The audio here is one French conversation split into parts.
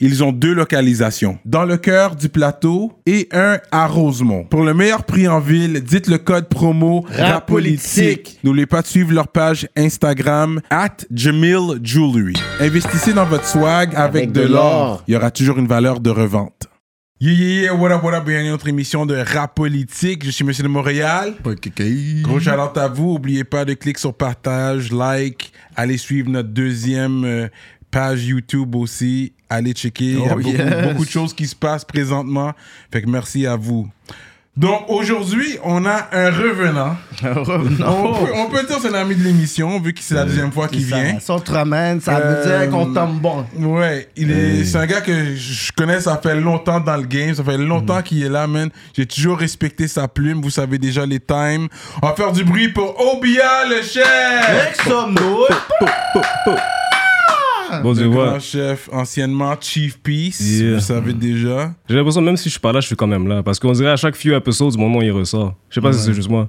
ils ont deux localisations. Dans le cœur du plateau et un à Rosemont. Pour le meilleur prix en ville, dites le code promo RAPOLITIQUE. N'oubliez pas de suivre leur page Instagram at Jamil Jewelry. Investissez dans votre swag avec, de l'or. Il y aura toujours une valeur de revente. Yeah, yeah, yeah, what up, what up, bienvenue à notre émission de rap politique. Je suis Monsieur de Montréal. Gros shout à vous. N'oubliez pas de cliquer sur partage, like, allez suivre notre deuxième euh, page YouTube aussi. Allez checker. Il y a Oh, beaucoup, yes. beaucoup de choses qui se passent présentement. Fait que merci à vous. Donc aujourd'hui, on a un revenant. On, peut, on peut dire que c'est un ami de l'émission, vu que c'est la deuxième fois qu'il vient. Ça te ramène, ça Euh, veut dire qu'on tombe bon. Ouais, il est, c'est un gars que je connais, ça fait longtemps dans le game, ça fait longtemps qu'il est là, man. J'ai toujours respecté sa plume, vous savez déjà les times. On va faire du bruit pour Obia le chef! Exomno. Bon, tu Le vois, grand chef, anciennement Chief Peace, Yeah. vous savez déjà. j'ai l'impression, même si je suis pas là, je suis quand même là. Parce qu'on dirait à chaque few episodes, mon nom il ressort. Je sais pas si c'est juste moi.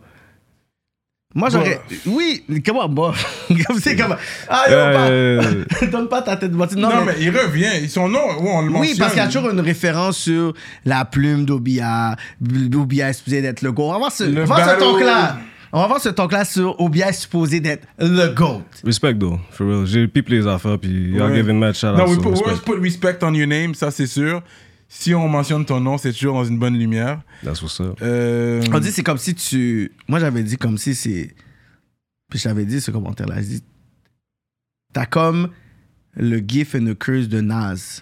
Moi, j'aurais. Oui, comment moi Comme c'est comme. Ah, yo, Euh, pas- Donne pas ta tête. Non, Non, mais, mais. il revient, son nom, ouais, on le mentionne. Oui, parce qu'il y a toujours une référence sur la plume d'Obia. Obia est supposé d'être le GOAT. On va voir ce, Le on va voir ce ballot. On va voir ce talk-là sur Obia est supposé d'être le GOAT. respect, though. For real. J'ai pipe les affaires, puis y'all Ouais. giving mad shout Non, out. we so put, we respect. always put respect on your name, ça c'est sûr. Si on mentionne ton nom, c'est toujours dans une bonne lumière. That's what's up. Euh, On dit c'est comme si tu. Moi, j'avais dit comme si c'est. Puis j'avais dit ce commentaire-là. J'ai dit. T'as comme le gif and the curse de Nas.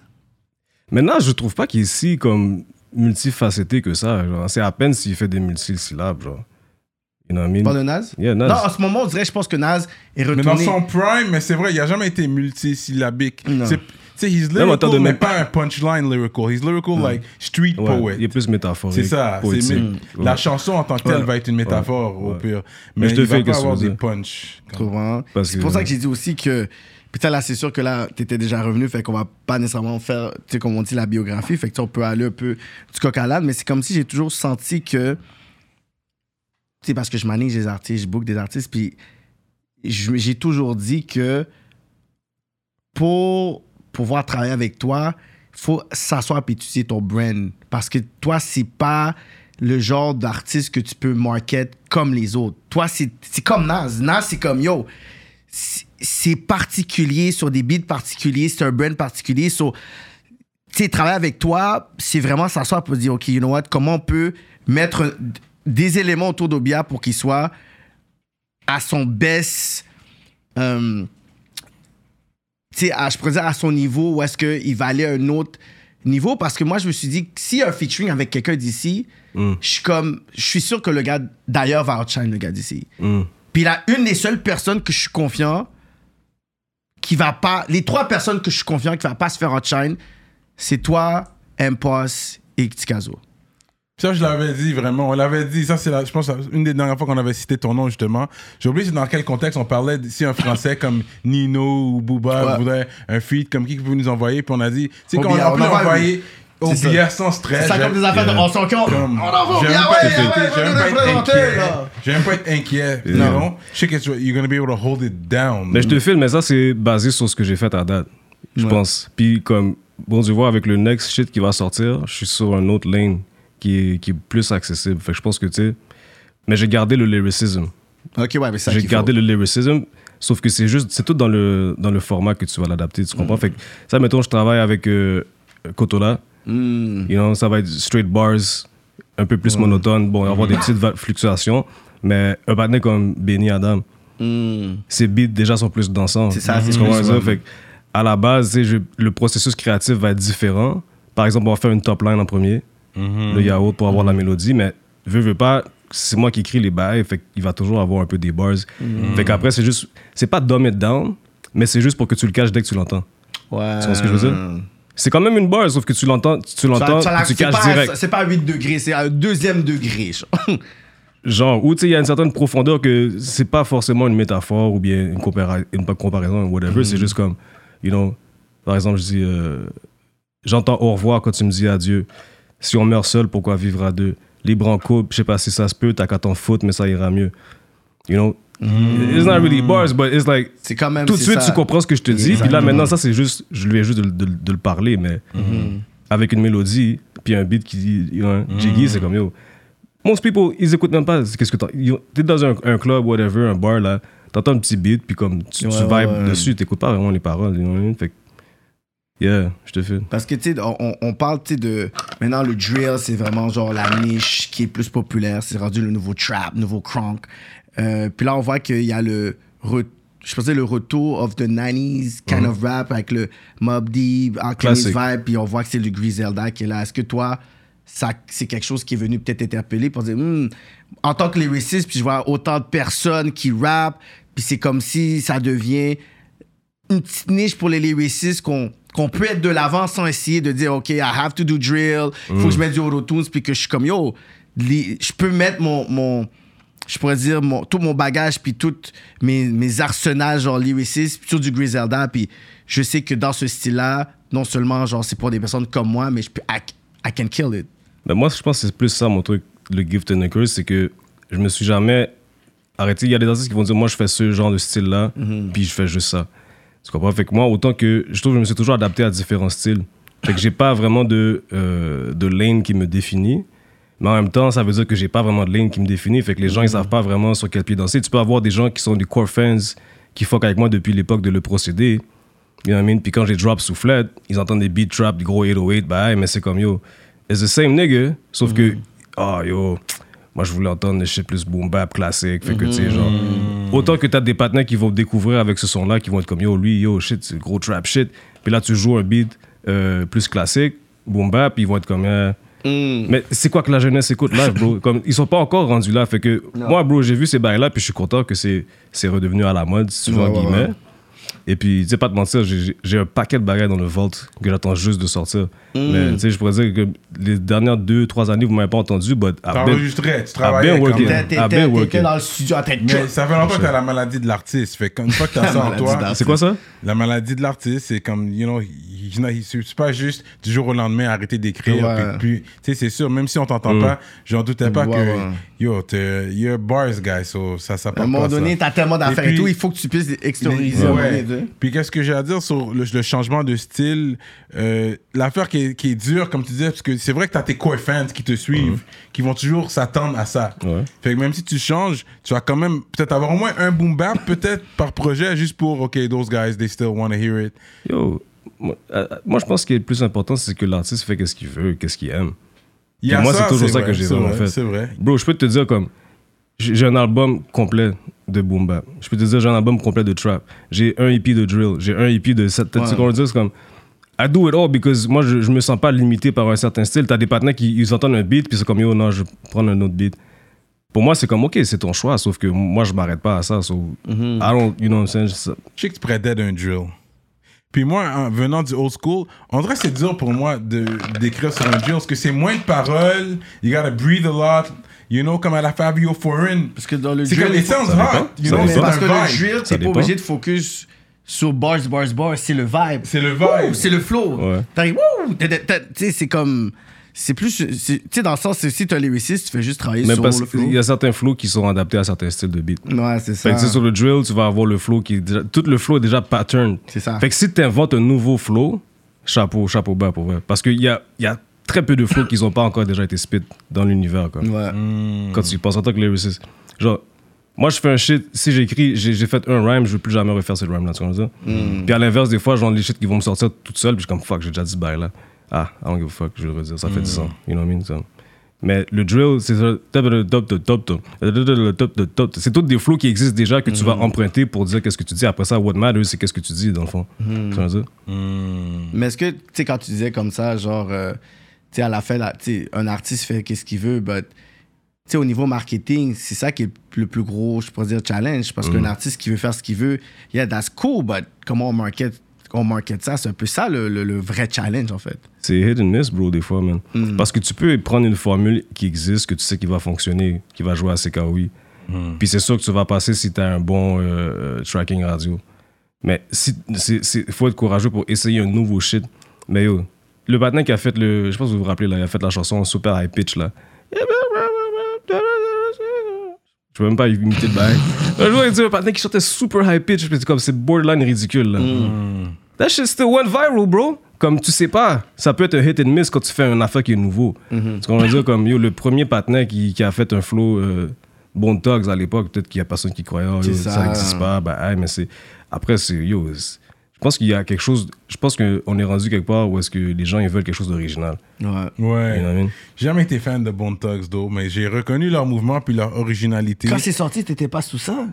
Maintenant, je trouve pas qu'il est si comme multifacetté que ça. C'est à peine s'il fait des multisyllabes, genre. You know what I mean? Pas de? Yeah, Nas. Non, en ce moment, on dirait, je pense que Nas est Mais dans retourné. son prime, mais c'est vrai, il a jamais été multisyllabique. Non. C'est- Tu sais, he's lyrical, mais pas un punchline lyrical. He's lyrical like street Ouais, poet. il est plus métaphorique. C'est ça. poétique. mé- La chanson en tant que telle Ouais. va être une métaphore au pire. Mais Mais je te il va pas avoir des dire. punch. Tu comprends? Parce C'est pour ça que j'ai dit aussi que. Putain, là, c'est sûr que là, t'étais déjà revenu, fait qu'on va pas nécessairement faire, tu sais, comme on dit, la biographie. Fait que on peut aller un peu du coq à l'âne, mais c'est comme si j'ai toujours senti que. Sais, parce que je manage des artistes, je book des artistes, puis j'ai toujours dit que pour pouvoir travailler avec toi, il faut s'asseoir et étudier ton brand. Parce que toi, c'est pas le genre d'artiste que tu peux market comme les autres. Toi, c'est comme Nas. Nas, c'est comme yo. C'est particulier sur des beats particuliers, c'est un brand particulier. So, tu sais, travailler avec toi, c'est vraiment s'asseoir pour dire, OK, you know what, comment on peut mettre des éléments autour d'Obia pour qu'il soit à son best. euh, à- je à son niveau, où est-ce qu'il va aller à un autre niveau. Parce que moi, je me suis dit, que s'il y a un featuring avec quelqu'un d'ici, Mm. je suis comme, je suis sûr que le gars d'ailleurs va outshine le gars d'ici. Mm. Puis là, une des seules personnes que je suis confiant qui va pas. Les trois personnes que je suis confiant qui va pas se faire outshine, c'est toi, Impost et Tikazo. Ça, je l'avais dit vraiment. On l'avait dit. Ça, c'est je pense, une des dernières fois qu'on avait cité ton nom, justement. J'ai oublié c'est dans quel contexte on parlait si un Français comme Nino ou Booba Ouais. voudrait un feat comme qui peut nous envoyer. Puis on a dit, tu sais, qu'on peut envoie envoyer au billet sans stress. C'est ça comme J'ai- des affaires de. On s'en compte. On ouais, ouais, j'aime ouais, pas être inquiet. là. J'aime pas être inquiet. You Yeah. know? Je sais que tu- you're gonna be able to hold it down. Mais je te filme, mais ça, c'est basé sur ce que j'ai fait à date. Je pense. Puis, comme, bon, tu vois, avec le next shit qui va sortir, je suis sur un autre lane qui est, qui est plus accessible. Fait que je pense que, tu sais. Mais j'ai gardé le lyricism. Ok, ouais, mais ça. J'ai gardé faut. le lyricism, sauf que c'est juste, c'est tout dans le, dans le format que tu vas l'adapter, tu Mm. comprends? Fait que ça, mettons, je travaille avec euh, Kotola, Hmm. you know, ça va être straight bars, un peu plus monotone. Bon, il va y avoir des petites va- fluctuations, mais un partenaire comme Benny Adam, Hmm. ses beats déjà sont plus dansants. C'est ça, c'est ce ça? Fait que, à la base, je- le processus créatif va être différent. Par exemple, on va faire une top line en premier, le yaourt pour avoir la mélodie, mais veux, veux pas, c'est moi qui écris les bails, fait qu'il va toujours avoir un peu des bars. Fait qu'après, c'est juste, c'est pas dumb it down, mais c'est juste pour que tu le caches dès que tu l'entends. Ouais. Tu vois ce que je veux dire? C'est quand même une bar, sauf que tu l'entends, tu l'entends, tu caches pas- direct. C'est pas à 8 degrés, c'est à un deuxième degré. genre. Genre, où tu sais, il y a une certaine profondeur que c'est pas forcément une métaphore ou bien une, compara- une comparaison ou whatever. C'est juste comme, you know, par exemple, je dis, euh, j'entends au revoir quand tu me dis adieu. Si on meurt seul, pourquoi vivre à deux? Libre en couple, je sais pas si ça se peut, t'as qu'à t'en foutre, mais ça ira mieux. You know? It's not really bars, but it's like, C'est quand même. tout de suite, ça. tu comprends ce que je te dis. Puis là, maintenant, ça, c'est juste, je lui ai juste de, de- de le parler, mais avec une mélodie, puis un beat qui dit, you know, Jiggy, c'est comme, yo. Most people, ils écoutent même pas. Qu'est-ce que T'es dans un, un club, whatever, un bar, là, t'entends un petit beat, puis comme, tu, tu Ouais, vibes ouais, ouais. dessus, t'écoutes pas vraiment les paroles, you know what I mean? Fait que, yeah, je te file. Parce que, tu sais, on, on- parle, tu sais, de. Maintenant, le drill, c'est vraiment genre la niche qui est plus populaire. C'est rendu le nouveau trap, nouveau crunk. Euh, puis là, on voit qu'il y a le. re- je pensais le retour of the 90s kind of rap avec le Mob Deep, Alchemist. Vibe, puis on voit que c'est le Griselda qui est là. Est-ce que toi, ça, c'est quelque chose qui est venu peut-être interpeller pour dire, Hmm, en tant que lyriciste, puis je vois autant de personnes qui rappent, puis c'est comme si ça devient une petite niche pour les lyricistes qu'on qu'on peut être de l'avant sans essayer de dire OK, I have to do drill, il faut que je mette du auto-tunes puis que je suis comme yo, je peux mettre mon mon je pourrais dire mon, tout mon bagage puis tous mes, mes arsenals genre lyricistes sur du Griselda puis je sais que dans ce style-là, non seulement genre c'est pour des personnes comme moi mais je peux I, I can kill it. Mais moi, je pense que c'est plus ça mon truc, le gift and the curse, c'est que je me suis jamais arrêté. Il y a des artistes qui vont dire, moi, je fais ce genre de style-là, puis je fais juste ça. Tu comprends? Fait que moi, autant que je trouve que je me suis toujours adapté à différents styles. Fait que j'ai pas vraiment de, euh, de lane qui me définit. Mais en même temps, ça veut dire que j'ai pas vraiment de lane qui me définit. Fait que les gens, ils savent pas vraiment sur quel pied danser. Tu peux avoir des gens qui sont des core fans, qui fuck avec moi depuis l'époque de Le Procédé. You know what I mean? Puis quand j'ai drop Soufflette, ils entendent des beat trap, des gros 808, bah, mais c'est comme yo, it's the same nigga, sauf que, oh yo, moi je voulais entendre des shit plus boom bap classique, fait que tu sais, genre, autant que t'as des partenaires qui vont découvrir avec ce son-là, qui vont être comme yo, lui, yo, shit, c'est gros trap shit, puis là tu joues un beat euh, plus classique, boom bap, puis ils vont être comme, euh, mais c'est quoi que la jeunesse écoute live, bro? Comme, ils sont pas encore rendus là. Fait que moi, bro, j'ai vu ces bails-là, puis je suis content que c'est redevenu à la mode, si tu veux, Ouais, en ouais, guillemets. ouais. Et puis, tu sais, pas te mentir, j'ai- un paquet de bagages dans le vault que j'attends juste de sortir. Mais, tu sais, je pourrais dire que les dernières deux, trois années, vous m'avez pas entendu, but I've been, tu I've travaillais been working. I've been working. dans le studio à tête Mais ça fait longtemps que t'as la maladie de l'artiste. Fait qu'une fois que t'as ça en toi. C'est quoi ça? la maladie de l'artiste, c'est comme, you know, il- you know, il- c'est pas juste du jour au lendemain arrêter d'écrire. Ouais. puis- puis, tu sais, c'est sûr, même si on t'entend pas, j'en doutais pas Ouais, que, ouais. yo, t'es, you're a bars guy, so ça, ça À un moment donné, t'as tellement d'affaires et, tout, il faut que tu puisses extérioriser. Ouais. Puis qu'est-ce que j'ai à dire sur le, le changement de style euh, L'affaire qui est, qui est dure, comme tu disais, parce que c'est vrai que tu as tes core fans qui te suivent, qui vont toujours s'attendre à ça. Ouais. Fait que même si tu changes, tu vas quand même peut-être avoir au moins un boom bap, peut-être par projet, juste pour, OK, those guys, they still want to hear it. Yo, moi, euh, moi, je pense que le plus important, c'est que l'artiste fait qu'est-ce qu'il veut, qu'est-ce qu'il aime. Il y a moi, c'est toujours ça vrai, que j'ai vraiment vrai, fait. C'est vrai. Bro, je peux te dire comme. J'ai un album complet de boom bap. Je peux te dire, j'ai un album complet de trap. J'ai un EP de drill. J'ai un EP de. Tu sais comment dire? C'est comme. I do it all because moi, je, je me sens pas limité par un certain style. T'as des partenaires qui ils entendent un beat, puis c'est comme, yo, non, je vais prendre un autre beat. Pour moi, c'est comme, ok, c'est ton choix, sauf que moi, je m'arrête pas à ça. So, I don't, you know what I'm saying? Je sais que tu pourrais dead un drill. Puis moi, en venant du old school, on dirait c'est dur pour moi de d'écrire sur un drill parce que c'est moins de paroles, you gotta breathe a lot, you know, comme à la Fabio Foreign. Parce que dans le C'est drill, comme, il it faut- sounds hot, you know, c'est parce que un le drill, t'es pas obligé de focus sur bars, bars, bars. C'est le vibe. C'est le vibe. C'est le flow. T'arrives, wouh! t'as- t'as- t'as- Tu sais, c'est comme. C'est plus. c'est- Tu sais, dans le sens, c'est si t'es un lyriciste, tu fais juste travailler Mais sur parce le flow. qu'il y a certains flows qui sont adaptés à certains styles de beat. Ouais, c'est Fait ça. que tu sais, sur le drill, tu vas avoir le flow qui est déjà. Tout le flow est déjà pattern. C'est ça. Fait que si tu inventes un nouveau flow, chapeau, chapeau bas pour vrai. Parce qu'il y a, il y a très peu de flots qui n'ont pas encore déjà été spit dans l'univers. Ouais. Hmm. Quand tu penses en tant que lyricist. Genre, moi, je fais un shit, si j'écris, j'ai, fait un rhyme, je ne veux plus jamais refaire cette rhyme-là, tu vois mmh. Puis à l'inverse, des fois, genre, les shit qui vont me sortir toute seule, puis je suis comme, fuck, j'ai déjà dit ce bail-là. Ah, I don't give a fuck, je vais le redire, ça fait 10 hmm. ans, you know what I mean? Mais le drill, c'est ça. C'est tous des flots qui existent déjà que tu vas hmm. emprunter pour dire qu'est-ce que tu dis. Après ça, what matters, c'est qu'est-ce que tu dis, dans le fond. Tu vois. Mais est-ce que, tu sais, quand tu disais comme ça, genre, euh, sais, à la fin, là, tu un artiste fait qu'est-ce qu'il veut, but, tu sais, au niveau marketing, c'est ça qui est le plus gros, je pourrais dire, challenge. Parce qu'un artiste qui veut faire ce qu'il veut, yeah, that's cool, but comment on market on market ça. C'est un peu ça le, le- le vrai challenge, en fait. C'est hit and miss, bro, des fois, man. Mm. Parce que tu peux prendre une formule qui existe, que tu sais qui va fonctionner, qui va jouer à CKOI. Puis c'est sûr que tu vas passer si tu as un bon euh, euh, tracking radio. Mais si, il faut être courageux pour essayer un nouveau shit. Mais yo, le patin qui a fait le. Je pas si vous vous rappelez, là, il a fait la chanson super high pitch, là. Je peux même pas imiter le bail. Un jour, il dit un patin qui chantait super high pitch, puis c'est comme c'est borderline ridicule, là. That shit still went viral, bro. Comme tu sais pas, ça peut être un hit and miss quand tu fais un affaire qui est nouveau. Mm-hmm. Ce qu'on va dire? Comme yo, le premier partenaire qui, qui a fait un flow euh, Bon Dogs à l'époque, peut-être qu'il y a personne qui croyait, oh, yo, ça n'existe pas. Ben, hey, mais c'est. Après, c'est yo. Je pense qu'il y a quelque chose. Je pense qu'on est rendu quelque part où est-ce que les gens ils veulent quelque chose d'original. Ouais. Ouais. You know what I mean? J'ai jamais été fan de Bone Thugs, though, mais j'ai reconnu leur mouvement puis leur originalité. Quand c'est sorti, t'étais pas sous ça?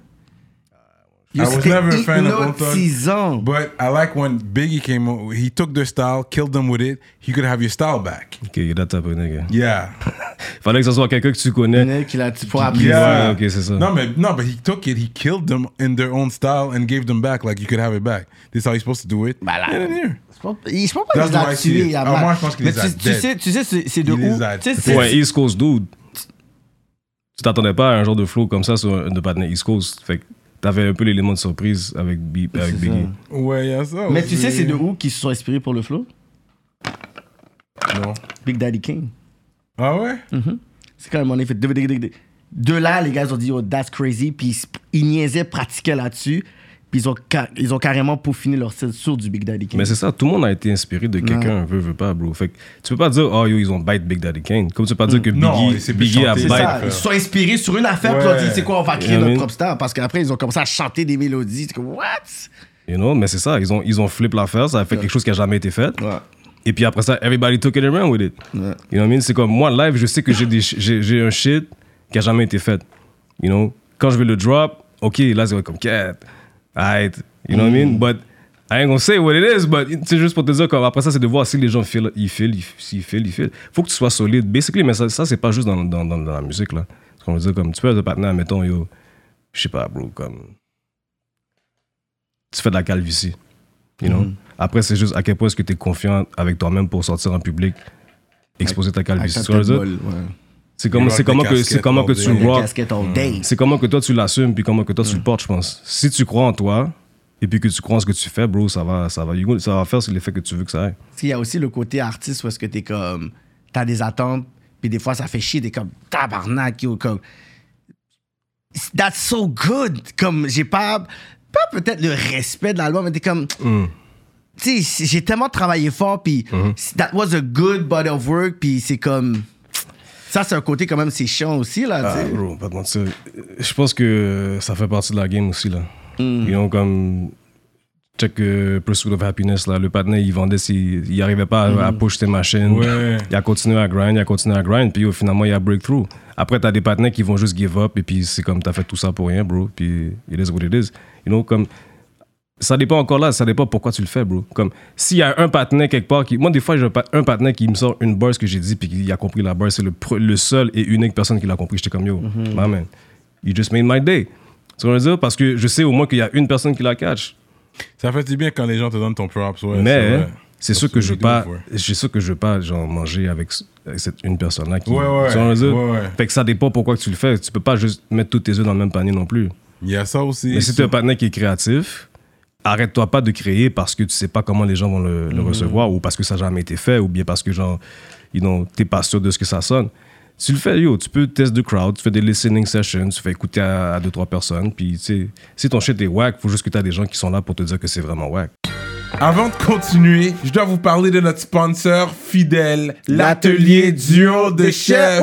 I was never a fan of Bone Thugs. But I like when Biggie came out, he took their style, killed them with it. He could have your style back. Ok, you're that type of nigga. Yeah. Fallait que ce soit quelqu'un que tu Il connais. qui l'a pour appeler Yeah. Ok, c'est ça. No, but no, but he took it. He killed them in their own style and gave them back. Like you could have it back. This is how you're supposed to do it. Bah là. Get. Je pense pas- je pense pas That's qu'il les the a way I see tués. it. à Ah, Black. moi, je pense qu'il Mais les a tu, tu dead. sais, tu sais, c'est c'est de où a Tu sais, dead. c'est- East Coast dude, tu t'attendais pas à un genre de flow comme ça sur un de partenaire East Coast. Fait que t'avais un peu l'élément de surprise avec, B- avec Biggie. ça. Ouais, yeah, ça. Mais tu sais, c'est de où qu'ils se sont inspirés pour le flow? Non. Big Daddy King. Ah ouais? C'est quand même en effet. De, de- de- de- de là, les gars ils ont dit, oh, that's crazy. Puis ils, ils niaisaient, pratiquaient là-dessus. Puis ils ont, ils ont carrément peaufiné leur style sur du Big Daddy King. Mais c'est ça, tout le monde a été inspiré de quelqu'un, veut, veut pas, bro. Fait que tu peux pas dire, oh yo, ils ont bite Big Daddy Kane. Comme tu peux pas dire que Biggie, Non, Biggie a bite. ça, ils se sont inspirés sur une affaire, puis ils ont dit, c'est quoi, on va créer notre propre star? Parce qu'après, ils ont commencé à chanter des mélodies. C'est comme, what? You know, mais c'est ça, ils ont, ils ont flip l'affaire, ça a fait quelque chose qui a jamais été fait. Ouais. Et puis après ça, everybody took it ran with it. You know what I mean? C'est comme moi, live, je sais que j'ai un shit qui a jamais été fait. You know? Quand je vais le drop, ok, là, c'est comme cat. Alright. You know what I mean? But I ain't gonna say what it is, but c'est juste pour te dire, comme après ça, c'est de voir si les gens feel, ils feel, ils- s'ils feel, ils feel. Faut que tu sois solide. Basically, mais ça, ça c'est pas juste dans, dans, dans, dans la musique, là. Ce qu'on veut dire, comme tu peux être un partenaire, mettons, yo, je sais pas, bro, comme. Tu fais de la calvitie. You know? Après, c'est juste à quel point est-ce que tu es confiant avec toi-même pour sortir en public, exposer ta Avec calvitie. ta Tu vois C'est comment, c'est comment que, c'est comment que all tu all day. C'est comment que toi tu l'assumes, puis comment que toi tu le portes, je pense. Si tu crois en toi, et puis que tu crois en ce que tu fais, bro, ça va, ça va, ça va faire l'effet que tu veux que ça ait. Parce qu'il y a aussi le côté artiste où est-ce que t'es comme. T'as des attentes, puis des fois ça fait chier, t'es comme tabarnak, yo, comme. That's so good! Comme, j'ai pas. Pas peut-être le respect de l'album, mais t'es comme. Mm. Tu sais, j'ai tellement travaillé fort, puis Mm-hmm. that was a good body of work, puis c'est comme. Ça, c'est un côté quand même, c'est chiant aussi, là, Ah, tu sais. bro, pas te mentir. Je pense que ça fait partie de la game aussi, là. Mm. You know, comme. Check euh, Pursuit of Happiness, là. Le partenaire, il vendait, ses- il arrivait pas à, à Mm. push ses machines. Ouais. Il a continué à grind, il a continué à grind, puis yo, finalement, il y a breakthrough. Après, t'as des partenaires qui vont juste give up, et puis c'est comme t'as fait tout ça pour rien, bro. Puis it is what it is. You know, comme. Ça dépend encore là, ça dépend pourquoi tu le fais, bro. Comme, s'il y a un partenaire quelque part qui. Moi, des fois, j'ai un pa- un partenaire qui me sort une burst que j'ai dit, puis qui a compris la burst, c'est le, pre- le seul et unique personne qui l'a compris. J'étais comme, yo, my man, you just made my day. Tu veux dire? Parce que je sais au moins qu'il y a une personne qui la catch. Ça fait du bien quand les gens te donnent ton props. Ouais, Mais c'est sûr que what je veux do pas, for. c'est sûr que je veux pas genre manger avec, avec cette une personne là qui. Ouais, ouais, tu vois ouais, ouais. Fait que ça dépend pourquoi que tu le fais. Tu peux pas juste mettre tous tes œufs dans le même panier non plus. Il y a ça aussi. Mais si tu es un partenaire qui est créatif, arrête-toi pas de créer parce que tu sais pas comment les gens vont le, le recevoir ou parce que ça n'a jamais été fait ou bien parce que genre, you know, t'es pas sûr de ce que ça sonne. Tu le fais, yo, tu peux tester the crowd, tu fais des listening sessions, tu fais écouter à, à deux, trois personnes, puis tu sais, si ton shit est whack, faut juste que tu as des gens qui sont là pour te dire que c'est vraiment whack. Avant de continuer, je dois vous parler de notre sponsor fidèle, l'atelier duo de chef.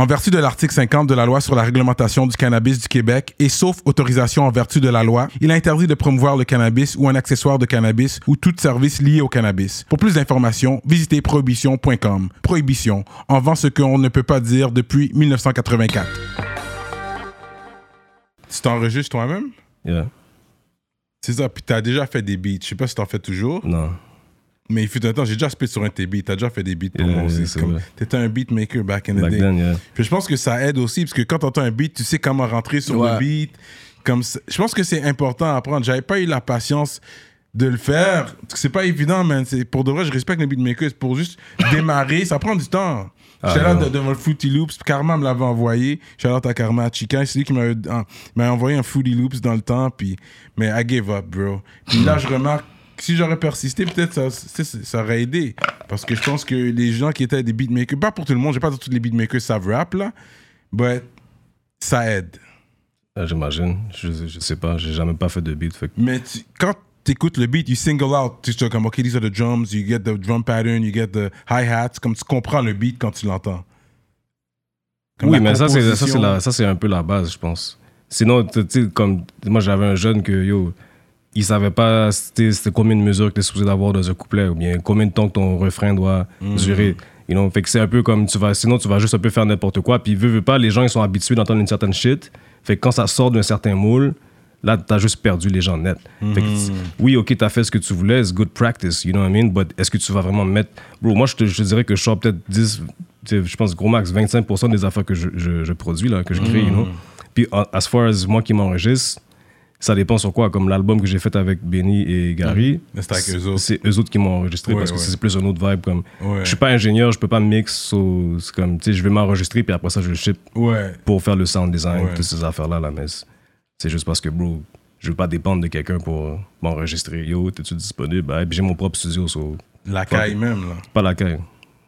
En vertu de l'article 50 de la loi sur la réglementation du cannabis du Québec et sauf autorisation en vertu de la loi, il est interdit de promouvoir le cannabis ou un accessoire de cannabis ou tout service lié au cannabis. Pour plus d'informations, visitez prohibition.com. Prohibition, en vend ce qu'on ne peut pas dire depuis 1984. Tu t'enregistres toi-même? Yeah. C'est ça, puis t'as déjà fait des beats. Je sais pas si t'en fais toujours, Non. Mais il fut un temps, j'ai déjà spit sur un de tes beats. T'as déjà fait des beats pour Yeah, moi aussi. yeah. T'étais un beatmaker back in the Back day. then, yeah. Puis je pense que ça aide aussi, parce que quand t'entends un beat, tu sais comment rentrer sur Ouais. le beat. Comme je pense que c'est important à apprendre. J'avais pas eu la patience de le faire. C'est pas évident, man. Pour de vrai, je respecte les beatmakers. Pour juste démarrer, ça prend du temps. Ah, J'étais là non. de- devant le Fruity Loops. Karma me l'avait envoyé. Shout-out à Karma à Chica. C'est lui qui m'avait ah, m'avait envoyé un Fruity Loops dans le temps. Puis, mais I gave up, bro. Puis là, je remarque que si j'aurais persisté, peut-être ça, ça, ça aurait aidé. Parce que je pense que les gens qui étaient des beatmakers, pas pour tout le monde, j'ai pas dit tous les beatmakers savent rap, là. But ça aide. Ah, J'imagine. Je, je sais pas. J'ai jamais pas fait de beat. Fait que- Mais tu- quand tu écoutes le beat, you single out. Tu es comme, OK, these are the drums, you get the drum pattern, you get the hi-hats. Comme tu comprends le beat quand tu l'entends. Oui, mais ça, c'est un peu la base, je pense. Sinon, tu sais, comme moi, j'avais un jeune que, yo, il savait pas c'était combien de mesures que tu es supposé d'avoir dans un couplet, ou bien combien de temps que ton refrain doit Mm. durer. You know? Fait que c'est un peu comme, tu vas, sinon, tu vas juste un peu faire n'importe quoi. Puis, veux, veux pas, les gens, ils sont habitués d'entendre une certaine shit. Fait que quand ça sort d'un certain moule, là, t'as juste perdu les gens net. Fait que, Mm. oui, ok, t'as fait ce que tu voulais, c'est good practice, you know what I mean? But est-ce que tu vas vraiment mettre. Bro, moi, je te, je dirais que je sors peut-être 10, tu sais, je pense, gros max, 25% des affaires que je, je, je produis, là, que je crée, you know? Puis, as far as moi qui m'enregistre, ça dépend sur quoi. Comme l'album que j'ai fait avec Benny et Gary, c'est eux eux autres qui m'ont enregistré Ouais, parce que ouais. c'est plus un autre vibe. Comme, Ouais. Je suis pas ingénieur, je peux pas mix, so, comme, tu sais, je vais m'enregistrer, puis après ça, je le ship pour faire le sound design, toutes ces affaires-là, là, mais c'est- c'est juste parce que, bro, je veux pas dépendre de quelqu'un pour m'enregistrer. Yo, t'es-tu disponible? Puis j'ai mon propre studio, so, La caille même, là. pas la caille.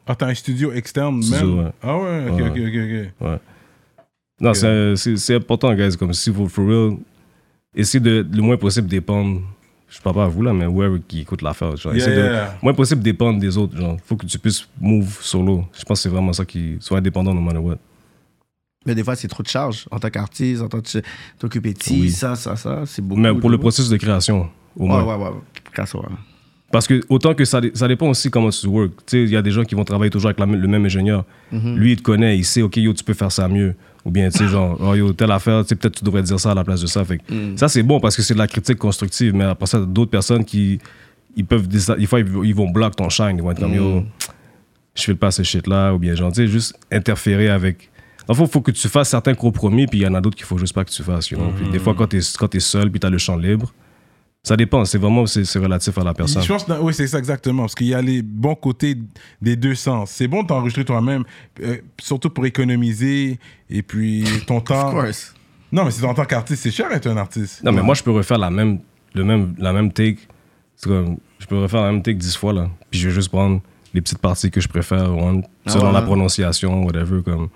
Ah, t'as un studio externe Studio, même? Ah ouais, ok, ok, ok. Non, c'est important, guys. Comme si vous, for real, essayez de le moins possible dépendre. Je parle pas à vous là, mais whoever qui écoute l'affaire. genre, Yeah, de yeah. moins possible dépendre des autres. Genre, faut que tu puisses move solo. Je pense que c'est vraiment ça qui soit indépendant no matter what. Mais des fois, c'est trop de charge en tant qu'artiste, en tant que t'occuper de Oui. ça, ça, ça. C'est beaucoup. Mais pour le processus de création, au Ouais, moins. ouais, ouais. Ouais. Parce que autant que ça, ça dépend aussi comment tu work. Tu sais, il y a des gens qui vont travailler toujours avec la le même ingénieur. Mhm. Lui, il te connaît, il sait, OK, yo, tu peux faire ça mieux. Ou bien, tu sais, genre, oh, yo, telle affaire, tu sais, peut-être tu devrais dire ça à la place de ça. Fait Mhm. Ça, c'est bon parce que c'est de la critique constructive. Mais après ça, d'autres personnes qui, ils peuvent, des fois, ils, vont bloquer ton shine. Ils vont être comme, yo, Mhm. je fais pas ce shit-là. Ou bien, genre, tu sais, juste interférer avec. En fait, il faut que tu fasses certains compromis, puis il y en a d'autres qu'il faut juste pas que tu fasses. you know. Des fois, quand tu es, seul, puis tu as le champ libre, ça dépend. C'est vraiment c'est c'est relatif à la personne. Je pense que oui, c'est ça exactement. Parce qu'il y a les bons côtés des deux sens. C'est bon de t'enregistrer toi-même, euh, surtout pour économiser et puis ton temps. Of course. Non, mais c'est en tant qu'artiste, c'est cher d'être un artiste. Non, mais moi, je peux refaire la même, le même, la même take. C'est comme, je peux refaire la même take dix fois, là. Puis je vais juste prendre les petites parties que je préfère, Ah selon ouais, la prononciation, whatever. Comme,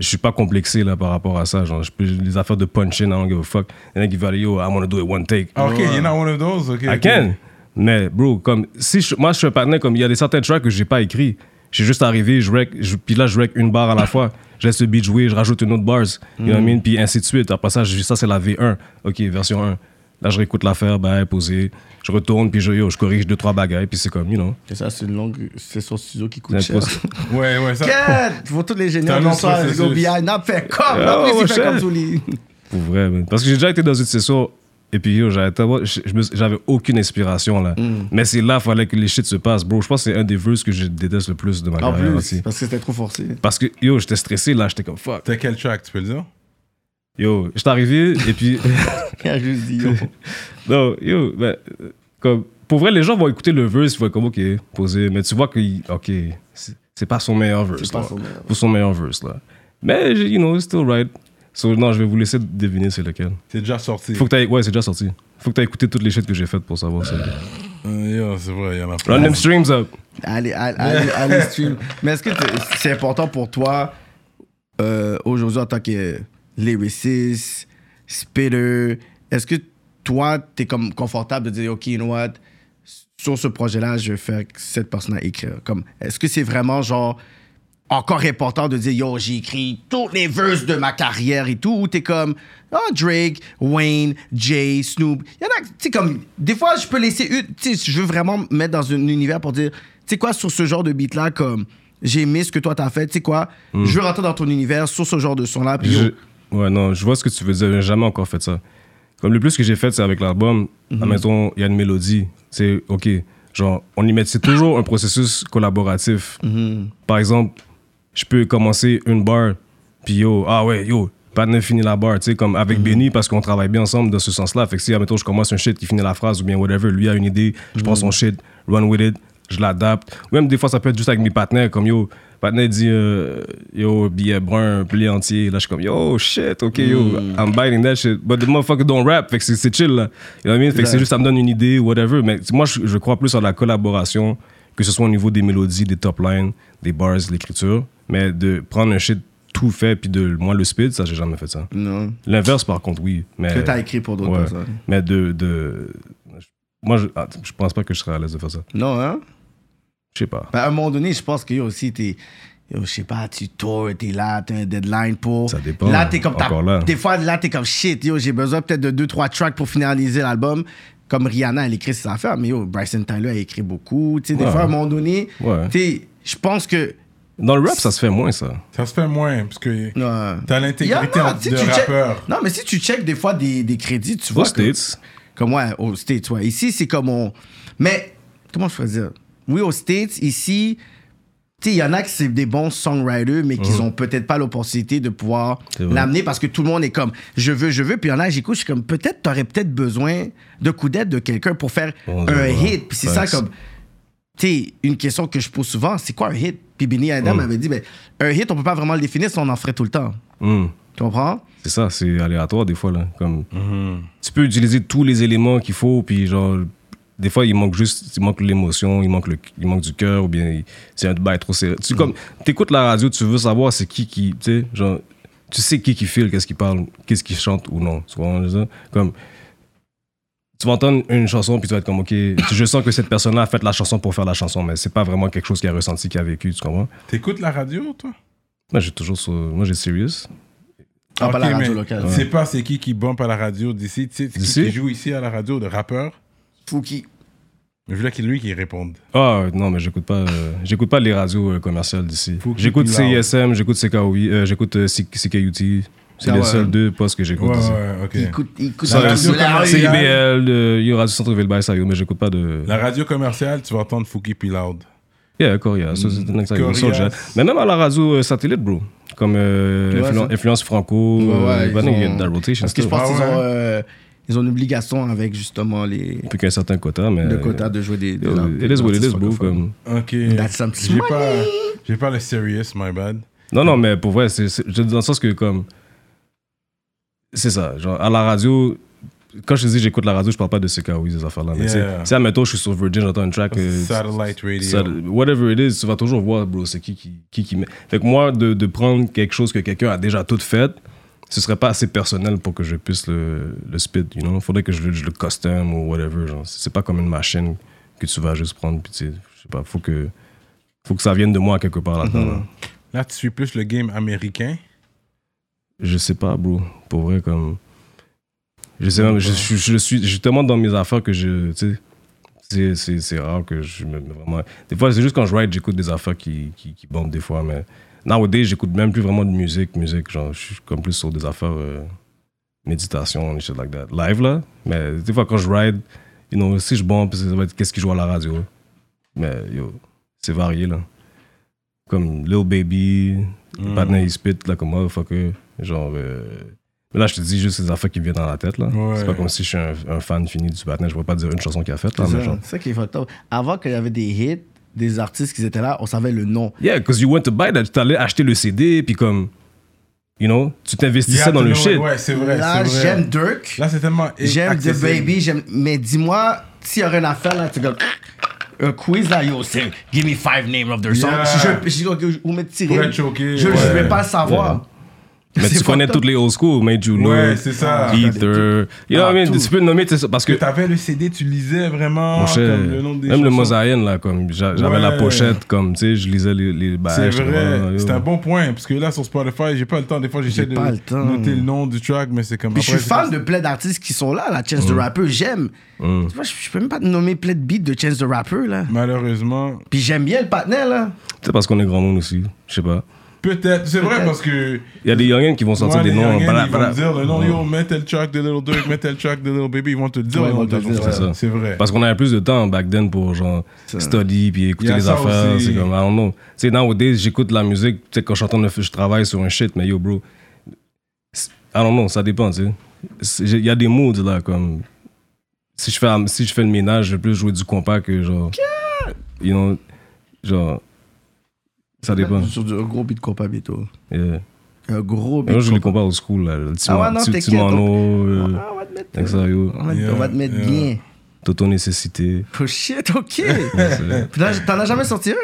je suis pas complexé, là, par rapport à ça. Genre, je peux, les affaires de punch-in, I don't give a fuck. Il y en a qui veulent, yo, I want to do it one take. Ah, ok, you're not one of those. ok, I can. Mais, bro, comme, si je- moi, je suis un partenaire, comme, il y a des certains tracks que j'ai pas écrit. Je suis juste arrivé, je rec, je- puis là, je rec une barre à la fois. Je laisse le beat jouer, je rajoute une autre bars. You know what I mean? Puis ainsi de suite. Après ça, je- ça, c'est la V1. OK, version 1. Là, je réécoute l'affaire, ben, posé. Je retourne, puis je, yo, je corrige deux, trois bagailles, puis c'est comme, you know. Et ça, c'est une longue session studio qui coûte C'est cher. Ouais, ouais, ça. Quête! Faut tous les C'est long du soir, processus. go BI, n'a fait comme, Ah, n'a ouais, fait cher. comme tous les... Pour vrai, man. Parce que j'ai déjà été dans une session, et puis, yo, j'avais aucune inspiration, là. Mm. Mais c'est là, il fallait que les shit se passent, bro. Je pense que c'est un des verses que je déteste le plus de ma En carrière plus, aussi. parce que c'était trop forcé. Parce que, yo, j'étais stressé, là, j'étais comme, fuck. T'as quel track, tu peux le dire? Yo, j'étais arrivé, et puis. Il a juste dit, yo. Non, yo, ben, comme, pour vrai, les gens vont écouter le verse, ils vont être comme, ok, posé, mais tu vois que, ok, c'est c'est pas son meilleur verse. C'est pas là. son meilleur. Pour son meilleur verse, là. Mais, you know, it's still right. So, non, je vais vous laisser deviner c'est lequel. C'est déjà sorti. Faut que ouais, c'est déjà sorti. Faut que t'aies écouté toutes les shit que j'ai faites pour savoir ça. Euh, yo, c'est vrai, il y en a Run plein. them streams up. Allez, allez, allez, allez stream. Mais est-ce que c'est important pour toi, euh, aujourd'hui, en tant que lyricist, spitter, est-ce que toi, t'es comme confortable de dire, OK, you know what, sur ce projet-là, je vais faire que cette personne à écrire. Comme, est-ce que c'est vraiment genre encore important de dire, yo, j'ai écrit toutes les verses de ma carrière et tout, ou t'es comme, oh, Drake, Wayne, Jay, Snoop. Il y en a, tu sais, comme, des fois, je peux laisser une, tu sais, je veux vraiment me mettre dans un univers pour dire, tu sais quoi, sur ce genre de beat-là, comme, j'ai aimé ce que toi t'as fait, tu sais quoi, je veux rentrer dans ton univers sur ce genre de son-là, puis yo, Je- Ouais, non, je vois ce que tu veux dire. J'ai jamais encore fait ça. Comme le plus que j'ai fait, c'est avec l'album. Mhm. Admettons, il y a une mélodie. C'est OK. Genre, on y met. C'est toujours un processus collaboratif. Mhm. Par exemple, je peux commencer une barre, puis yo, ah ouais, yo, pas de finir la barre, tu sais, comme avec Mhm. Benny, parce qu'on travaille bien ensemble dans ce sens-là. Fait que si, admettons, je commence un shit qui finit la phrase ou bien whatever, lui a une idée, je prends Mhm. son shit, run with it, je l'adapte. Ou Même des fois, ça peut être juste avec mes partenaires, comme yo, partenaire dit, euh, yo, billet brun, blé entier. Là, je suis comme, yo, shit, ok, yo, Mhm. I'm biting that shit. But the motherfucker don't rap, fait que c'est- chill, là. You know what I mean? Fait que c'est juste, ça me donne une idée, whatever. Mais moi, je, je crois plus en la collaboration, que ce soit au niveau des mélodies, des top lines, des bars, l'écriture. Mais de prendre un shit tout fait, puis de moi le speed, ça, j'ai jamais fait ça. non, L'inverse, par contre, oui. Mais, que t'as écrit pour d'autres ouais. personnes. Mais de. de moi, je, ah, je pense pas que je serais à l'aise de faire ça. Non, hein? Je sais pas. Ben, à un moment donné, je pense que yo aussi, t'es. Yo, je sais pas, tu tours, t'es là, t'as un deadline pour. Ça dépend. Là, t'es comme. t'as- Encore là. Des fois, là, t'es comme shit, yo, j'ai besoin peut-être de deux, trois tracks pour finaliser l'album. Comme Rihanna, elle écrit ses affaires, mais yo, Bryson Tyler a écrit beaucoup. Tu sais, des Ouais. fois, à un moment donné, Ouais. tu sais, je pense que. Dans le rap, ça se fait moins, ça. Ça se fait moins, parce que t'as l'intégrité y en a, en- tu sais, de check- rappeur. Non, mais si tu check des fois des, des crédits, tu Aux vois. que- States, Comme ouais, aux States, ouais. Ici, c'est comme on. Mais, comment je peux dire? Oui, aux States, ici, il y en a qui c'est des bons songwriters, mais qui ont peut-être pas l'opportunité de pouvoir l'amener parce que tout le monde est comme je veux, je veux. Puis il y en a, j'écoute, je suis comme peut-être t'aurais peut-être besoin de coups d'aide de quelqu'un pour faire Bon, un hit. Puis c'est ça comme. Tu sais, une question que je pose souvent, c'est quoi un hit? Puis Benny Adam Mm. m'avait dit, ben, un hit, on peut pas vraiment le définir si on en ferait tout le temps. hmm, Tu comprends? C'est ça, c'est aléatoire des fois. Là. Comme, Mhm. Tu peux utiliser tous les éléments qu'il faut, puis genre, des fois, il manque juste, il manque l'émotion, il manque, le, il manque du cœur, ou bien il- c'est un bail trop serré. Tu comme, écoutes la radio, tu veux savoir c'est qui qui, tu sais, genre, tu sais qui qui file, qu'est-ce qui parle, qu'est-ce qui chante ou non. Tu vois, comme, tu vas entendre une chanson, puis tu vas être comme, ok, je sens que cette personne-là a fait la chanson pour faire la chanson, mais c'est pas vraiment quelque chose qu'il a ressenti, qu'il a vécu, tu comprends? T'écoutes la radio, toi? Moi, j'ai toujours, sur- moi, j'ai Serious. Ah, pas la radio locale. Tu sais pas c'est qui qui bump à la radio d'ici, tu sais c'est qui D'ici? qui joue ici à la radio, de rappeur? Fouki. Je voulais qu'il lui qui réponde. Ah non, mais j'écoute pas, euh, j'écoute pas les radios euh, commerciales d'ici. J'écoute. CISM, j'écoute CKOI, euh, j'écoute euh, C- CKUT. C'est Ah les ouais. seuls deux postes que j'écoute Ouais, ici. ouais, ok. Il écoute, il écoute La la radio radio. commerciale. C'est IBL, euh, il y a Radio Centre-Ville by Sayo, mais j'écoute pas de. La radio commerciale, tu vas entendre Fouki puis Loud. Yeah, Coria, ça c'est un Corias. Soulja. Mais même à la radio euh, satellite, bro. Comme euh, influence franco, Ouais, ouais, euh, ils ont- rotation. Parce que je pense Ah qu'ils ouais. ont, euh, ils ont une obligation avec justement les Plus qu'un certain quota, mais. le quota de jouer des. des It is what it is, bro. Comme... Ok. That's some J'ai pas, j'ai pas le serious, my bad. Non, non, mais pour vrai, c'est, dans le sens que, comme. C'est ça. Genre, à la radio, quand je te dis j'écoute la radio, je parle pas de CKOI, ces affaires-là. Mais Yeah. tu sais, admettons, je suis sur Virgin, j'entends une track. euh, Satellite radio. whatever it is, tu vas toujours voir, bro, c'est qui qui, qui qui met. Fait que moi, de, de prendre quelque chose que quelqu'un a déjà tout fait, ce serait pas assez personnel pour que je puisse le, le spit, you know? Faudrait que je, le- je le custom ou whatever. Genre. C'est pas comme une machine que tu vas juste prendre, puis tu sais, je sais pas, faut que, faut que ça vienne de moi quelque part là-dedans. là. Là, tu suis plus le game américain? Je sais pas, bro. Pour vrai, comme. Je sais même, je, je, je suis justement dans mes affaires que je. Tu sais, c'est- c'est c'est rare que je me vraiment. Des fois, c'est juste quand je write, j'écoute des affaires qui, qui, qui bombent des fois, mais. Nowadays, j'écoute même plus vraiment de musique, musique. Genre, je suis comme plus sur des affaires. euh, méditation, des shit like that. Live, là. Mais des fois, quand je ride, you know, si je bombe, ça va être qu'est-ce qui joue à la radio. Mais, yo, c'est varié, là. Comme Lil Baby, partenaire, il spit, là, comme motherfucker. Genre. euh, Mais là, je te dis juste ces affaires qui me viennent dans la tête, là. Ouais. C'est pas comme si je suis un, un fan fini du partenaire. Je vais pas dire une chanson qu'il a faite, là. C'est ça, genre. c'est ça qui est fucked. Avant qu'il y avait des hits, des artistes qui étaient là, on savait le nom. Yeah, because you went to buy that. Tu allais acheter le CD, puis comme. You know, tu t'investissais dans le shit. Ouais, c'est vrai. là, c'est vrai. j'aime Dirk. Là, c'est tellement. J'aime The. Baby, j'aime. Mais dis-moi, s'il y aurait une affaire là, tu comme. un quiz là, yo, c'est give me five names of their songs. Yeah. Je, je, ou me tirer, Pour être choqué, je, je ouais. vais pas le savoir. Mais tu connais toutes les old school, Made You Know, Ouais, c'est ça. Ether. You know Ah, what I mean? tout. Tu peux nommer, tu sais, parce Que que t'avais le CD, tu lisais vraiment Mon cher, comme le nom des même le mosaïen, là, comme j'a- j'avais la pochette, comme, tu sais, je lisais les, les. C'est vrai, c'est un bon point. Parce que là, sur Spotify, j'ai pas le temps. Des fois, j'essaie de pas le temps. noter le nom du track, mais c'est comme. Puis je suis fan de plein d'artistes qui sont là, la Chance the Rapper, j'aime. Mm. Tu vois, je, je peux même pas te nommer plein de beats de Chance the Rapper, là. Malheureusement. Puis j'aime bien le partenaire, là. C'est parce qu'on est grand monde aussi, je sais pas. Peut-être. C'est vrai parce que. Il y a des youngins qui vont sortir des noms. ils vont dire le nom, yo, mets tel track de Little Dirk, mets tel track de Little Baby. Ils vont te le dire. Le dire, c'est ça. C'est vrai. Parce qu'on avait plus de temps back then pour genre study puis écouter les affaires. C'est comme, I don't know. Tu sais, nowadays, j'écoute la musique, tu sais, quand je suis en train de faire- je travaille sur un shit, mais yo, bro. I don't know, ça dépend, tu sais. Il y a des moods là, comme. Si je fais, si je fais le ménage, je vais plus jouer du compas que genre. You know, genre. Ça dépend. Sur du- un gros beat compas bientôt. Yeah. Un gros beat Moi, je les compas. compare au school, là. Le petit, Ah ouais, non, petit- t'inquiète, euh, Ah, on va te mettre, ça, yo. on va, Yeah, on va te mettre yeah. bien. Toto nécessité. Oh shit, ok. C'est- Puis là, T'en as jamais sorti un?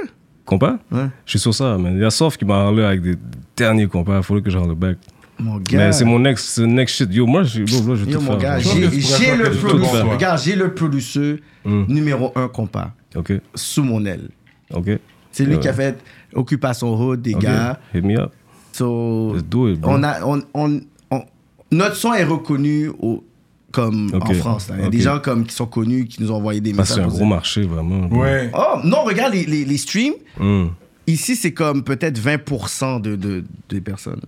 Compas? Ouais. Je suis sur ça, man. Il y a Soft qui m'a parlé avec des derniers compas. Il faudrait que j'en le back. Mon gars. Mais c'est mon next, c'est le next shit. Yo, moi, je, bro, bro, je vais Yo, tout mon faire. gars, Je j'ai le producer. Regarde, j'ai le producer Mm. numéro un compas Ok, sous mon aile. ok. C'est lui Ouais. qui a fait Occupation Hood, des gars. Hit me up. So, Let's do it, bro. on a, on, on, on- notre son est reconnu au, comme en France. Il y a des gens comme, qui sont connus qui nous ont envoyé des que messages. c'est un gros dire- marché, vraiment. Ouais. Oh, non, regarde les, les, les streams. Mm. Ici, c'est comme peut-être 20% de, de, des personnes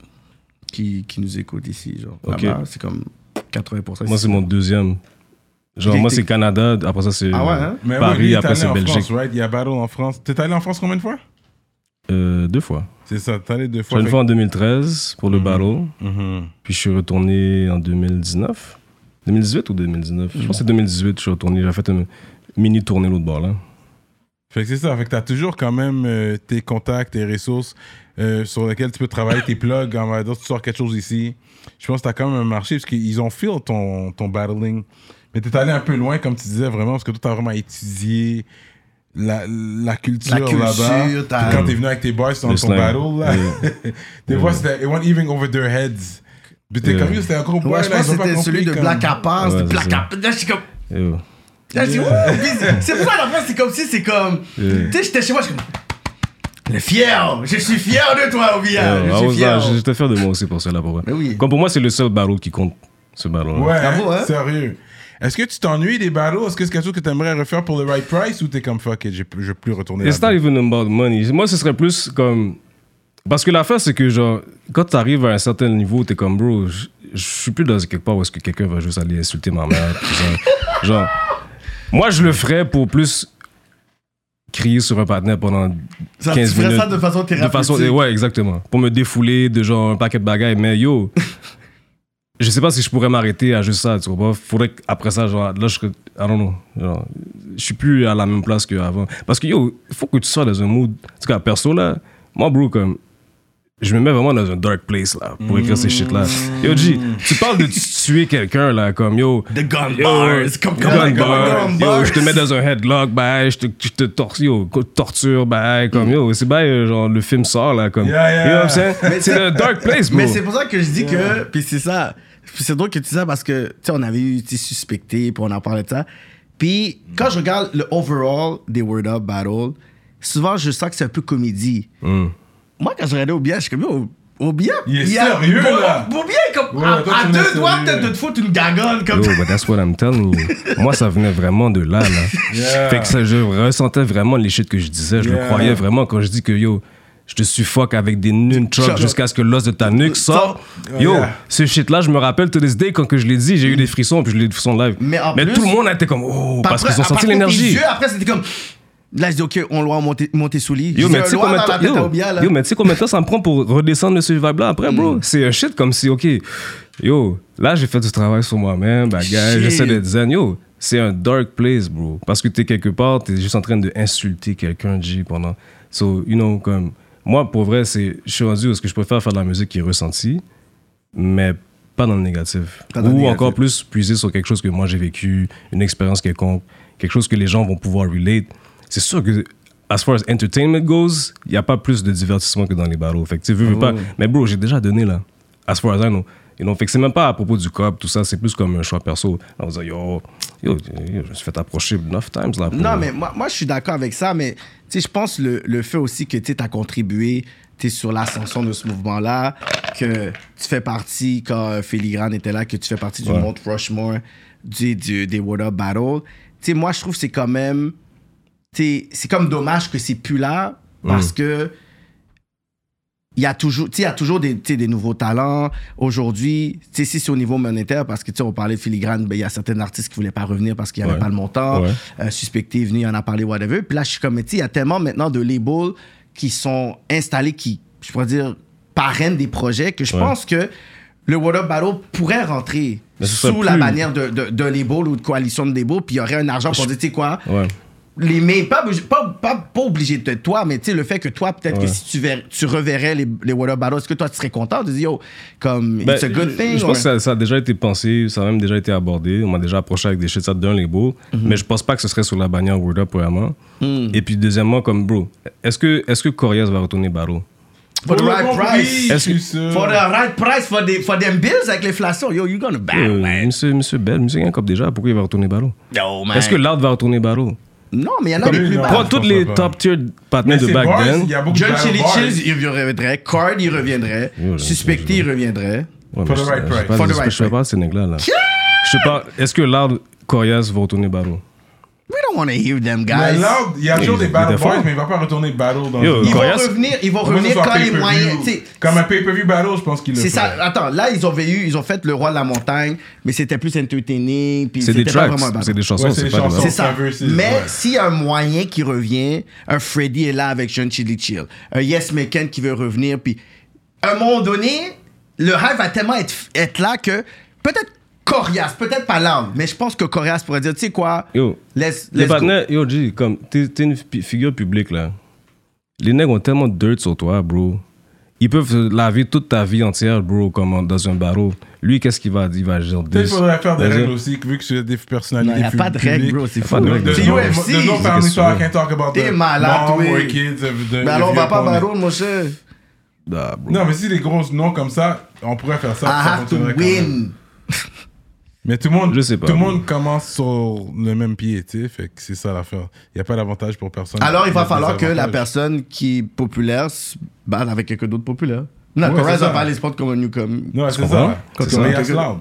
qui, qui nous écoutent ici. Genre. Ok. Là-bas, c'est comme 80%. Moi, c'est mon deuxième. Genre, moi, c'est Canada. Après ça, c'est Ah ouais, hein? Paris. après, c'est Belgique. France, right? Il y a Battle en France. T'es allé en France combien de fois? Euh, deux fois. C'est ça, t'es allé deux fois. une fait- fois en 2013 pour le battle. Mhm. Puis je suis retourné en 2019. 2018 ou 2019 Je pense que c'est 2018 je suis retourné. J'ai fait une mini tournée l'autre bord là. Fait que c'est ça. Fait que t'as toujours quand même euh, tes contacts, tes ressources euh, sur lesquelles tu peux travailler, tes plugs. En va tu sors quelque chose ici. Je pense que t'as quand même un marché parce qu'ils ont feel ton, ton battling. Mais t'es allé un peu loin, comme tu disais, vraiment, parce que toi, t'as vraiment étudié la, la culture, là-bas. quand t'es venu avec tes boys dans ton battle, là, Yeah. des fois, c'était, it went even over their heads. Puis t'es comme, c'était un gros boy, Ouais, je pense que pas c'était celui de Black à part. Ouais, c'était c'est Black ça. à part. Là, je suis comme. Là, je dis, c'est- c'est pour ça, la fin, c'est comme si c'est comme. Yeah. Tu sais, j'étais chez moi, je suis comme. Le fier, je suis fier de toi, Obia. Je suis fier. J'étais fier de moi aussi pour cela pour. Mais oui. Comme pour moi c'est le seul battle qui compte ce battle. Ouais, Bravo, hein? sérieux. Est-ce que tu t'ennuies des battles? Est-ce que c'est quelque chose que tu aimerais refaire pour le right price ou t'es comme fuck it, j'ai- je veux plus retourner It's not even about money. Moi, ce serait plus comme. Parce que l'affaire, c'est que, genre, quand t'arrives à un certain niveau, t'es comme, bro, je suis plus dans quelque part où est-ce que quelqu'un va juste aller insulter ma mère. tout ça. Genre, moi, je le ferais pour plus crier sur un partenaire pendant Ça, 15 tu ferais minutes. ça de façon de thérapeutique. façon. Ouais, exactement. Pour me défouler de genre un paquet de bagailles. Mais yo, je sais pas si je pourrais m'arrêter à juste ça, tu vois. Faudrait qu'après ça, genre, là, je serais. I don't know. Genre, je suis plus à la même place qu'avant. Parce que yo, il faut que tu sois dans un mood. En tout cas, perso, là, moi, bro, comme. Je me mets vraiment dans un dark place, là, pour écrire ces shit-là. Yo, G, tu parles de tuer quelqu'un, là, comme yo. The gun Yo, bars. Comme gun comme- bar. comme Yo, bars. je te mets dans un headlock, bah, je te, je te tor- yo, torture, bah, comme yo, c'est bah, genre le film sort là, comme. Yeah, yeah. You know what I'm saying? C'est- le dark place, bro. Mais c'est pour ça que je dis que. Puis c'est ça. Puis c'est drôle que tu dis ça parce que, tu sais, on avait eu tu sais, suspecté, puis on en parlait de ça. Puis quand je regarde le overall des Word Up Battle, souvent je sens que c'est un peu comédie. Mm. Moi, quand je regardais Obia, je suis comme, yo, Obia. Il est a- sérieux, Bo- là. Obia est comme. Ouais, à toi, à tu deux doigts de de te foutre une gagonne comme Yo, but that's what I'm telling you. Moi, ça venait vraiment de là, là. Yeah. Fait que ça, je ressentais vraiment les shit que je disais. Je Yeah. le croyais vraiment quand je dis que yo, je te suffoque avec des nunchucks Chuck. jusqu'à ce que l'os de ta nuque sorte. Yo, yeah. ce shit-là, je me rappelle to this day quand que je l'ai dit, j'ai eu des frissons puis je l'ai dit frissons live. Mais plus- tout le monde a été comme oh parce qu'ils ont senti l'énergie. après, c'était comme. Là, je dis, OK, on doit monter, monter sous lit. Yo, mais tu sais combien de la temps, mais ça me prend pour redescendre de ce vibe-là après, bro? Mm. C'est un shit comme si, OK, yo, là, j'ai fait du travail sur moi-même, bagage, j'essaie d'être zen. Yo, c'est un dark place, bro. Parce que t'es quelque part, t'es juste en train d'insulter quelqu'un, G, pendant. So, you know, comme. Moi, pour vrai, c'est. Je suis rendu où est-ce que je préfère faire de la musique qui est ressentie, mais pas dans le négatif. Dans Ou le négatif. encore plus puiser sur quelque chose que moi j'ai vécu, une expérience quelconque, quelque chose que les gens vont pouvoir relate. c'est sûr que, as far as entertainment goes, il n'y a pas plus de divertissement que dans les battles. Fait que tu veux, veux pas. Mais bro, j'ai déjà donné là. As far as I know. You know, fait que c'est même pas à propos du cop, tout ça, c'est plus comme un choix perso. Là, on yo, yo, yo, je me suis fait approcher enough times là. pour- Non, mais moi, moi je suis d'accord avec ça, mais tu sais, je pense le, le fait aussi que tu as contribué t'es sur l'ascension de ce mouvement-là, que tu fais partie, quand euh, Filigrane était là, que tu fais partie du Ouais. Mount Rushmore du, du- des Battle. Tu sais, moi, je trouve que c'est quand même. tu C'est comme dommage que c'est plus là parce que. Il y a toujours, il y a toujours des, des nouveaux talents. Aujourd'hui, tu sais, si c'est au niveau monétaire, parce que, on parlait de filigrane, ben, il y a certains artistes qui voulaient pas revenir parce qu'il n'y avait Ouais. pas le montant. Ouais. Euh, Suspecté est venu, il en a parlé, whatever. Puis là, je suis comme, il y a tellement maintenant de labels qui sont installés, qui, je pourrais dire, parrainent des projets que je Ouais. pense que le What Up Battle pourrait rentrer sous la plus- bannière de, de, d'un label ou de coalition de labels, puis il y aurait un argent pour dire, tu sais quoi, Les mains, pas, obligé- pas, pas, pas obligé de toi, mais tu sais, le fait que toi, peut-être que si tu, ver- tu reverrais les, les What Up Battles, est-ce que toi, tu serais content de dire, yo, comme, Ben, it's a good thing? Je pense que ça, ça a déjà été pensé, ça a même déjà été abordé. On m'a déjà approché avec des shit ça d'un label. Mhm. Mais je pense pas que ce serait sur la bannière Word Up, premièrement. Hmm. Et puis, deuxièmement, comme bro, est-ce que, est-ce que Corias va retourner Barreau For the Pour le right price. que-. For the right price, for, the, for them bills avec l'inflation, yo, you gonna bang, Euh, man. Monsieur, monsieur Bell, monsieur Gain déjà, pourquoi il va retourner Barreau Yo, man. Est-ce que l'art va retourner Barreau Non, mais il y en a des plus non. bas. Prends toutes les top tier partenaires de back then. John Chili. Chills, il reviendrait. Card, il reviendrait. Suspecté, il reviendrait. Ouais, For the je- right price. pas- For the je- right Je sais pas ces nègres-là. Là. Je sais pas, est-ce que l'art Corias va retourner Barreau We don't want to hear them Mais guys. Loud, il y a toujours des battle boys, mais il va pas retourner battle dans Yo, Ils vont revenir, ils vont revenir quand les moyens. tu sais, Comme un pay-per-view battle, je pense qu'il le C'est ça. ferait. Attends, là, ils ont eu, ils ont fait le roi de la montagne, mais c'était plus entertaining. puis C'est des c'était pas tracks, vraiment un battle. c'est des chansons, Ouais, c'est c'est des pas des chansons. C'est battles. ça. un versus, Mais ouais. s'il y a un moyen qui revient, un Freddy est là avec John Chili Chill, un Yes McCann qui veut revenir, puis à un moment donné, le hype va tellement être, être là que peut-être Corias, peut-être pas l'âme, mais je pense que Corias pourrait dire, tu sais quoi, Yo, let's, les let's go. partenaires, yo, G, comme, t'es t'es une figure publique, là. Les nègres ont tellement de dirt sur toi, bro. Ils peuvent laver toute ta vie entière, bro, comme dans un barreau. Lui, qu'est-ce qu'il va dire? Il va dire Peut-être qu'il faudrait faire des règles aussi, vu que c'est des personnalités il n'y a pas de règles, bro, c'est fou. C'est UFC. There's no family talk, tu can't talk about T'es the malade, mom or kids Mais alors, on va pas battle, mon cher. Ah, bro. Non, mais si des gros noms comme ça, on pourrait faire ça. I have to win. Mais tout le monde, Je sais pas, tout le monde commence sur le même pied, tu sais. Fait que c'est ça l'affaire. Il n'y a pas d'avantage pour personne. Alors, il va falloir que la personne qui est populaire se batte avec quelqu'un d'autre populaire. Non, Ouais, c'est ça. va pas les spots comme un new comme Non, c'est ça. C'est C'est ça. Loud.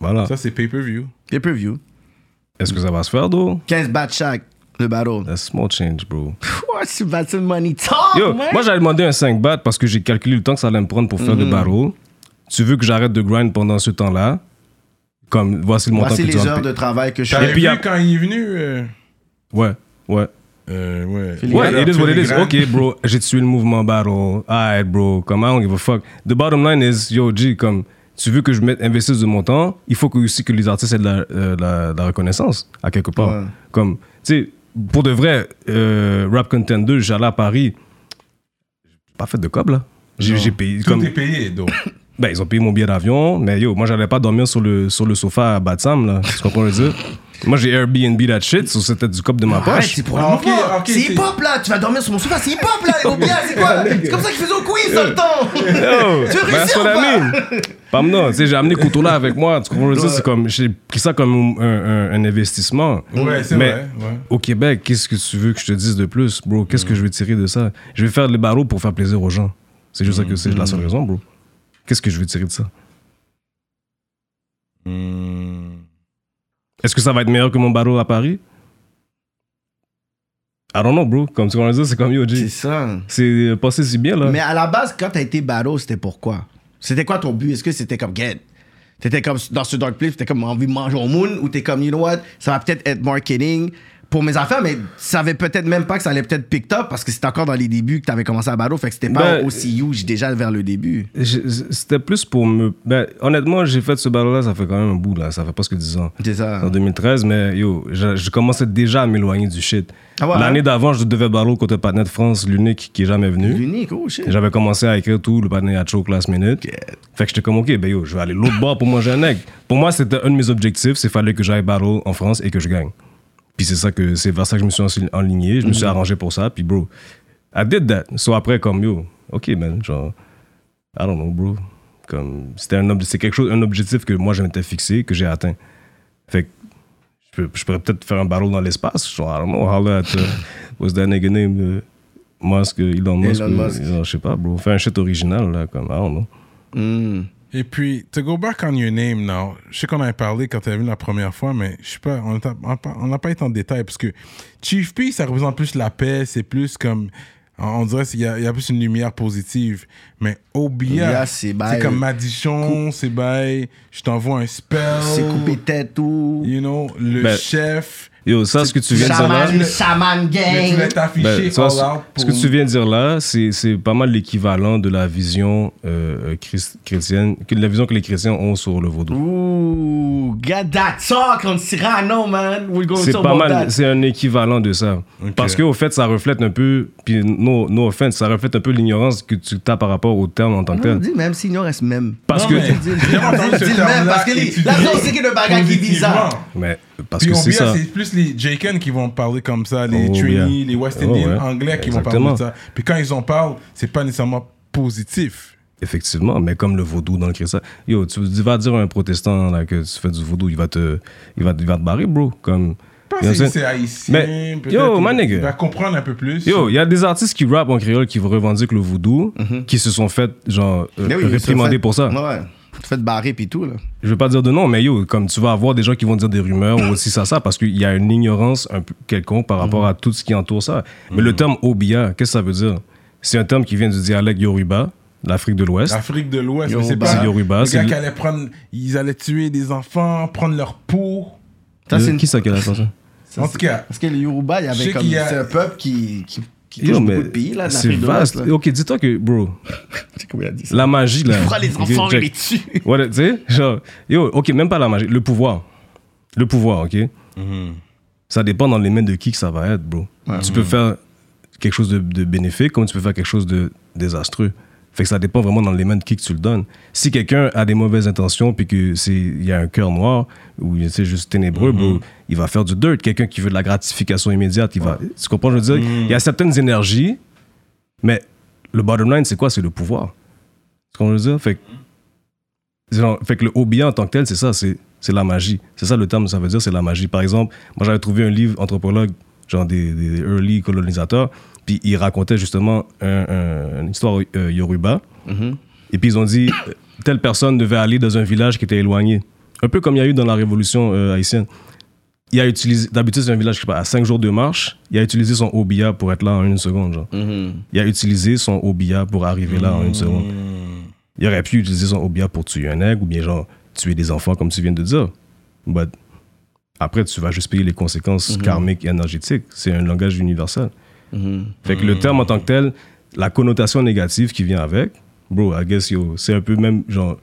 Voilà. Ça, c'est pay-per-view. pay-per-view. Est-ce que ça va se faire, though? 15 bats chaque, le battle. That's small change, bro. Bats une money talk, Yo, man? moi, j'avais demandé un 5 bahts parce que j'ai calculé le temps que ça allait me prendre pour faire le barreau. Tu veux que j'arrête de grind pendant ce temps-là? Comme, voici le montant Voici que tu les heures de travail que je fais. puis, vu quand il est venu euh, Ouais, ouais. euh, ouais. Filigrane. Ouais, it is what it is. Ok, bro, j'ai tué le mouvement battle. Alright, bro, comme I don't give a fuck. The bottom line is, yo, G, comme tu veux que je mette, investisse de mon temps, il faut que, aussi que les artistes aient de la, euh, de la, de la reconnaissance, à quelque part. Ouais. Comme, tu sais, pour de vrai, euh, Rap Content 2, j'allais à Paris, j'ai pas fait de cob, là. J'ai j'ai payé. Tout Comme, est payé, donc. ben, ils ont payé mon billet d'avion, mais yo, moi, j'allais pas dormir sur le, sur le sofa à Batsam, là. Tu comprends le dire? Moi, j'ai Airbnb that shit, so c'était du cop de ma Arrête, poche. c'est pour Ah, ok, ok, c'est c'est- hip-hop, là. Tu vas dormir sur mon sofa. C'est hip-hop, là, les gros bien. C'est quoi? C'est comme ça qu'ils faisaient au quiz dans le temps. Yo, Tu veux ben, réussir ou what I pas? mean. Pas maintenant, tu sais, j'ai amené couteau là avec moi. Tu comprends le dire? C'est comme, j'ai pris ça comme un, un- un investissement. Ouais, c'est Mais vrai. Ouais. au Québec, qu'est-ce que tu veux que je te dise de plus, bro? Qu'est-ce que je vais tirer de ça? Je vais faire le barreau pour faire plaisir aux gens. C'est juste ça que c'est la seule raison, bro. Qu'est-ce que je vais tirer de ça? Hmm. Est-ce que ça va être meilleur que mon barreau à Paris? I don't know, bro. Comme tu le dire, c'est comme yo, C'est ça. C'est passé si bien, là. Mais à la base, quand t'as été battle, c'était pourquoi? C'était quoi ton but? Est-ce que c'était comme get? T'étais comme dans ce dark place, t'étais comme envie de manger au moon ou t'es comme, you know what, ça va peut-être être marketing pour mes affaires, mais tu savais peut-être même pas que ça allait peut-être pick up parce que c'était encore dans les débuts que t'avais commencé à battle, fait que c'était pas Ben, aussi huge déjà vers le début. C'était plus pour me. Ben, honnêtement, j'ai fait ce battle-là, ça fait quand même un bout, là. Ça fait presque 10 ans. C'est ça. En 2013, mais yo, je, je commençais déjà à m'éloigner du shit. Ah ouais, L'année hein? d'avant, je devais battle contre le partenaire de France, l'unique qui est jamais venu. L'unique, oh shit. J'avais commencé à écrire tout, le partenaire à choke last minute. Fait que j'étais comme, ok, ben yo, je vais aller l'autre bord pour manger un egg. Pour moi, c'était un de mes objectifs, c'est fallait que j'aille battle en France et que je gagne. Puis c'est ça que c'est vers ça que je me suis enligné. Je me suis arrangé pour ça. Puis bro, I did that. So après, comme yo, ok, man, genre, I don't know, bro. Comme, c'était un, c'est quelque chose, un objectif que moi, je m'étais fixé, que j'ai atteint. Fait que je, peux- je pourrais peut-être faire un battle dans l'espace. Genre, I don't know, holla at, uh, what's that nigga name? uh, Musk, uh, Elon Musk. Elon uh, Musk. genre, je sais pas, bro. Fais un shit original, là, comme, I don't know. Hmm. Et puis, to go back on your name now, je sais qu'on avait parlé quand tu es venu la première fois, mais je sais pas, on n'a pas, on n'a pas été en détail parce que Chief P, ça représente plus la paix, c'est plus comme. On dirait qu'il y, a- il y a plus une lumière positive. Mais Obia, c'est comme Madichon, c'est bail, je t'envoie un spell. C'est coupé tête tout. You know, le Ben, chef. Yo, ça, ce que tu viens de dire là. Gang. Ben, ça, ce- ce que tu viens de dire là, c'est c'est pas mal l'équivalent de la vision euh, christ- chrétienne, que la vision que les chrétiens ont sur le vaudou. Ooh, get that talk on Cyrano, man. We're going C'est to pas mal, that. c'est un équivalent de ça. Ok. Parce qu'au fait, ça reflète un peu, puis no, no offense, ça reflète un peu l'ignorance que tu as par rapport au terme en tant que tel. dis même s'il reste même. Parce Non, que. mais- Dis- dis- J'ai entendu dis- ce dis le terme-là même, parce que non, c'est que le bagage qui est bizarre. Mais parce Puis que c'est ça. c'est plus les Jaken qui vont parler comme ça, les Oh, Trini, yeah. les West Oh, Indians ouais. anglais qui Exactement. vont parler de ça. Puis quand ils en parlent, c'est pas nécessairement positif. Effectivement, mais comme le vaudou dans le chrétien. Yo, tu, tu vas dire à un protestant là, que tu fais du vaudou, il va te, il va, il va te barrer, bro. Comme, c'est haïtien, Mais, yo, nigga. Il va comprendre un peu plus. Yo, il y a des artistes qui rappent en créole qui revendiquent le voodoo, qui se sont fait genre euh, Mais oui, réprimander fait- pour ça. Ouais. Tu fais te barrer puis tout, là. Je veux pas dire de non, mais yo, comme tu vas avoir des gens qui vont dire des rumeurs ou aussi ça, ça, parce qu'il y a une ignorance un peu quelconque par rapport à tout ce qui entoure ça. Mais le terme Obia, qu'est-ce que ça veut dire? C'est un terme qui vient du dialecte Yoruba, l'Afrique de l'Ouest. L'Afrique de l'Ouest, mais c'est Yoruba. pas. C'est Yoruba, Les c'est gars qui allaient prendre. Ils allaient tuer des enfants, prendre leur peau. Ça, c'est une- Qui ça qui a ça, En tout cas. Parce que les Yoruba, il y avait comme. C'est un peuple qui. Qui touche beaucoup de pays, là, c'est vaste. là. Ok, dis-toi que, bro, Tu la magie là. Prends les Ok, enfants et check. les tue. Ouais, tu sais, genre, yo, ok, même pas la magie, le pouvoir. Le pouvoir, ok? Ça dépend dans les mains de qui que ça va être, bro. Tu peux faire quelque chose de, de bénéfique comme tu peux faire quelque chose de désastreux. Fait que ça dépend vraiment dans les mains de qui que tu le donnes. Si quelqu'un a des mauvaises intentions puis que c'est il y a un cœur noir ou c'est juste ténébreux, bro, il va faire du dirt. Quelqu'un qui veut de la gratification immédiate, il va. Tu comprends, je veux dire, il y a certaines énergies, mais le bottom line, c'est quoi? C'est le pouvoir. Tu comprends, je veux dire? Fait que Genre, fait que le hobby en tant que tel, c'est ça, c'est c'est la magie. C'est ça le terme, ça veut dire, c'est la magie. Par exemple, moi j'avais trouvé un livre anthropologue, genre des, des early colonisateurs, puis ils racontaient justement un- un- une histoire euh, yoruba. Et puis ils ont dit, euh, telle personne devait aller dans un village qui était éloigné. Un peu comme il y a eu dans la révolution euh, haïtienne. Il a utilisé, d'habitude c'est un village, sais pas, à 5 jours de marche, il a utilisé son obia pour être là en une seconde, genre. Il a utilisé son obia pour arriver là en une seconde. Il aurait pu utiliser son obia pour tuer un aigle ou bien genre tuer des enfants comme tu viens de dire. But après, tu vas juste payer les conséquences karmiques et énergétiques. C'est un langage universel. Fait que le terme en tant que tel, la connotation négative qui vient avec, bro, I guess yo, c'est un peu même genre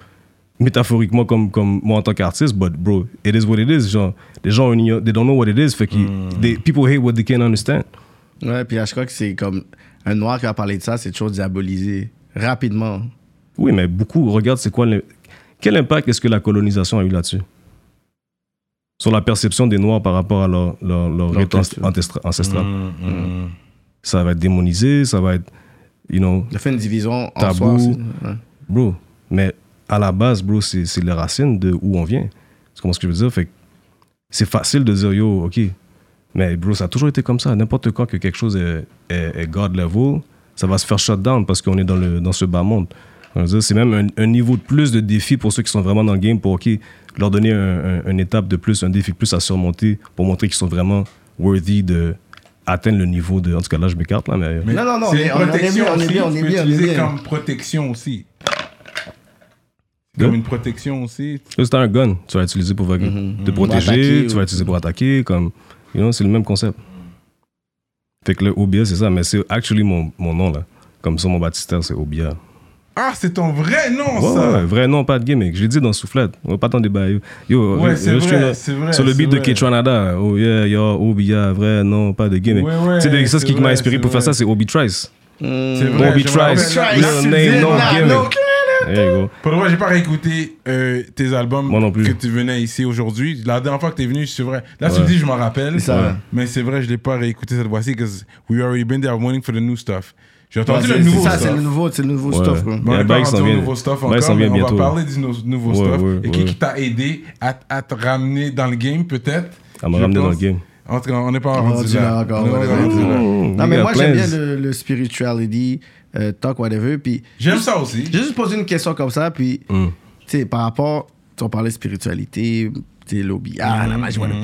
métaphoriquement comme, comme moi en tant qu'artiste, but bro, it is what it is. Genre, les gens, they don't know what it is. Fait que they- people hate what they can't understand. Ouais, puis là, je crois que c'est comme. Un noir qui a parlé de ça, c'est toujours diabolisé rapidement. Oui, mais beaucoup, regarde, c'est quoi le... Quel impact est-ce que la colonisation a eu là-dessus? Sur la perception des Noirs par rapport à leur, leur, leur ancestral. Mm, Ça va être démonisé, ça va être, you know, Il a fait une division en Tabou. soi. c'est- ouais. bro. Mais à la base, bro, c'est les racines de où on vient. Tu comprends ce que je veux dire? Fait c'est facile de dire, yo, ok. Mais bro, ça a toujours été comme ça. N'importe quand que quelque chose est, est, est God level, ça va se faire shut down parce qu'on est dans, le, dans ce bas monde. C'est même un, un niveau de plus de défi pour ceux qui sont vraiment dans le game pour ok, leur donner un, un- une étape de plus, un défi de plus à surmonter pour montrer qu'ils sont vraiment worthy de atteindre le niveau de. En tout cas, là, je m'écarte, là, mais. Mais Non, non, non, c'est on est- bien, on est bien, on est peux bien, on est utiliser bien. comme protection aussi. Comme une protection aussi. C'est un gun, tu vas l'utiliser pour va- te Pour protéger, tu vas l'utiliser pour attaquer, comme, you know, c'est le même concept. Fait que le Obia, c'est ça, mais c'est actually mon, mon nom, là. Comme ça, mon baptistère, c'est Obia. Ah, c'est ton vrai nom, Ouais, ça. ouais, vrai nom, pas de gimmick. Je l'ai dit dans Soufflette. On va pas tant débat. Yo, yo, Ouais, yo, c'est vrai, c'est vrai, Sur le c'est beat de vrai. Ketranada, oh yeah, yo, Obia, vrai nom, pas de gimmick. Ouais, ouais, tu sais, ça, ce c'est qui m'a inspiré c'est pour faire ça, c'est Obi Trice. C'est Mm. vrai. Obi. Trice, tu name, no gimmick. No, There you go. Pour le vrai, j'ai pas réécouté euh, tes albums Moi non plus. que tu venais ici aujourd'hui. La dernière fois que tu es venu, c'est vrai. Là, tu me dis, je m'en rappelle. C'est ça. Ouais. Mais c'est vrai, je l'ai pas réécouté cette fois-ci parce we already been there waiting for the new stuff. J'ai entendu Ouais, le nouveau ça, stuff. c'est le nouveau, c'est le nouveau Ouais. stuff. on au vient. nouveau stuff encore, mais va parler du nou- nouveau Ouais, stuff. ouais, Et qui, ouais. qui t'a aidé à, à te ramener dans le game, peut-être? À me ramener dans le game. En tout cas, on n'est pas rendu là. Non, mais moi, j'aime bien le spirituality, euh, talk, whatever. Puis, J'aime ça aussi. j'ai juste posé une question comme ça, puis, Mm. tu sais, par rapport, on parlait spiritualité, tu sais, lobby, ah, la magie, whatever.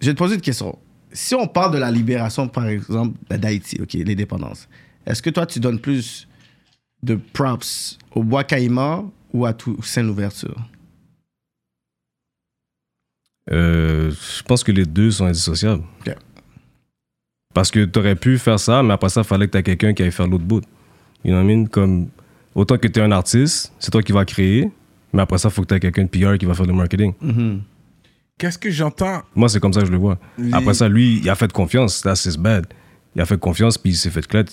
Je vais te poser une question. Si on parle de la libération, par exemple, d'Haïti, OK, l'indépendance, est-ce que toi, tu donnes plus de props au Bois Caïman ou à Toussaint l'ouverture? Euh, je pense que les deux sont indissociables. Ok. Parce que tu aurais pu faire ça, mais après ça, il fallait que tu aies quelqu'un qui aille faire l'autre bout. You know what I mean? Comme, autant que tu es un artiste, c'est toi qui vas créer, mais après ça, il faut que tu aies quelqu'un de PR qui va faire le marketing. Qu'est-ce que j'entends? Moi, c'est comme ça que je le vois. Les- Après ça, lui, il a fait confiance. That's his bad. Il a fait confiance, puis il s'est fait clair,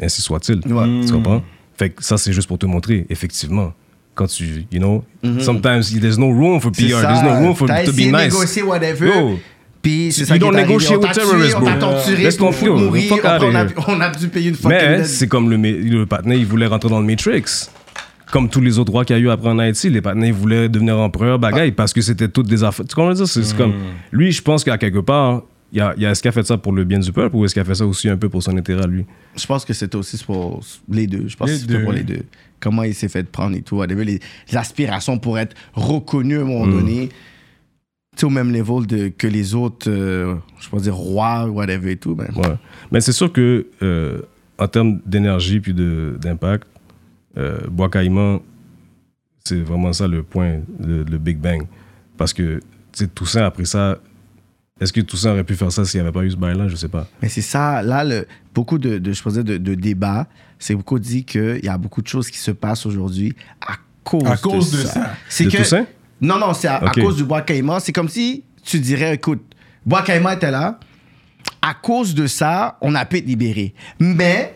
ainsi soit-il. Ouais. Tu comprends? Fait que ça, c'est juste pour te montrer, effectivement. Quand tu, you know, sometimes there's no room for PR, there's no room for to be nice. négocier whatever. Yo, Puis c'est You ça qui don't est arrivé. On with terrorists, on t'a bro. torturé foutre flow. mourir. Après, on, a, on dû payer une fucking Mais c'est comme le, le partenaire, il voulait rentrer dans le Matrix. Comme tous les autres rois qu'il y a eu après en Haïti, les partenaires, ils voulaient devenir empereur, bagaille, parce que c'était toutes des affaires. Tu comprends dire? C'est comme. Lui, je pense qu'à quelque part, il y a, y a- est-ce qu'il a fait ça pour le bien du peuple ou est-ce qu'il a fait ça aussi un peu pour son intérêt à lui? Je pense que c'était aussi pour les deux. Je pense Les que c'était pour les deux. Comment il s'est fait prendre et tout. whatever, Les, les aspirations pour être reconnu à un moment donné. Tu sais, au même level de, que les autres, euh, je peux dire rois, whatever et tout. Ben, Ouais. Mais c'est sûr que, euh, en termes d'énergie puis de- d'impact, euh, Bois Caïman, c'est vraiment ça le point, le, le Big Bang. Parce que, tu sais, Toussaint, après ça, est-ce que Toussaint aurait pu faire ça s'il n'y avait pas eu ce bail-là? Je sais pas. Mais c'est ça, là, le, beaucoup de, de, je peux dire, de, de débats, c'est beaucoup dit qu'il y a beaucoup de choses qui se passent aujourd'hui à cause, À cause de ça. C'est De que, Toussaint? Non, non, c'est à, cause du bois caïman. C'est comme si tu dirais, écoute, bois caïman était là. À cause de ça, on a pu être libéré. Mais,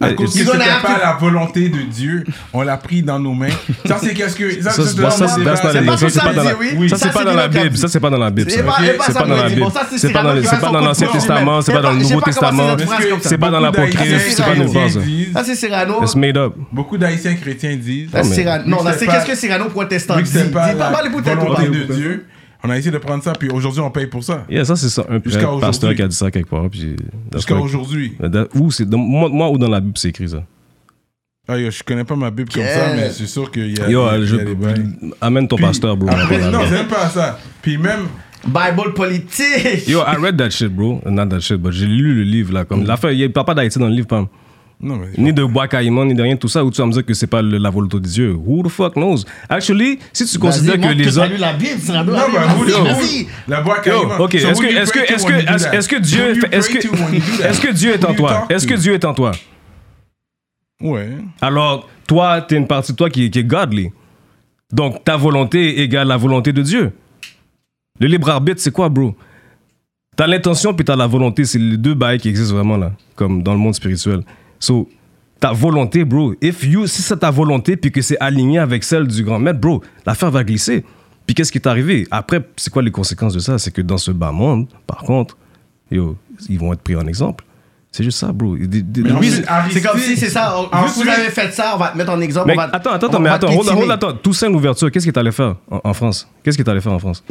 À Mais cause que c'était pas to- la volonté de Dieu, on l'a pris dans nos mains. Ça, c'est qu'est-ce que. Ça, c'est- pas ça, tout c'est ça pas dans la- Bible. Ça, c'est pas dans la Bible. C'est ça. pas- c'est pas dans la Bible. c'est pas dans c'est pas dans l'Ancien. Testament, c'est pas dans le Nouveau Testament, c'est pas dans l'Apocryphe, c'est pas nulle part, ça. c'est Cyrano. It's made up. Beaucoup d'Haïtiens chrétiens disent. Non, c'est qu'est-ce que Cyrano protestant dit? Dis pas la les bouteilles volonté de Dieu, on a essayé de prendre ça, puis aujourd'hui, on paye pour ça. Yeah, ça, c'est ça, un Jusqu'à pasteur aujourd'hui. qui a dit ça quelque part. Jusqu'à aujourd'hui. moi, moi, ou dans la Bible, c'est écrit ça? Ah, yo, je connais pas ma Bible comme Yeah. ça, mais c'est sûr qu'il y a. Yo, il y a je- des bails. amène ton Puis- pasteur, bro. Après, non, c'est même pas ça. Puis même, Bible politique. Yo, I read that shit, bro. Not that shit, but j'ai lu le livre, là. Comme l'affaire, il n'y a pas d'Haïti dans le livre, pas. Non, mais. Ni de bois caïman, ni de rien, tout ça, où tu vas me dire que c'est pas le- la volonté de Dieu. Who the fuck knows? Actually, si tu considères que les hommes. la Bible. Non, bah, vous, vas-y, vous, vas-y. la Yo, carrément. ok. So Est-ce que, est-ce que, est-ce you que, est-ce que Dieu, est-ce que, est-ce que Dieu est en toi? Est-ce que? Dieu est en toi? Ouais. Alors, toi, t'es une partie de toi qui, qui est godly. Donc, ta volonté égale la volonté de Dieu. Le libre arbitre, c'est quoi, bro? T'as l'intention puis t'as la volonté. C'est les deux bails qui existent vraiment là, comme dans le monde spirituel. So, ta volonté, bro, if you, si c'est ta volonté puis que c'est aligné avec celle du grand maître, bro, l'affaire va glisser. Puis qu'est-ce qui est arrivé? Après, c'est quoi les conséquences de ça? C'est que dans ce bas monde, par contre, yo, ils vont être pris en exemple. C'est juste ça, bro. C'est comme si c'est ça. on- Vu que vous avez fait ça, on va te mettre en exemple. mais on va te- attends, attends, on attends, va mais te attends, hold, hold, attends. Toussaint l'ouverture, qu'est-ce qu'il t'allait faire en, en France? Qu'est-ce qu'il t'allait faire en France?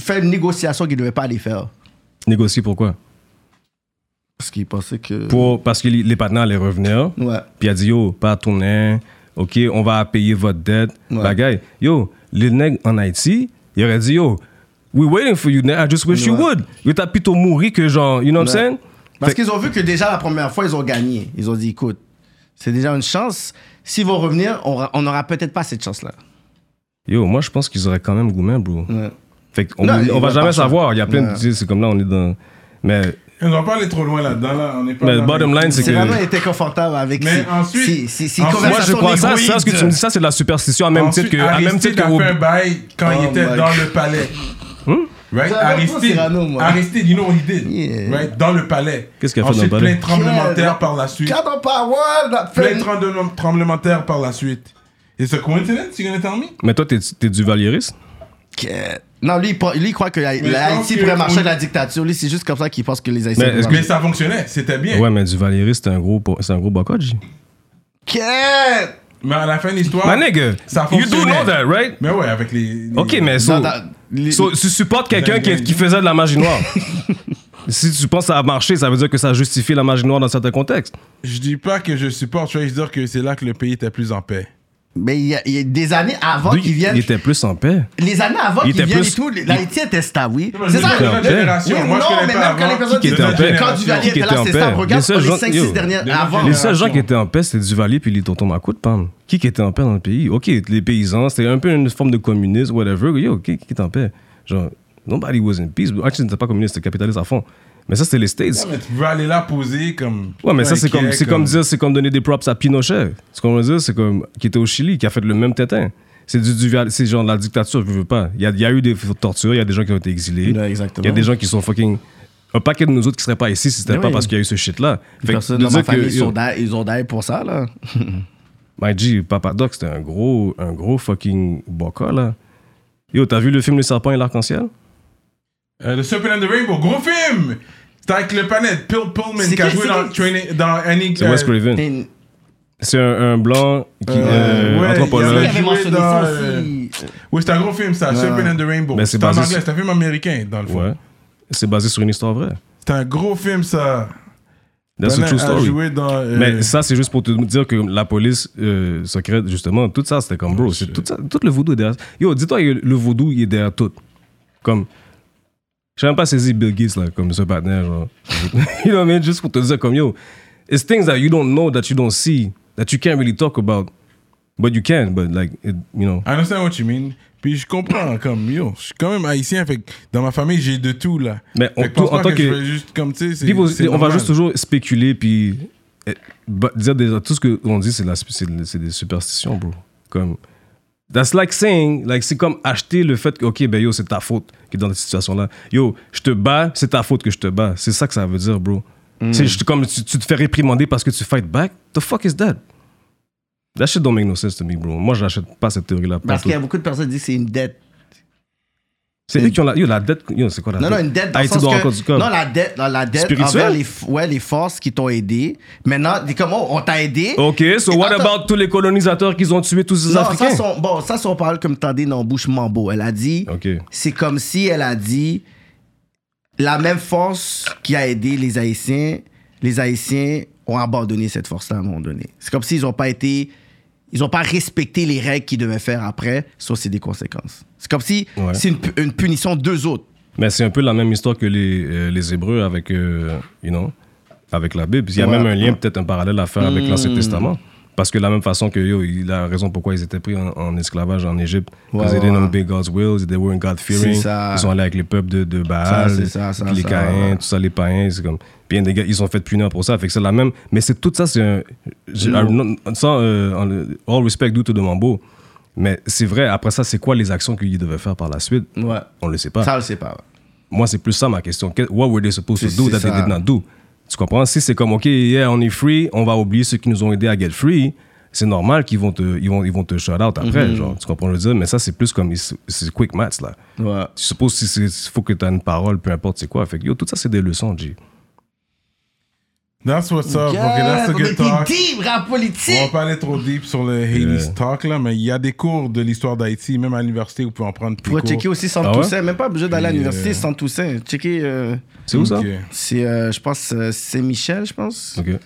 Faire une négociation qu'il ne devait pas aller faire. Négocier pourquoi? Parce qu'il pensait que. Pour, Parce que les partenaires allaient revenir, Ouais. puis il a dit Yo, pas tourner, ok, on va payer votre dette. Ouais. Bagaille. Yo, les nègres en Haïti, il aurait dit Yo, we waiting for you. I just wish you would. Yo, t'as plutôt mouru que genre, you know what I'm saying? Parce qu'ils ont vu que déjà la première fois, ils ont gagné. Ils ont dit écoute, c'est déjà une chance. S'ils vont revenir, on ra- on n'aura peut-être pas cette chance-là. Yo, moi, je pense qu'ils auraient quand même goûté, bro. Ouais. Fait qu'on on va jamais savoir. Il y a plein de. C'est comme là, on est dans. Mais, On va pas aller trop loin là-dedans, là. On est pas mais dans bottom line, c'est que. Cyrano était confortable avec Mais ensuite- ses- ses ensuite- Moi, je crois ça, ça, ce que tu me dis, ça, c'est de la superstition à même Ensuite, titre que. À même titre a que. fait un bail quand il Oh était dans God. le palais. Hmm? right? Aristide. Aristide, you know what he did, Yeah. right? Dans le palais. Qu'est-ce qu'il a fait dans le palais? plein de tremblements de terre par la suite. Plein de tremblements- tremblements de terre par la suite. It's a coincidence, you gonna tell me? Mais toi, t'es du valieriste Que- Non, lui, il pense- lui, il croit que la- l'Haïti que- pourrait marcher avec la dictature. Lui, c'est juste comme ça qu'il pense que les Haïtiens. Mais Mais ça fonctionnait, c'était bien. Ouais, mais du valieriste, c'est un gros, c'est un gros boycott, J. marcher. Que- Mais à la fin de l'histoire. My nigga, ça you do know that, right? Mais ouais, avec les. les- Ok, mais so, dans- les- so, tu supportes quelqu'un qui, qui faisait de la magie noire. si tu penses que ça a marché, ça veut dire que ça justifie la magie noire dans certains contextes. Je dis pas que je supporte, je juste dire que c'est là que le pays était plus en paix. Mais il y, a, il y a des années avant qu'ils viennent. il était plus en paix. Les années avant Il qu'ils viennent plus- et tout, l'Haïti était stable, oui. C'est ça. paix. génération. Oui, Moi, non, je mais même quand les personnes Qui était en paix? quand Duvalier était était là, en c'est. Les Regarde les gens- 5-6 yo, dernières de avant. Les seuls gens qui étaient en paix, c'était Duvalier puis les tontons Macoute, pam. Qui qui était en paix dans le pays? Ok, les paysans, c'était un peu une forme de communisme, whatever. Yo, qui, qui était en paix? Genre, nobody was in peace. Actually, c'était pas communiste, c'était capitaliste à fond. Mais ça, c'était les States. Ouais, mais tu veux aller là poser comme. Ouais, mais ça, c'est comme, c'est comme dire, c'est comme donner des props à Pinochet. Ce qu'on veut dire, c'est comme, qui était au Chili, qui a fait le même tétin. C'est du, du c'est genre de la dictature, je veux pas. Il y a, il y a eu des tortures, il y a des gens qui ont été exilés. Ouais. Il y a des gens qui sont fucking. Un paquet de nous autres qui seraient pas ici si c'était Mais pas oui. parce qu'il y a eu ce shit-là. Fait que dans ma que, famille, ils ont die pour ça, là. My G, Papa Doc, c'était un gros, un gros fucking boca, là. Yo, t'as vu le film Le Serpent et l'Arc-en-Ciel? Euh, The Serpent and the Rainbow, gros film! C'était avec le panel Bill Pullman C'est qui a joué c'est dans, qui- training, dans Annie. C'est Wes Craven. Et- C'est un, un blanc qui, Euh, euh, ouais, Il anthropologue. avait mentionné ça euh, aussi. Oui, c'est un gros film, ça, Serpent and the Rainbow. C'est C'était en basé anglais, sur- c'est un film américain, dans le fond. Ouais. C'est basé sur une histoire vraie. C'est un gros film, ça. That's a true a story. joué dans. euh, Mais ça, c'est juste pour te dire que la police euh, secrète, justement, tout ça, c'était comme, bro, c'est tout, ça, tout le vaudou est derrière. Yo, dis-toi, le vaudou, il est derrière tout. Comme, j'ai même pas saisi Bill Gates, là, comme ce partenaire, genre. you know what I mean? Juste pour te dire, comme, yo, it's things that you don't know, that you don't see, that you can't really talk about. But you can, but like, it, you know. I understand what you mean. Puis je comprends, comme, yo, je suis quand même haïtien, fait que dans ma famille, j'ai de tout, là. Mais on- que tout- en tant que- vais juste, comme, People- on va normal. juste toujours spéculer, puis eh, bah, dire des, tout ce qu'on dit, c'est des superstitions, bro. Comme, that's like saying, like, c'est comme acheter le fait que, ok, ben yo, c'est ta faute qui est dans cette situation-là. Yo, je te bats, c'est ta faute que je te bats. C'est ça que ça veut dire, bro. C'est juste comme tu, tu te fais réprimander parce que tu fight back? The fuck is that? That shit don't make no sense to me, bro. Moi, j'achète pas cette théorie-là. Parce qu'il y a beaucoup de personnes qui disent que c'est une dette. C'est eux qui ont la, yo, la dette. C'est quoi la Non, dette? non, une dette dans le Haïti sens doit que- encore du corps. Non, la dette, la, la dette Spirituelle? envers les, ouais, les forces qui t'ont aidé. Maintenant, comment on t'a aidé. Ok, so what about tous les colonisateurs qui ont tué tous ces non, Africains? ça, son, bon, ça, c'est on parle comme t'as dit dans Bouche Mambo. Elle a dit, c'est comme si elle a dit, la même force qui a aidé les Haïtiens, les Haïtiens ont abandonné cette force-là à un moment donné. C'est comme s'ils n'ont pas été, ils n'ont pas respecté les règles qu'ils devaient faire après, ça c'est des conséquences. C'est comme si Ouais. c'est une, une punition d'eux autres. Mais c'est un peu la même histoire que les, euh, les Hébreux avec, euh, you know, avec la Bible. Il y a Ouais. même un lien, peut-être un parallèle à faire avec l'Ancien Testament. Parce que de la même façon que yo, il a raison pourquoi ils étaient pris en, en esclavage en Égypte. They ouais, didn't obey God's will, they weren't God fearing. Ils sont allés avec les peuples de, de Baal, Ça, ça, les Caïns, ouais. tout ça, les païens. C'est comme. Puis les gars, ils sont fait punir pour ça. Fait que c'est la même. Mais c'est tout ça, c'est un. Non. non, sans euh, all respect due to de Mambo. Mais c'est vrai, après ça, c'est quoi les actions qu'ils devaient faire par la suite? Ouais. On le sait pas. Ça, on le sait pas. ouais. Moi, c'est plus ça ma question. Que- What were they supposed to do that they ça. did not do? Tu comprends? Si c'est comme, OK, yeah, on est free, on va oublier ceux qui nous ont aidés à get free, c'est normal qu'ils vont te, ils vont, ils vont te shut out après. Mhm. genre, tu comprends le dire? Mais ça, c'est plus comme, c'est quick maths, là. Ouais. Tu supposes c'est- faut que tu as une parole, peu importe c'est quoi. Fait que, yo, tout ça, c'est des leçons, G. That's what's up. Yeah, ok, that's a on good talk. deep, rap On va politique. pas aller trop deep sur le Hades Yeah. Talk, là, mais il y a des cours de l'histoire d'Haïti, même à l'université, vous pouvez en prendre plus Pour cours. checker aussi Ah ouais? Toussaint. Même pas obligé d'aller à l'université, euh, Centre Toussaint. Checker. euh, C'est où ça? C'est, euh, je pense, euh, Saint-Michel, je pense. OK.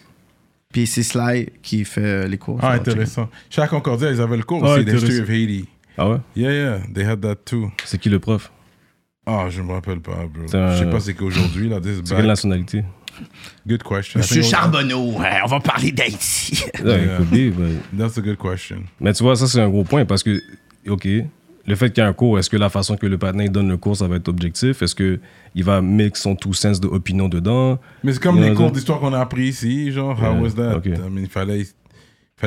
Puis c'est Sly qui fait euh, les cours. Ah, intéressant. Chez la Concordia, ils avaient le cours Ah, aussi, The History of Haiti. Ah ouais? Yeah, yeah, they had that too. C'est qui le prof? Ah, je me rappelle pas, bro. C'est un- Je sais pas c'est qu'aujourd'hui, là, C'est quelle nationalité? Good question. Monsieur Charbonneau, ouais, on va parler d'Haïti. Ouais. That's a good question. Mais tu vois, ça, c'est un gros point parce que, OK, le fait qu'il y ait un cours, est-ce que la façon que le partenaire donne le cours, ça va être objectif? Est-ce qu'il va mettre son tout sens d'opinion dedans? Mais c'est comme les cours that- d'histoire qu'on a appris ici, genre, how was that? ok. I mean, il fallait,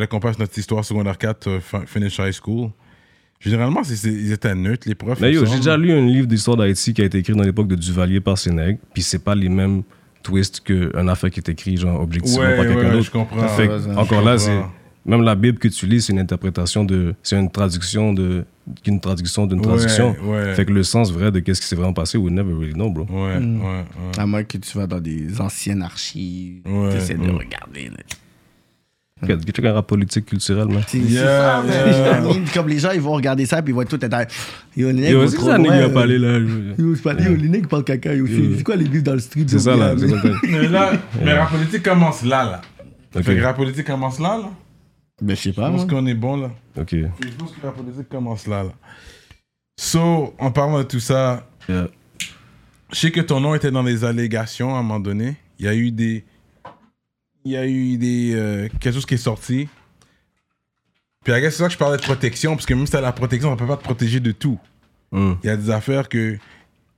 qu'on passe notre histoire secondaire 4 to fi- finish high school. Généralement, c'est- c'est- ils étaient neutres, les profs. Mais yo, j'ai déjà lu un livre d'histoire d'Haïti qui a été écrit dans l'époque de Duvalier par Sénègue, puis c'est pas les mêmes twists qu'un affaire qui est écrit, genre, objectivement Ouais, par quelqu'un ouais, d'autre. je comprends. Fait que, Ouais, ouais, encore je là, comprends. c'est. Même la Bible que tu lis, c'est une interprétation de. C'est une traduction de. Une traduction d'une traduction. ouais. Fait que le sens vrai de qu'est-ce qui s'est vraiment passé, we never really know, bro. Ouais, Mm. ouais, ouais. À moins que tu vas dans des anciennes archives, Ouais, tu essaies de ouais. regarder. là. Get un rap politique culturel, man. C'est Yeah, yeah. Je Comme les gens, ils vont regarder ça, puis ils vont tout être. Yo, les nègres Yo, c'est trop ça, loin, nègre, il a parlé là. Yo, c'est pas yo, les nègres parlent caca. Yo, c'est quoi les livres dans le street? C'est ça, là. Mais là, mais la politique commence là, là. Fait que la politique commence là, là. Ben, je sais Je pas. pense moi. qu'on est bon, là. Ok. Je pense que la politique commence là, là. So, en parlant de tout ça, je sais que ton nom était dans les allégations à un moment donné. Il y a eu des. Il y a eu des. euh, quelque chose qui est sorti. Puis, c'est ça que je parlais de protection, parce que même si t'as la protection, ça peut pas te protéger de tout. Hmm. Il y a des affaires que,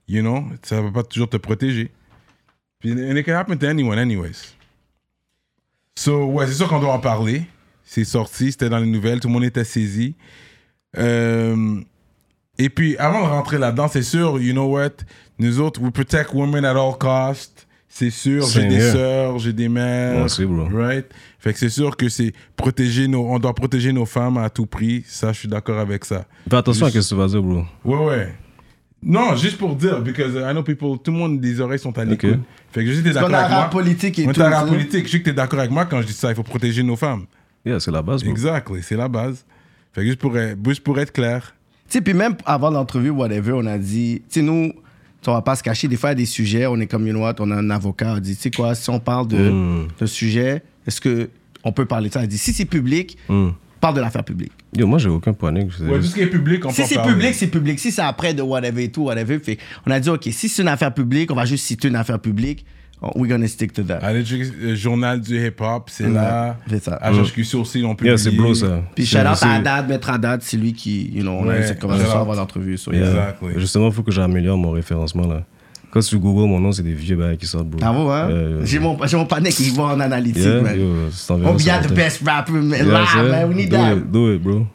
you know, ça va pas toujours te protéger. Puis, and it can happen to anyone, anyways. So, ouais, c'est sûr qu'on doit en parler. C'est sorti, c'était dans les nouvelles, tout le monde était saisi. Euh, et puis, avant de rentrer là-dedans, c'est sûr, you know what, nous autres, we protect women at all costs. C'est sûr, j'ai des sœurs, j'ai des mères. Moi aussi, bro. Right? Fait que c'est sûr que c'est protéger nos, on doit protéger nos femmes à tout prix. Ça, je suis d'accord avec ça. Fais attention à ce que tu vas dire, bro. Ouais, ouais. Non, juste pour dire, because I know people, tout le monde, des oreilles sont à l'écoute. Fait que je sais que t'es Parce d'accord avec moi. politique et On tout. est rap sais. politique. Je sais que t'es d'accord avec moi quand je dis ça. Il faut protéger nos femmes. Yeah, c'est la base, bro. Exactly. C'est la base. Fait que juste pour, être- juste pour être clair. Tu sais, puis même avant l'entrevue, whatever, on a dit, tu sais, nous, on va pas se cacher, des fois, il y a des sujets, on est comme, you know what, on a un avocat, on dit, tu sais quoi, si on parle de, Mm. de sujet, est-ce que on peut parler de ça? Elle dit, si c'est public, Hmm. parle de l'affaire publique. Yo, moi, j'ai aucun panique. c'est Ouais, tout ce qui est public, on peut Si c'est public, c'est public. Si c'est après de whatever et tout, whatever, fait, on a dit, OK, si c'est une affaire publique, on va juste citer une affaire publique, we're gonna stick to that. Allez, le journal du hip-hop, c'est là. c'est ça. HHQC aussi, l'ont publié. Yeah, c'est bro, ça. Puis shout out à Haddad, Maître Haddad, c'est lui qui, you know, on a Ouais, eu cette conversation avant l'entrevue. so, Yeah. Exactly. Justement, il faut que j'améliore mon référencement, là. Quand tu googles mon nom, c'est des vieux bails qui sortent, bro. Ah bon, hein? Euh, J'ai mon, j'ai mon panneau qui va en analytique, Yeah, man. yo, Oh, ça, got the best rapper man, Yeah, live, man. We need do that. It, do it, bro.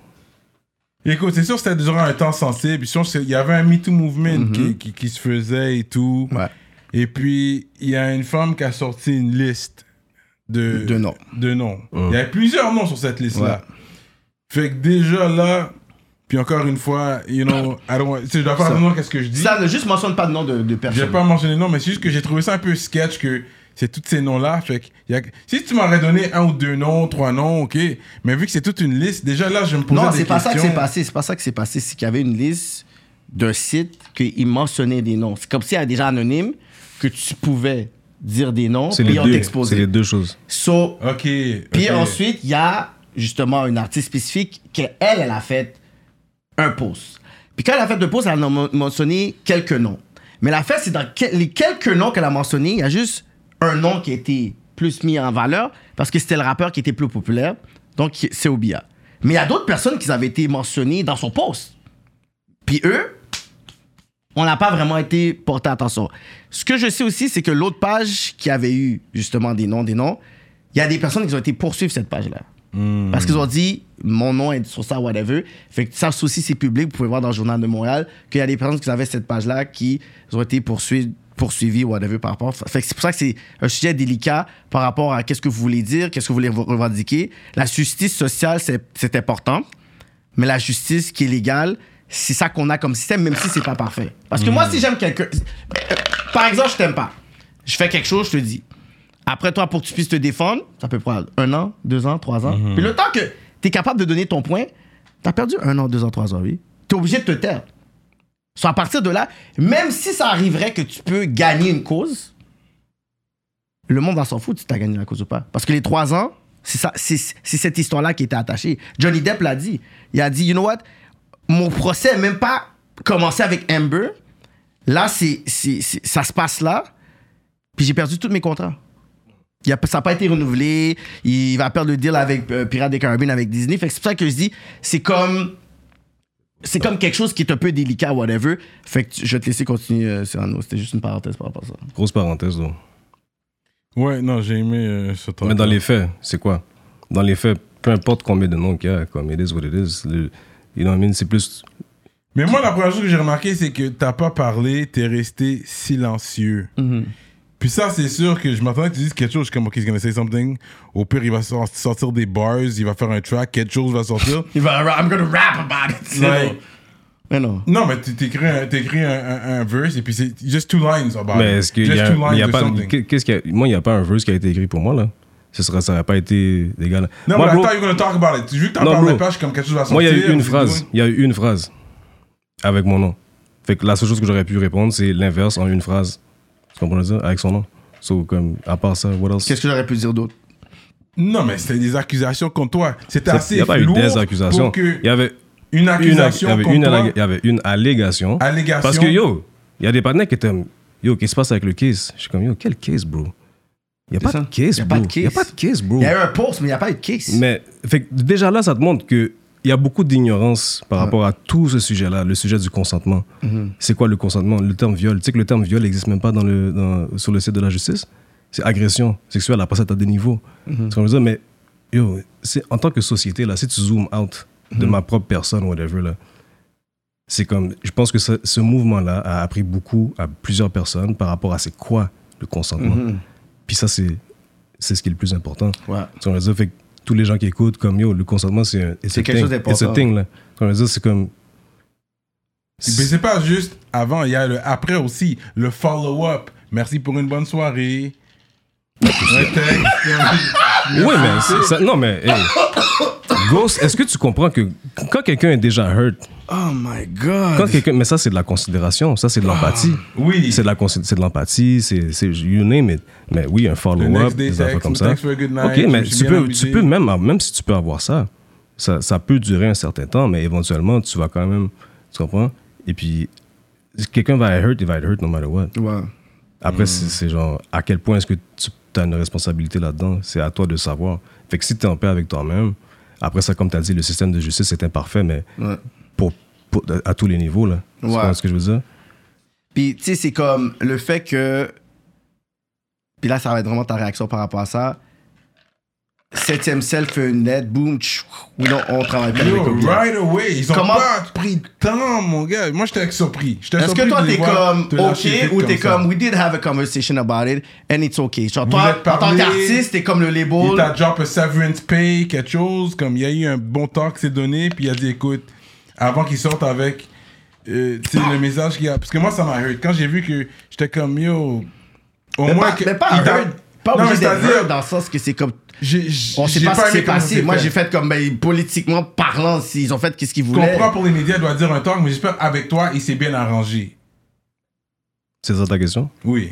Écoute, c'est sûr que c'était durant un temps sensible. Il y avait un MeToo movement qui, qui, qui se faisait et tout. Ouais. Et puis, il y a une femme qui a sorti une liste de, De noms. De noms. Hum. Il y a plusieurs noms sur cette liste-là. Fait que déjà là, puis encore une fois, you know, I don't je dois faire Ça- attention à ce que je dis. Ça ne juste mentionne pas de nom de, de Je personne. vais pas mentionner le nom, mais c'est juste que j'ai trouvé ça un peu sketch que c'est tous ces noms-là. Fait que y a- si tu m'aurais donné un ou deux noms, trois noms, ok. Mais vu que c'est toute une liste, déjà là, je me posais Non, des c'est questions. pas ça que c'est passé. C'est pas ça que c'est passé. C'est qu'il y avait une liste d'un site qu'il mentionnait des noms. C'est comme s'il y avait des gens anonymes que tu pouvais dire des noms, C'est les puis on deux. C'est t'exposait. les deux choses. So, Ok. Puis ensuite, il y a justement une artiste spécifique qu'elle, elle a fait un post. Puis quand elle a fait le post, elle a men- mentionné quelques noms. Mais l'affaire, c'est dans que- les quelques noms qu'elle a mentionnés, il y a juste un nom qui a été plus mis en valeur parce que c'était le rappeur qui était plus populaire. Donc, c'est Obia. Mais il y a d'autres personnes qui avaient été mentionnées dans son post. Puis eux, on n'a pas vraiment été porté attention. Ce que je sais aussi, c'est que l'autre page qui avait eu justement des noms, des noms, il y a des personnes qui ont été poursuivre cette page-là. Parce qu'ils ont dit, mon nom est sur ça, whatever. Fait que ça aussi, c'est public. Vous pouvez voir dans le Journal de Montréal qu'il y a des personnes qui avaient cette page-là qui ont été poursuivies, poursuivies, whatever, par rapport. Fait que c'est pour ça que c'est un sujet délicat par rapport à qu'est-ce que vous voulez dire, qu'est-ce que vous voulez revendiquer. La justice sociale, c'est important. Mais la justice qui est légale, c'est ça qu'on a comme système, même si c'est pas parfait. Parce que moi, si j'aime quelqu'un. Par exemple, je t'aime pas. Je fais quelque chose, je te dis. Après toi, pour que tu puisses te défendre, ça peut prendre un an, deux ans, trois ans. Puis le temps que tu es capable de donner ton point, tu as perdu un an, deux ans, trois ans, oui. Tu es obligé de te taire. Soit à partir de là, même si ça arriverait que tu peux gagner une cause, le monde va s'en foutre si tu as gagné la cause ou pas. Parce que les trois ans, c'est cette histoire-là qui était attachée. Johnny Depp l'a dit. Il a dit, you know what, mon procès n'a même pas commencé avec Amber. Là, c'est c'est- c'est- ça se passe là. Puis j'ai perdu tous mes contrats. Il a, ça n'a pas été renouvelé. Il va perdre le deal avec euh, Pirates des Caribbean, avec Disney. Fait que c'est pour ça que je dis, c'est comme. C'est comme quelque chose qui est un peu délicat, whatever. Fait que tu- je vais te laisser continuer, euh, Cyrano. C'était juste une parenthèse par rapport à ça. Grosse parenthèse, donc. Ouais, non, j'ai aimé euh, ce temps. Mais dans les faits, c'est quoi? Dans les faits, peu importe combien de noms qu'il y a, comme it is what it is, le- You know what I mean? C'est plus. Mais moi, la première chose que j'ai remarqué, c'est que t'as pas parlé, t'es resté silencieux. Mhm. Puis ça, c'est sûr que je m'attendais que tu dises quelque chose. Je suis comme, OK, he's gonna say something. Au pire, il va sor- sortir des bars, il va faire un track, quelque chose va sortir. Il va, I'm gonna rap about it. Like-. Mais non. non, mais tu t'écris un, un, un, un verse et puis c'est just two lines about Mais it. est-ce qu'il y Just a, two il y a lines of pas. something. Qu'est-ce qu'il y a- moi, il n'y a pas un verse qui a été écrit pour moi, là. Ce serait, ça n'aurait pas été légal. Non, mais bro, I thought you were gonna talk about it. Vu que t'en pas, je suis comme quelque chose va sortir. moi, il y a eu une phrase. Il y a eu une phrase avec mon nom. Fait que la seule chose que j'aurais pu répondre, c'est l'inverse en une phrase. Tu comprends ça? Avec son nom. So, comme, à part ça, what else? Qu'est-ce que j'aurais pu dire d'autre? Non, mais c'était des accusations contre toi. C'était Il assez n'y a pas eu des accusations. Il y avait une accusation il y contre toi. il y avait une allégation. Allégation. Parce que yo, il y a des partenaires qui étaient yo, qu'est-ce qui se passe avec le case? Je suis comme yo, quel case, bro? Il n'y a pas de case, Y a bro. pas de Il n'y a case. pas de case, bro. Il y a eu un post, mais il n'y a pas eu de case. Mais fait déjà là, ça te montre que il y a beaucoup d'ignorance par rapport à tout ce sujet-là, le sujet du consentement. Mhm. C'est quoi le consentement? Le terme viol. Tu sais que le terme viol n'existe même pas dans le, dans- sur le site de la justice? C'est agression sexuelle. Après ça, tu as des niveaux. Tu comprends ça? Mais yo, en tant que société, là, si tu zoomes out de Mhm. ma propre personne, whatever, là, c'est comme. Je pense que ce, ce mouvement-là a appris beaucoup à plusieurs personnes par rapport à c'est quoi le consentement. Mhm. Puis ça, c'est c'est ce qui est le plus important. Ouais. Tu comprends ça? Fait que tous les gens qui écoutent, comme yo, le consentement, c'est C'est a quelque thing. chose d'important. Thing, là. Tu comprends ça? C'est comme. Mais c'est pas juste avant, il y a le après aussi, le follow-up. Merci pour une bonne soirée. Oui, mais c'est- ça- non, mais hey, Ghost, est-ce que tu comprends que quand quelqu'un est déjà hurt, Oh my god. quand quelqu'un, mais ça c'est de la considération, ça c'est de l'empathie. Oui. C'est de la c'est de l'empathie, c'est c'est you name it. Mais oui, un follow-up, des affaires comme ça. Ok, mais tu peux, tu peux même, même si tu peux avoir ça, ça, ça peut durer un certain temps, mais éventuellement tu vas quand même, tu comprends? Et puis quelqu'un va être hurt, il va être hurt no matter what. Après, c'est c'est genre, à quel point est-ce que tu as une responsabilité là-dedans? C'est à toi de savoir. Fait que si tu es en paix avec toi-même, après ça, comme tu as dit, le système de justice est imparfait, mais Ouais. Pour, pour- à tous les niveaux, là. Tu Ouais. comprends ce que je veux dire? Puis, tu sais, c'est comme le fait que. Puis là, ça va être vraiment ta réaction par rapport à ça. Septième cell fait une lettre, boum, tchou, oui, non, on travaille pas avec Yo, Obi. right away. Ils ont Comment- pas pris de temps, mon gars. Moi, j'étais surpris. J'étais Est-ce que toi, t'es comme OK ou t'es comme We did have a conversation about it and it's OK? Genre, Vous toi, êtes en tant parlé, qu'artiste, t'es comme le Il label. t'a drop a severance pay, quelque chose, comme il y a eu un bon talk qui s'est donné, puis il a dit écoute, avant qu'il sorte avec euh, le message qu'il y a. Parce que moi, ça m'a hurt. Quand j'ai vu que j'étais comme yo, au Mais moins. pas, que- mais pas hurt. Pas Non, mais obligé d'être hurt dans le sens que c'est comme. J'ai- j'ai- On sait pas ce qui s'est passé. Moi, j'ai fait comme, ben, politiquement parlant, s'ils ont fait qu'est-ce qu'ils Je voulaient. comprends pour les médias, il doit dire un talk, mais j'espère avec toi, il s'est bien arrangé. C'est ça ta question? Oui.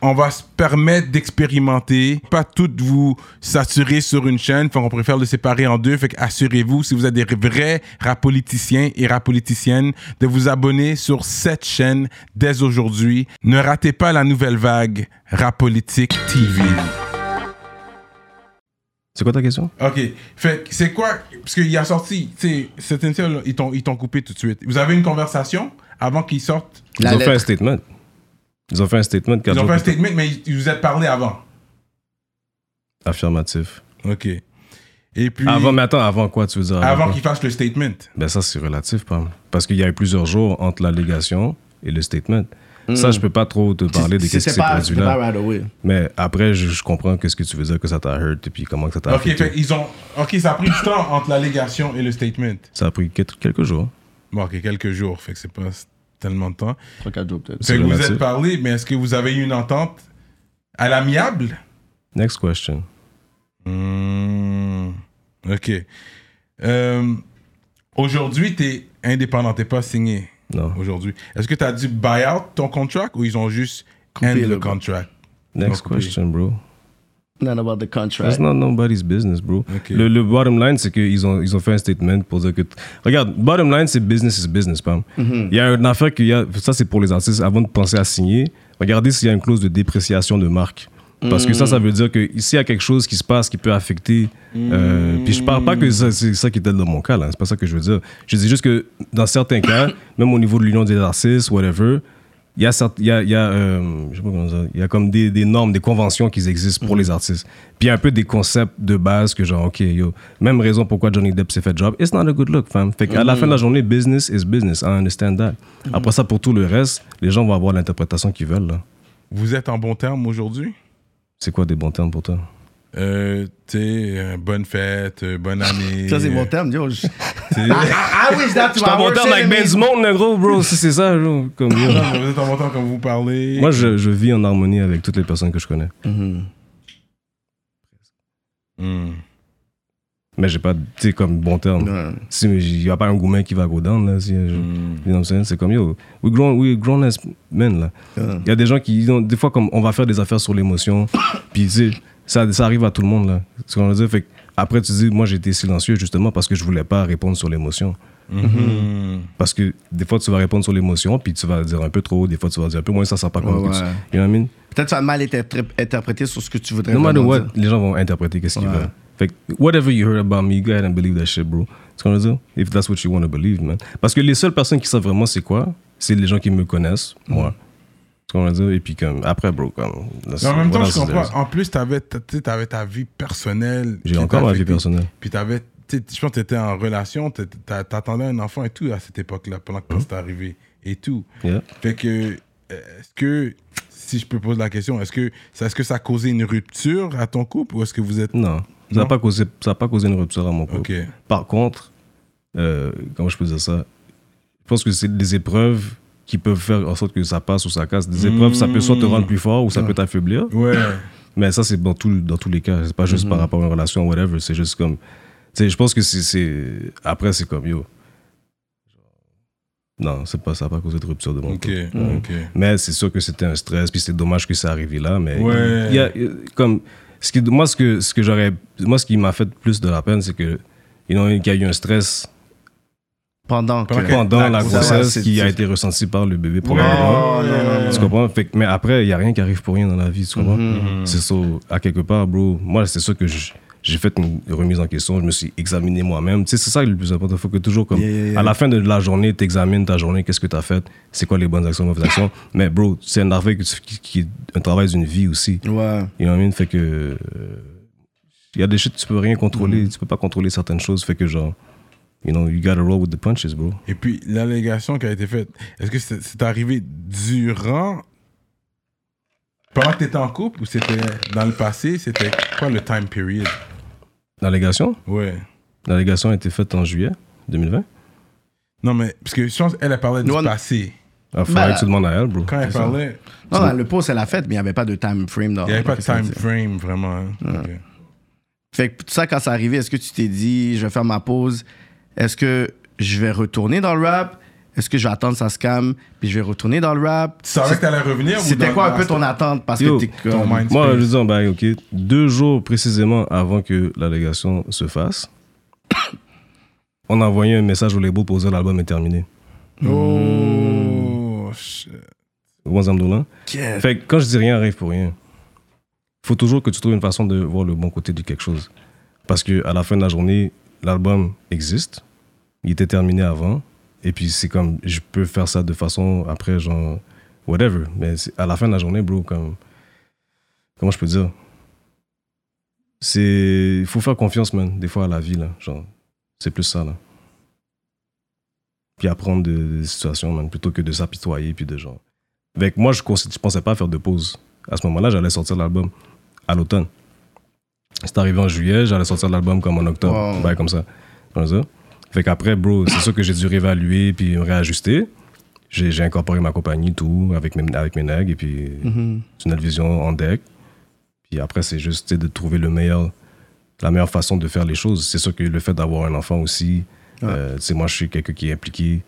On va se permettre d'expérimenter, pas toutes vous saturer sur une chaîne, qu'on préfère le séparer en deux, fait assurez-vous, si vous êtes des vrais rapoliticiens et rapoliticiennes, de vous abonner sur cette chaîne dès aujourd'hui. Ne ratez pas la nouvelle vague Rapolitique TV. C'est quoi ta question? Ok, fait c'est quoi Parce qu'il a sorti, tu sais, cette ils t'ont ils t'ont coupé tout de suite. Vous avez une conversation avant qu'ils sortent? Ils La ont fait un statement. Ils ont fait un statement. Ils ont fait un statement, mais ils vous êtes parlé avant. Affirmatif. Ok. Et puis, Avant, mais attends, avant quoi tu veux dire? Avant quoi? qu'ils fassent le statement. Ben ça, c'est relatif, pas Parce qu'il y a eu plusieurs jours entre l'allégation et le statement. Ça, je peux pas trop te parler de ce qui s'est produit là. right away. Mais après, je, je comprends que ce que tu veux dire, que ça t'a hurt et puis comment que ça t'a Ok, affecté. fait, ils ont. Ok, ça a pris du temps entre l'allégation et le statement. Ça a pris quelques quelques jours. Bon, ok, quelques jours, fait que c'est pas tellement de temps. Trois, quatre jours, peut-être. Fait que vous relatif. êtes parlé, mais est-ce que vous avez eu une entente à l'amiable? Next question. Hmm, ok. Euh, Aujourd'hui, t'es indépendant, t'es pas signé. Non. Aujourd'hui. Est-ce que t'as dû buy out ton contract ou ils ont juste end Coupé le le- contract? Next question, bro. Not about the That's contract. not nobody's business, bro. Ok. Le, le bottom line, c'est qu'ils ont, ils ont fait un statement pour dire que. Regarde, bottom line, c'est business is business, Pam. Il y a une affaire qu'il y a. Ça, c'est pour les artistes. Avant de penser à signer, regardez s'il y a une clause de dépréciation de marque. Parce que ça, ça veut dire que s'il y a quelque chose qui se passe qui peut affecter. euh, puis je parle pas que c'est ça qui était dans mon cas, là. C'est pas ça que je veux dire. Je dis juste que dans certains cas, même au niveau de l'union des artistes, whatever, il y a, certes- il y a, il y a, euh, je sais pas comment dire, il y a comme des, des normes, des conventions qui existent pour les artistes. Puis il y a un peu des concepts de base que genre, OK, yo, même raison pourquoi Johnny Depp s'est fait job, it's not a good look, fam. Fait qu'à la fin de la journée, business is business, I understand that. Après ça, pour tout le reste, les gens vont avoir l'interprétation qu'ils veulent, là. Vous êtes en bon terme aujourd'hui? C'est quoi des bons termes pour toi? Euh, tu sais, euh, bonne fête, euh, bonne année. Ça, c'est mon terme, yo. Sais- I wish that to Je suis en terme avec ben du monde, là, gros, bro. Si c'est ça, gros. Comme, yo. Mais vous êtes en bon terme quand vous parlez. Moi, je, je vis en harmonie avec toutes les personnes que je connais. Mhm. Hmm. Mais j'ai pas, tu sais, comme bon terme. Ouais. Si il y a pas un gourmet qui va go down, là. Si, je-. You know what I'm saying? C'est comme, yo, we grown, we grown as men, là. Il y a des gens qui, ils ont- des fois, comme on va faire des affaires sur l'émotion, puis tu sais, ça, ça arrive à tout le monde, là. C'est ce qu'on veut dire? Fait que après, tu dis, moi, été silencieux justement parce que je voulais pas répondre sur l'émotion. Mhm. Parce que des fois, tu vas répondre sur l'émotion, puis tu vas dire un peu trop, des fois, tu vas dire un peu moins, ça sert pas comme Ouais, que tu-. You know what I mean? Peut-être ça va mal été interpré- interprété sur ce que tu voudrais No matter what, dire. les gens vont interpréter qu'est-ce qu'ils Ouais. veulent. Fait que, whatever you heard about me, go ahead and believe that shit, bro. C'est ce qu'on veut dire? If that's what you want to believe, man. Parce que les seules personnes qui savent vraiment c'est quoi, c'est les gens qui me connaissent, moi. C'est ce veut dire? Et puis, comme, après, bro, comme. En même temps, je comprends. En plus, t'avais, tu t'avais ta vie personnelle. J'ai encore ma vie personnelle. Puis t'avais, tu je pense que t'étais en relation, t'attendais un enfant et tout à cette époque-là, pendant que c'est arrivé et tout. Fait que, euh, est-ce que, si je peux poser la question, est-ce que, ça- est-ce que ça a causé une rupture à ton couple ou est-ce que vous êtes. Non. Ça n'a pas, causé- ça a pas causé une rupture à mon couple. Par contre, euh, comment je peux dire ça? Je pense que c'est des épreuves qui peuvent faire en sorte que ça passe ou ça casse. Des épreuves, ça peut soit te rendre plus fort ou ça peut t'affaiblir. Ouais. Mais ça, c'est dans, tout, dans tous les cas. C'est pas juste par rapport à une relation, whatever. C'est juste comme. Tu sais, je pense que c'est-. Après, c'est comme yo. Non, c'est pas, ça n'a pas causé de rupture de mon Ok. couple. Ok. Mais c'est sûr que c'était un stress, puis c'est dommage que ça arrivé là. Mais Ouais. il y a, comme. Ce qui, moi, ce que, ce que j'aurais. Moi, ce qui m'a fait plus de la peine, c'est que. You know, qu'il y a eu un stress Pendant que. Pendant que- la la grossesse, qui a été ressenti par le bébé Oh, probablement. non, non, non. Tu comprends? Fait que- mais après, il n'y a rien qui arrive pour rien dans la vie, tu comprends? Mhm. C'est ça, à quelque part, bro. Moi, c'est ça que j'ai fait une remise en question. Je me suis examiné moi-même. Tu sais, c'est ça le plus important. Il faut que toujours, comme, Yeah, yeah, yeah. à la fin de la journée, tu examines ta journée, qu'est-ce que tu as fait, c'est quoi les bonnes actions, les mauvaises actions? Mais, bro, c'est un travail que qui, qui est un travail d'une vie aussi. Ouais. You know what I mean? Fait que. euh, Il y a des shit, tu peux rien contrôler. Mm-hmm. Tu peux pas contrôler certaines choses. Fait que, genre, you know, you gotta roll with the punches, bro. Et puis, l'allégation qui a été faite, est-ce que c'est c'est arrivé durant. Pendant que t'étais en couple ou c'était dans le passé? C'était quoi le time period? L'allégation? Ouais. L'allégation a été faite en juillet 2020. Non, mais parce que je pense qu'elle a parlé du Non. passé. Il faudrait Ben, que tu demandes à elle, bro. Quand elle ça. parlait, Non, non, le post, elle a fait, mais il n'y avait pas de time frame dans il n'y avait pas de time frame vraiment. hein. Fait que tout ça, quand c'est arrivé, est-ce que tu t'es dit, je vais faire ma pause, est-ce que je vais retourner dans le rap? Est-ce que je vais attendre ça se calme, puis je vais retourner dans le rap? Tu savais que t'allais revenir C'était quoi un peu ton attente? Parce Yo, que t'es ton comme... Moi, je dis, ben, ok, deux jours précisément avant que l'allégation se fasse, on a envoyé un message au label pour dire l'album est terminé. Oh, shit. Bon Amdoula. Yeah. Fait que quand je dis rien arrive pour rien, faut toujours que tu trouves une façon de voir le bon côté de quelque chose. Parce que à la fin de la journée, l'album existe, il était terminé avant, et puis c'est comme, je peux faire ça de façon après, genre, whatever. Mais à la fin de la journée, bro, comme, comment je peux dire? C'est, il faut faire confiance, man, des fois à la vie, là, genre, c'est plus ça, là. Puis apprendre de- des situations, man, plutôt que de s'apitoyer, puis de genre. Avec moi, je, je pensais pas faire de pause. À ce moment-là, j'allais sortir l'album à l'automne. C'est arrivé en juillet, j'allais sortir l'album comme en octobre, Wow. bail comme ça. Comme ça. Fait qu'après, bro, c'est sûr que j'ai dû réévaluer puis réajuster. J'ai incorporé ma compagnie, tout, avec mes, avec mes nègres, et puis Mhm. Tunnel Vision en deck. Puis après, c'est juste de trouver le meilleur, la meilleure façon de faire les choses. C'est sûr que le fait d'avoir un enfant aussi, Ouais. euh, tu sais, moi, je suis quelqu'un qui est impliqué.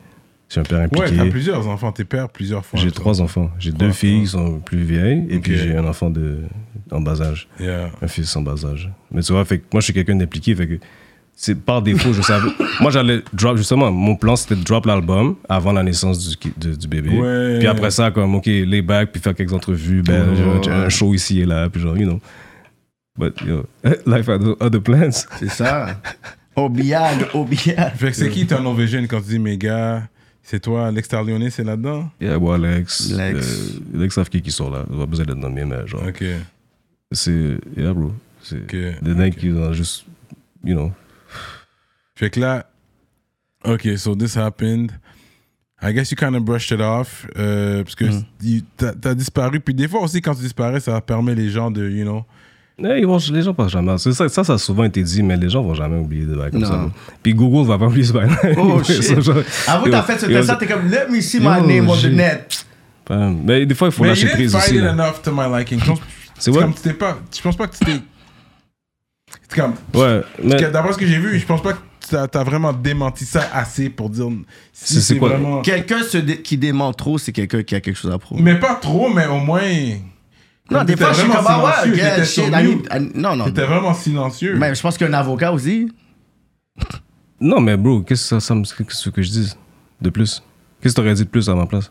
Je suis un père Ouais, impliqué. t'as plusieurs enfants, t'es père plusieurs fois. J'ai trois enfants. J'ai deux filles qui sont plus vieilles et puis j'ai un enfant de, en bas âge. Yeah. Un fils en bas âge. Mais tu vois, fait que moi, je suis quelqu'un d'impliqué. Fait que c'est par défaut, je savais. Moi, j'allais drop, justement, mon plan, c'était de drop l'album avant la naissance du, du bébé. Ouais. Puis après ça, comme, OK, lay back, puis faire quelques entrevues, ben, genre, un show ici et là, puis genre, you know. But, yo, life had other plans. C'est ça. Obiag, Obiag. Fait que c'est qui Tunnel Vision quand tu dis mes gars C'est toi, Alex Tarlione, c'est là-dedans? Yeah, bon, Alex. Lex. euh, Lex savent qui qui sont là. On va besoin d'être nommé, mais genre, Ok. c'est. Yeah, bro. C'est Ok, des mecs qui ont juste. You know. Fait que là, ok, so this happened. I guess you kind of brushed it off. euh, parce que Mm. you- t'as disparu. Puis des fois aussi, quand tu disparais, ça permet les gens de, you know. Eh, ils vont- les gens pensent jamais. Ça, ça, ça a souvent été dit, mais les gens vont jamais oublier des bails comme Non. ça. Puis Google va pas oublier ce bail Oh, shit. yo, t'as fait ce yo, test-là, t'es comme, let me see Yo, my name on the net. Mais des fois, il faut Mais lâcher you didn't prise find aussi. it là. enough to my liking. Je pense- C'est comme tu t'es pas. Je pense pas que tu t'es. C'est comme. Ouais, mais que D'après ce que j'ai vu, je pense pas que t'as as vraiment démenti ça assez pour dire si C'est- vraiment. Quelqu'un dé- qui dément trop, c'est quelqu'un qui a quelque chose à prouver. Mais pas trop, mais au moins. Non, des fois, je suis vraiment comme, ah ouais, silencieux, yeah, shit, sur I mute. need- I- Non, non. T'étais vraiment silencieux. Mais je pense qu'un avocat aussi. non, mais bro, qu'est-ce que ça, ça me- qu'est-ce que je dis de plus? Qu'est-ce que t'aurais dit de plus à ma place?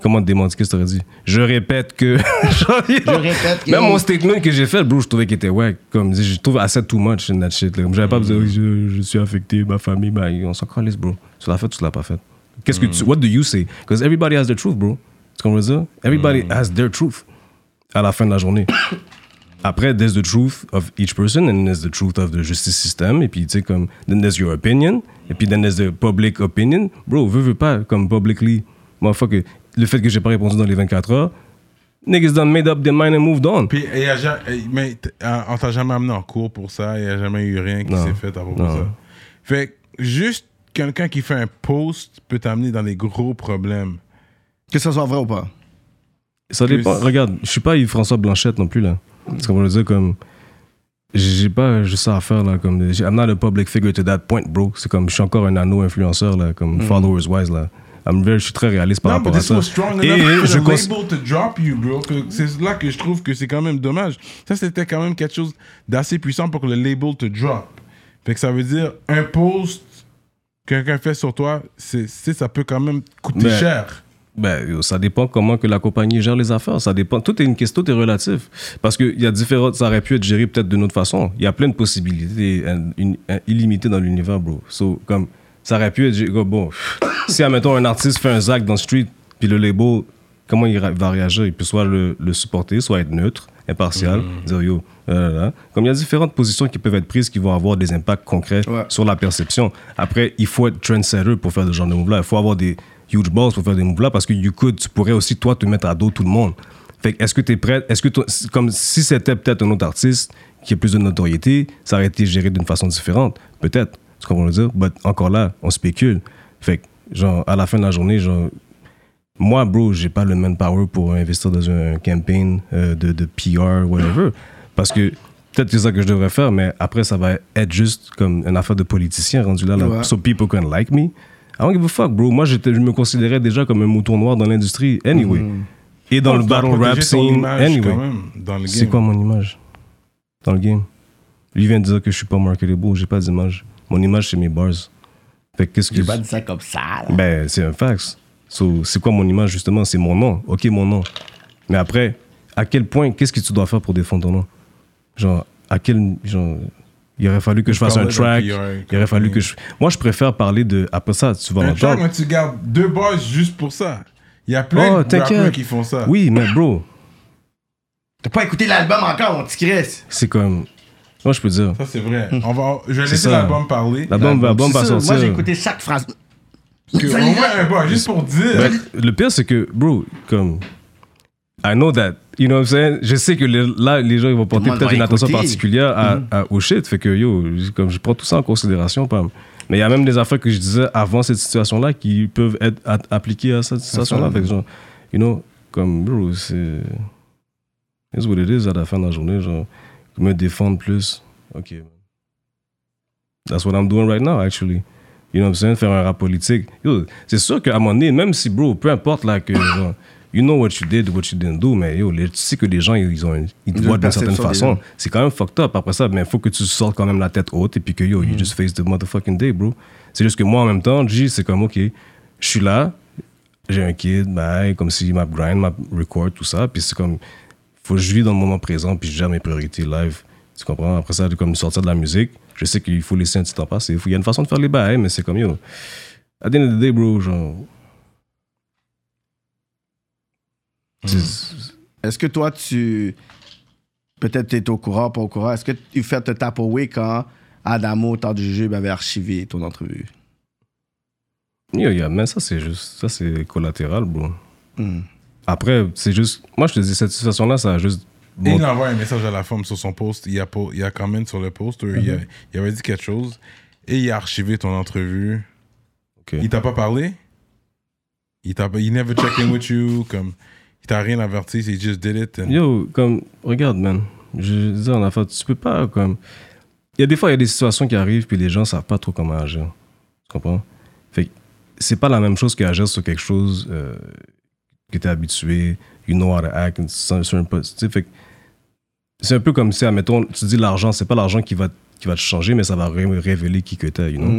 Comment te démentir Qu'est-ce que t'aurais dit? Je répète que. Je répète que- Même mon statement que j'ai fait, bro, je trouvais qu'il était wack. Comme, je trouve assez too much in that shit. là. Comme, j'avais pas besoin de dire, je, je suis affecté, ma famille, bah, on s'en calisse, bro. Tu l'as fait, tu l'as pas fait? Qu'est-ce que tu. What do you say? Because everybody has their truth, bro. Tu comprends ça? Everybody has their truth à la fin de la journée. Après, there's the truth of each person, and there's the truth of the justice system, et puis, tu sais, comme, then there's your opinion, et puis, then there's the public opinion. Bro, veux, veux pas, comme, publicly, motherfucker, le fait que j'ai pas répondu dans les 24 heures, niggas done made up their mind and moved on. Puis, il y a mais euh, on t'a jamais amené en cours pour ça. Il n'y a jamais eu rien qui s'est fait à propos de ça. Fait que juste quelqu'un qui fait un post peut t'amener dans des gros problèmes. Que ça soit vrai ou pas. Ça dépend. Regarde, je suis pas Yves-François Blanchette non plus, là. C'est comme on le dit, comme. J'ai pas juste ça à faire, là. Comme, I'm not a public figure to that point, bro. C'est comme, je suis encore un nano-influenceur, là, comme followers-wise, là. I'm very, je suis très réaliste par non, rapport à this ça. was strong Et je the cons- label to drop you, bro. Que C'est là que je trouve que c'est quand même dommage. Ça, c'était quand même quelque chose d'assez puissant pour que le label te drop. Fait que ça veut dire, un post que quelqu'un fait sur toi, c'est, ça peut quand même coûter cher. Ben, ça dépend comment que la compagnie gère les affaires. Ça dépend. Tout est une question, tout est relatif. Parce qu'il y a différentes. Ça aurait pu être géré peut-être d'une autre façon. Il y a plein de possibilités une- illimitées dans l'univers, bro. So, comme, ça aurait pu être. Bon, si, admettons, un artiste fait un zack dans le street, puis le label, comment il va réagir? Il peut soit le, le supporter, soit être neutre, impartial, dire yo. là, là. Comme il y a différentes positions qui peuvent être prises qui vont avoir des impacts concrets Ouais. sur la perception. Après, il faut être trendsetter pour faire ce genre de move-là. Il faut avoir des huge balls pour faire des moves-là parce que you could, tu pourrais aussi, toi, te mettre à dos tout le monde. Fait est-ce que tu es prêt? Est-ce que, comme si c'était peut-être un autre artiste qui a plus de notoriété, ça aurait été géré d'une façon différente? Peut-être. Tu comprends le dire? But encore là, on spécule. Fait que, genre, à la fin de la journée, genre, moi, bro, j'ai pas le manpower pour investir dans un campaign euh, de, de PR, whatever. Parce que peut-être que c'est ça que je devrais faire, mais après, ça va être juste comme une affaire de politicien rendu là. là. Ouais. So people can like me. I don't give a fuck, bro. Moi, je me considérais déjà comme un mouton noir dans l'industrie, anyway. Et dans Oh, le battle rap scene, anyway. C'est quoi mon image? Dans le game Lui vient de dire que je suis pas marketable, j'ai pas d'image. Mon image, c'est mes bars. Fait que qu'est-ce que J'ai pas dit ça comme ça. là. ben, c'est un fax. So, c'est quoi mon image, justement? C'est mon nom. OK, mon nom. Mais après, à quel point, qu'est-ce que tu dois faire pour défendre ton nom? Genre, à quel. Genre, il aurait fallu que je fasse un track. Il aurait fallu que je. Moi, je préfère parler de. Après ça, tu vas Un l'entendre. mais tu gardes deux bars juste pour ça. Il y a plein Oh, de rappeurs t'inquiète. qui font ça. Oui, mais bro, T'as pas écouté l'album encore, mon petit Chris? c'est comme. Moi, je peux dire? Ça, c'est vrai. On va, je vais laisser ça. l'album parler. L'album va, l'album va sortir. Moi, j'ai écouté chaque phrase. Que- au moins un bar, juste pour dire. Ben, le pire, c'est que, bro, comme. I know that. You know what I'm saying? Je sais que les- là, les gens ils vont porter peut-être va une attention particulière à, Mm-hmm. à- au shit. Fait que, yo, comme je prends tout ça en considération, Pam. Mais il y a même des affaires que je disais avant cette situation-là qui peuvent être a- appliquées à cette situation-là. Fait que, genre, you know, comme, bro, c'est. It's what it is à la fin de la journée. Genre, me défendre plus. Ok. That's what I'm doing right now, actually. You know what I'm saying? Faire un rap politique. Yo, c'est sûr qu'à un moment donné, même si, bro, peu importe là que genre, you know what you did, what you didn't do, mais yo, les- tu sais que les gens, ils, ont, ils te voient une d'une certaine façon. C'est quand même fucked up. Après ça, mais faut que tu sortes quand même la tête haute et puis que yo, you Mm. just face the motherfucking day, bro. C'est juste que moi, en même temps, G, c'est comme, ok, je suis là, j'ai un kid, bye, comme si m'a grind, m'a record, tout ça, puis c'est comme, faut que je vis dans le moment présent, puis je gère mes priorités live. Tu comprends? Après ça, comme sortir de la musique, je sais qu'il faut laisser un petit temps passer. Il y a une façon de faire les bails, mais c'est comme, yo, at the end of the day, bro, genre. c'est- Est-ce que toi, tu. Peut-être tu es au courant, pas au courant. Est-ce que tu fais te taper away quand Adamo, tant du jujube, avait archivé ton entrevue? Yo, yo, mais ça, c'est juste, ça, c'est collatéral, bro. Hmm. Après, c'est juste, moi, je te dis, cette situation-là, ça a juste. Et il envoie un message à la femme sur son post. Il y a, po- il y a comment sur le post. il, Mhm. a- il avait dit quelque chose. Et il a archivé ton entrevue. Ok. Il t'a pas parlé? Il t'a il never check in with you. Comme, il t'a rien averti. He just did it. and- Yo, comme, regarde, man. Je dis en affaire, tu peux pas, comme. Il y a des fois, il y a des situations qui arrivent, puis les gens savent pas trop comment agir. Tu comprends? Fait c'est pas la même chose qu'agir sur quelque chose euh, que t'es habitué, you know how to act, c'est un peu comme si, admettons, tu dis l'argent, c'est pas l'argent qui va, qui va te changer, mais ça va ré- révéler qui que t'es, you know?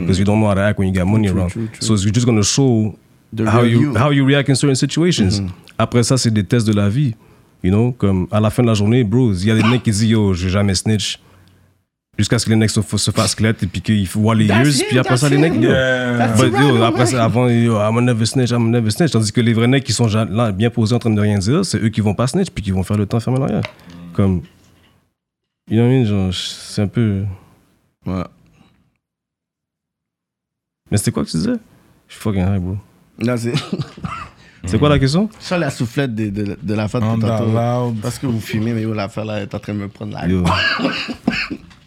Because you don't know how to act when you got money True, around. true, true. So you're just gonna show The how you, you. how you react in certain situations. Après ça, c'est des tests de la vie. You know, comme à la fin de la journée, bros, il y a des mecs qui disent yo, je vais jamais snitch. Jusqu'à ce que les mecs se, se fassent clette et puis qu'ils voient les That's years. him, Puis après ça, that's les yo. Yeah. That's But, yo, après ça, avant, yo, I'm gonna never snitch, I'm gonna never snitch. Tandis que les vrais mecs qui sont là, bien posés en train de rien dire, c'est eux qui vont pas snitch puis qui vont faire le temps fermer l'arrière. Comme. You know what I mean? Genre, c'est un peu. Ouais. Mais c'était quoi que tu disais? Je suis fucking high, bro. Là, c'est. C'est quoi la question? Ça, la soufflette de, de, de la fête tout tantôt. loud. Parce que vous fumez, mais yo, l'affaire là est en train de me prendre la Yo.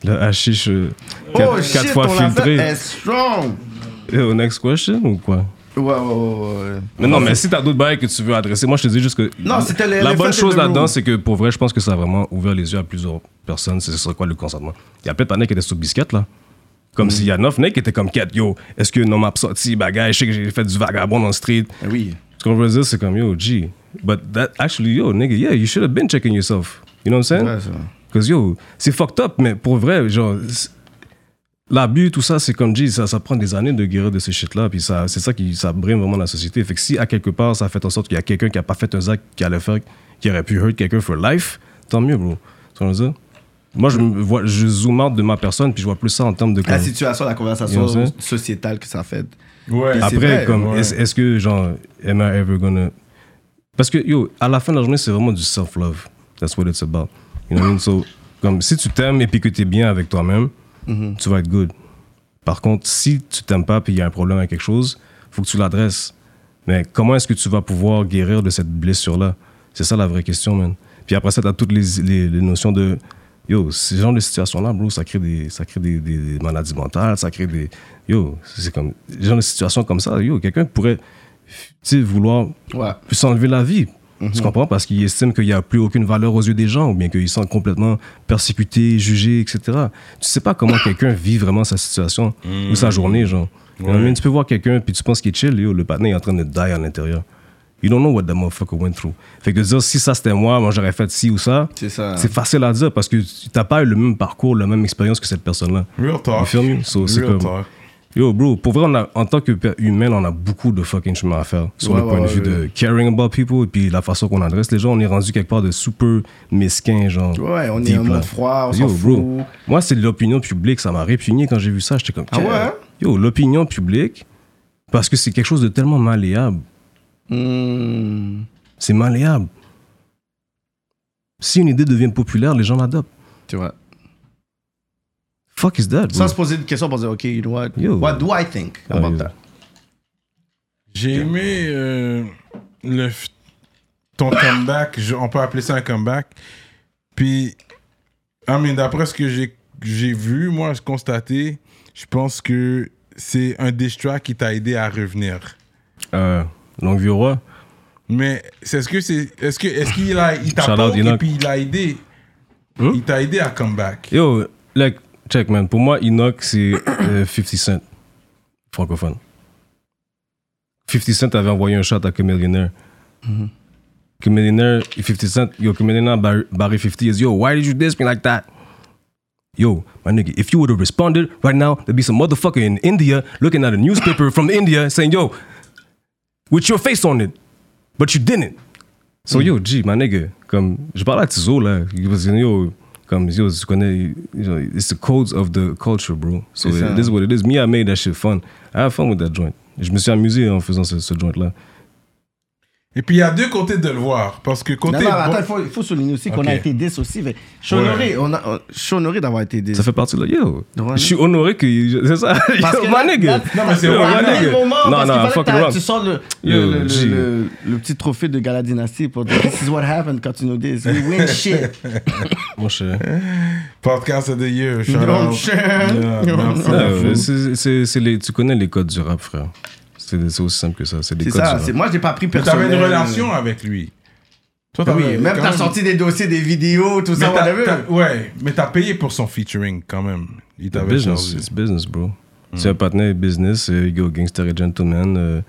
Le hashish, euh, Oh quatre, shit, quatre fois filtré. est strong! Yo, next question ou quoi? Ouais, ouais, ouais, ouais. Mais non, mais si t'as d'autres bails que tu veux adresser, moi je te dis juste que. Non, c'était La bonne chose de là-dedans, room. c'est que pour vrai, je pense que ça a vraiment ouvert les yeux à plusieurs personnes. C'est ce serait quoi le consentement? Il y a plein de panneaux qui étaient sous biscuit là. Comme s'il y a neuf mecs qui étaient comme 4 Yo, est-ce que non m'a sorti, bagage, je sais que j'ai fait du vagabond dans le street. Ah Oui. Qu'on veut dire, c'est comme Yo, G. But that actually, yo, nigga, yeah, you should have been checking yourself. You know what I'm saying? Ouais, ça. Que yo, c'est fucked up, mais pour vrai, genre, l'abus, tout ça, c'est comme dit, ça, ça prend des années de guérir de ce shit-là, puis ça, c'est ça qui ça brime vraiment la société. Fait que si à quelque part, ça fait en sorte qu'il y a quelqu'un qui a pas fait un acte qui allait faire, qui aurait pu hurt quelqu'un for life, tant mieux, bro. Tu vois dire? Moi, je, me vois, je zoome out de ma personne, puis je vois plus ça en termes de. La situation, la conversation sociétale que ça fait. Ouais. Après, vrai, comme, ouais. est-ce que, genre, am I ever gonna. Parce que, yo, à la fin de la journée, c'est vraiment du self-love. That's what it's about. You know what I mean? So, comme, si tu t'aimes et puis que tu es bien avec toi-même, tu vas être good. Par contre, si tu t'aimes pas puis il y a un problème avec quelque chose, faut que tu l'adresses. Mais comment est-ce que tu vas pouvoir guérir de cette blessure-là? C'est ça la vraie question, man. Puis après ça, tu as toutes les, les, les notions de. Yo, ce genre de situation-là, bro, ça crée, des, ça crée des, des- des maladies mentales, ça crée des. Yo, c'est comme. Des genre de situations comme ça, yo, quelqu'un pourrait, tu sais, vouloir Ouais. s'enlever la vie. Tu comprends? Parce qu'il estime qu'il n'y a plus aucune valeur aux yeux des gens, ou bien qu'il se sent complètement persécuté, jugé, etc. Tu sais pas comment quelqu'un vit vraiment sa situation ou sa journée, genre. Mean? Tu peux voir quelqu'un, puis tu penses qu'il est chill, yo, le patin est en train de die à l'intérieur. You don't know what that motherfucker went through. Fait que dire, si ça c'était moi, moi j'aurais fait ci ou ça, C'est ça. c'est facile à dire parce que t'as pas eu le même parcours, la même expérience que cette personne-là. Real talk. You feel me? So, Real comme- talk. Yo, bro, pour vrai, on a- en tant que humain, on a beaucoup de fucking chemin à faire sur Ouais, le point ouais, de vue de caring about people et puis la façon qu'on adresse les gens. On est rendu quelque part de super mesquin, genre. Ouais, on est deep, en là. mode froid, on Yo, s'en bro, fout. moi, c'est l'opinion publique, ça m'a répugné quand j'ai vu ça. J'étais comme, Ah ouais? Yo, l'opinion publique, parce que c'est quelque chose de tellement malléable. Hmm. C'est malléable. Si une idée devient populaire, les gens l'adoptent. Tu vois. Fuck is that, bro? Sans se poser une question pour dire, OK, you know what? Yo. What do I think Ah, about yo. that? J'ai aimé euh, le, ton comeback. Je- on peut appeler ça un comeback. Puis, ah, mais d'après ce que j'ai j'ai vu, moi, je constaté, je pense que c'est un diss track qui t'a aidé à revenir. Euh, Longue Vie au Roi? Mais c'est ce que c'est est-ce que est-ce qu'il a il t'a et puis il a aidé Hmm? il t'a aidé à comeback. Yo, like, check, man. Pour moi, Enoch, c'est euh, 50 Cent, francophone. 50 Cent avait envoyé un shot à Millionaire Que Millionaire, 50 Cent, yo, que Millionaire Bar- Barry 50 is, yo, why did you diss me like that? Yo, my nigga, if you would have responded right now, there'd be some motherfucker in India looking at a newspaper from India saying, yo, with your face on it. But you didn't. So, yo, G, my nigga, comme, je parle à Tizo, là, parce que, yo, comme, yo, tu connais, you know, it's the codes of the culture, bro. So, it is what it is. Me, I made that shit fun. I have fun with that joint. Je me suis amusé en faisant ce, ce joint-là. Et puis il y a deux côtés de le voir. Parce que côté. Non, non, bon- attends, il faut, souligner aussi qu'on a été 10 aussi. fait, Je suis honoré, d'avoir été 10. Ça fait partie de la yo. Je suis honoré que. C'est ça. Parce Yo, que là- nigga. Non, mais c'est vrai, Non, parce non, t'as- wrong. tu sors le, Yo, le, le, le- le petit trophée de Gala Dynasty pour dire This is what happened quand tu nous dis. We win shit. Mon cher. Podcast of the year. shout out. shit. Yeah, merci. Ah, ouais, c'est- c'est- c'est les- Tu connais les codes du rap, frère. C'est aussi simple que ça. C'est des codes ça. rap. Moi, j'ai pas pris Mais personnel. t'avais une relation avec lui. Toi, Oui, t'avais même quand t'as sorti des dossiers, des vidéos, tout Mais ça, t'as- whatever. t'as- ouais, mais t'as payé pour son featuring quand même. Il t'avait Business, it's business, bro. C'est un partenaire business, euh, yo, gangster et gentleman, euh,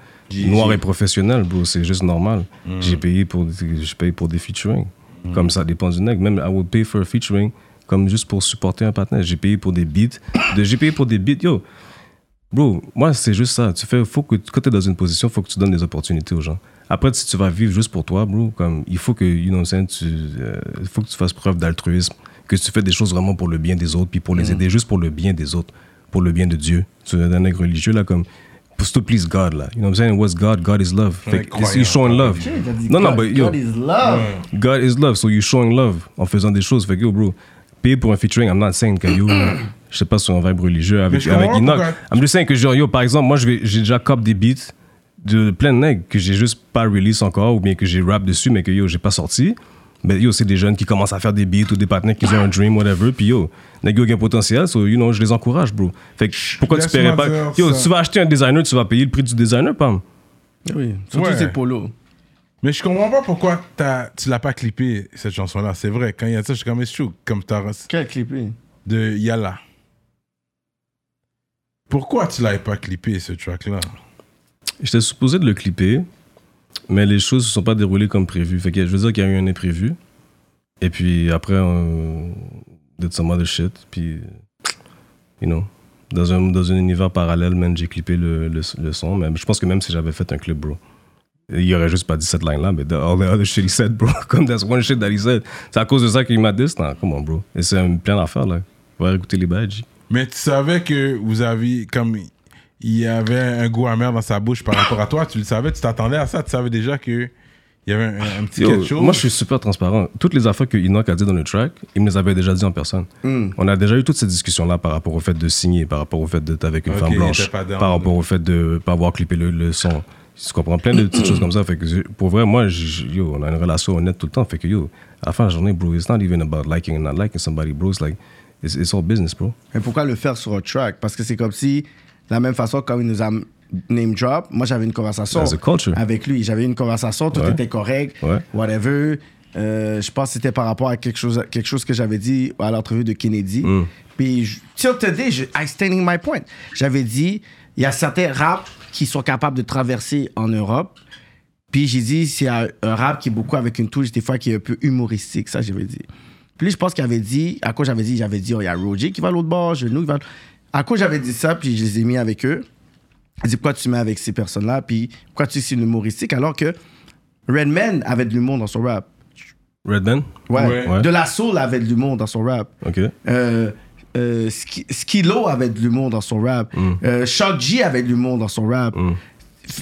noir et professionnel, bro. C'est juste normal. J'ai payé pour, j'ai payé pour des featuring. Comme ça dépend du nègre. Même I would pay for a featuring, comme juste pour supporter un partenaire. J'ai payé pour des beats. De, j'ai payé pour des beats, yo. Bro, moi, c'est juste ça. Tu fais, faut que, quand tu es dans une position, faut que tu donnes des opportunités aux gens. Après, si tu vas vivre juste pour toi, bro, comme, il faut que, you know what I'm saying, tu, euh, faut que tu fasses preuve d'altruisme, que tu fais des choses vraiment pour le bien des autres, puis pour les aider, juste pour le bien des autres, pour le bien de Dieu. Tu es un nègre religieux, là, comme, pour to please God, là. You know what I'm saying? What's God? God is love. Fait showing love. Shit, Non, but yo, God is love. God is love, so you're showing love en faisant des choses. Fait que yo, bro, payer pour un featuring, I'm not saying que yo, je sais pas un vibe religieux avec, je avec Enoch. I'm just saying que genre, yo, par exemple, moi, je vais- j'ai déjà cop des beats de plein de nègres que j'ai juste pas release encore ou bien que j'ai rap dessus, mais que yo, j'ai pas sorti. Mais yo, c'est des jeunes qui commencent à faire des beats ou des partenaires qui ont un dream, whatever. Puis yo, nègres ont un potentiel, so you know, je les encourage, bro. Fait que pourquoi tu paierais pas? Yo, ça. tu vas acheter un designer, tu vas payer le prix du designer, Pam. Oui, surtout Ouais. ces polos. Mais je comprends pas pourquoi tu l'as pas clippé, cette chanson-là. C'est vrai, quand il y a ça, je suis comme, it's true, comme t'as Quel clippé? de Yala. Pourquoi tu l'avais pas clippé, ce track-là? J'étais supposé de le clipper, mais les choses se sont pas déroulées comme prévu. Fait que je veux dire qu'il y a eu un imprévu. Et puis après, on did some other shit. Puis, you know, dans un, dans un univers parallèle, man, j'ai clippé le, le, son. Mais je pense que même si j'avais fait un clip, bro, il aurait juste pas dit cette line-là, mais the- all the other shit he said, bro. Comme that's one shit that he said. C'est à cause de ça qu'il m'a dit, non, come on, bro. Et c'est un plein d'affaires, là. Va écouter les badges. Mais tu savais que vous aviez, comme il y avait un goût amer dans sa bouche par rapport à toi, tu le savais, tu t'attendais à ça, tu savais déjà que il y avait un, un petit Yo, quelque chose. Moi, je suis super transparent. Toutes les affaires que Enoch a dit dans le track, il me les avait déjà dit en personne. On a déjà eu toutes ces discussions-là par rapport au fait de signer, par rapport au fait d'être avec une femme blanche, par rapport au fait de pas avoir clippé le, le son. Tu comprends? Plein de petites choses comme ça. Fait que je- pour vrai, moi, je- yo, on a une relation honnête tout le temps. Fait que yo, à la fin de la journée, bro, it's not even about liking and not liking somebody, bro. It's like, it's, it's all business, bro. Mais pourquoi le faire sur un track? Parce que c'est comme si, de la même façon, comme il nous a name drop, moi j'avais une conversation avec lui. J'avais une conversation, tout Ouais. était correct, Ouais. whatever. Euh, je pense que c'était par rapport à quelque chose, quelque chose que j'avais dit à l'entrevue de Kennedy. Mm. Puis, till today, je, I standing my point. J'avais dit, il y a certains raps qui sont capables de traverser en Europe. Puis j'ai dit, c'est un, un rap qui est beaucoup avec une touche, des fois, qui est un peu humoristique. Ça, j'avais dit. Puis je pense qu'il avait dit, à quoi j'avais dit, j'avais dit, oh, il y a Roger qui va à l'autre bord, Genou qui va. À quoi j'avais dit ça, puis je les ai mis avec eux? Il dit, pourquoi tu mets avec ces personnes-là, puis pourquoi tu dis que c'est humoristique, alors que Redman avait de l'humour dans son rap? Redman? Ouais. Ouais. Ouais. De la soul avait de l'humour dans son rap. OK. Euh, euh, Ski- Skilo avait de l'humour dans son rap. Euh, Shock G avait de l'humour dans son rap. F-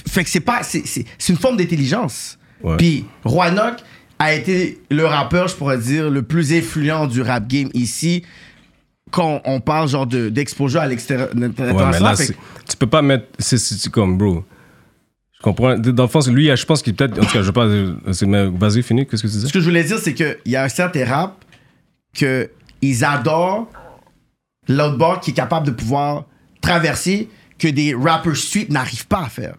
Fait que c'est pas. C'est c'est- c'est une forme d'intelligence. Ouais. Puis Roanoke a été le rappeur, je pourrais dire, le plus influent du rap game ici. Quand on parle genre de- d'exposure à l'extérieur. Ouais, mais là, c'est- tu peux pas mettre. C'est comme, bro. Je comprends. Dans le fond, lui, je pense qu'il peut-être. En tout cas, je veux pas. Vas-y, finis. Qu'est-ce que tu Ce disais? que je voulais dire, c'est qu'il y a un certain rap que ils adorent l'autre bord qui est capable de pouvoir traverser que des rappers street n'arrivent pas à faire.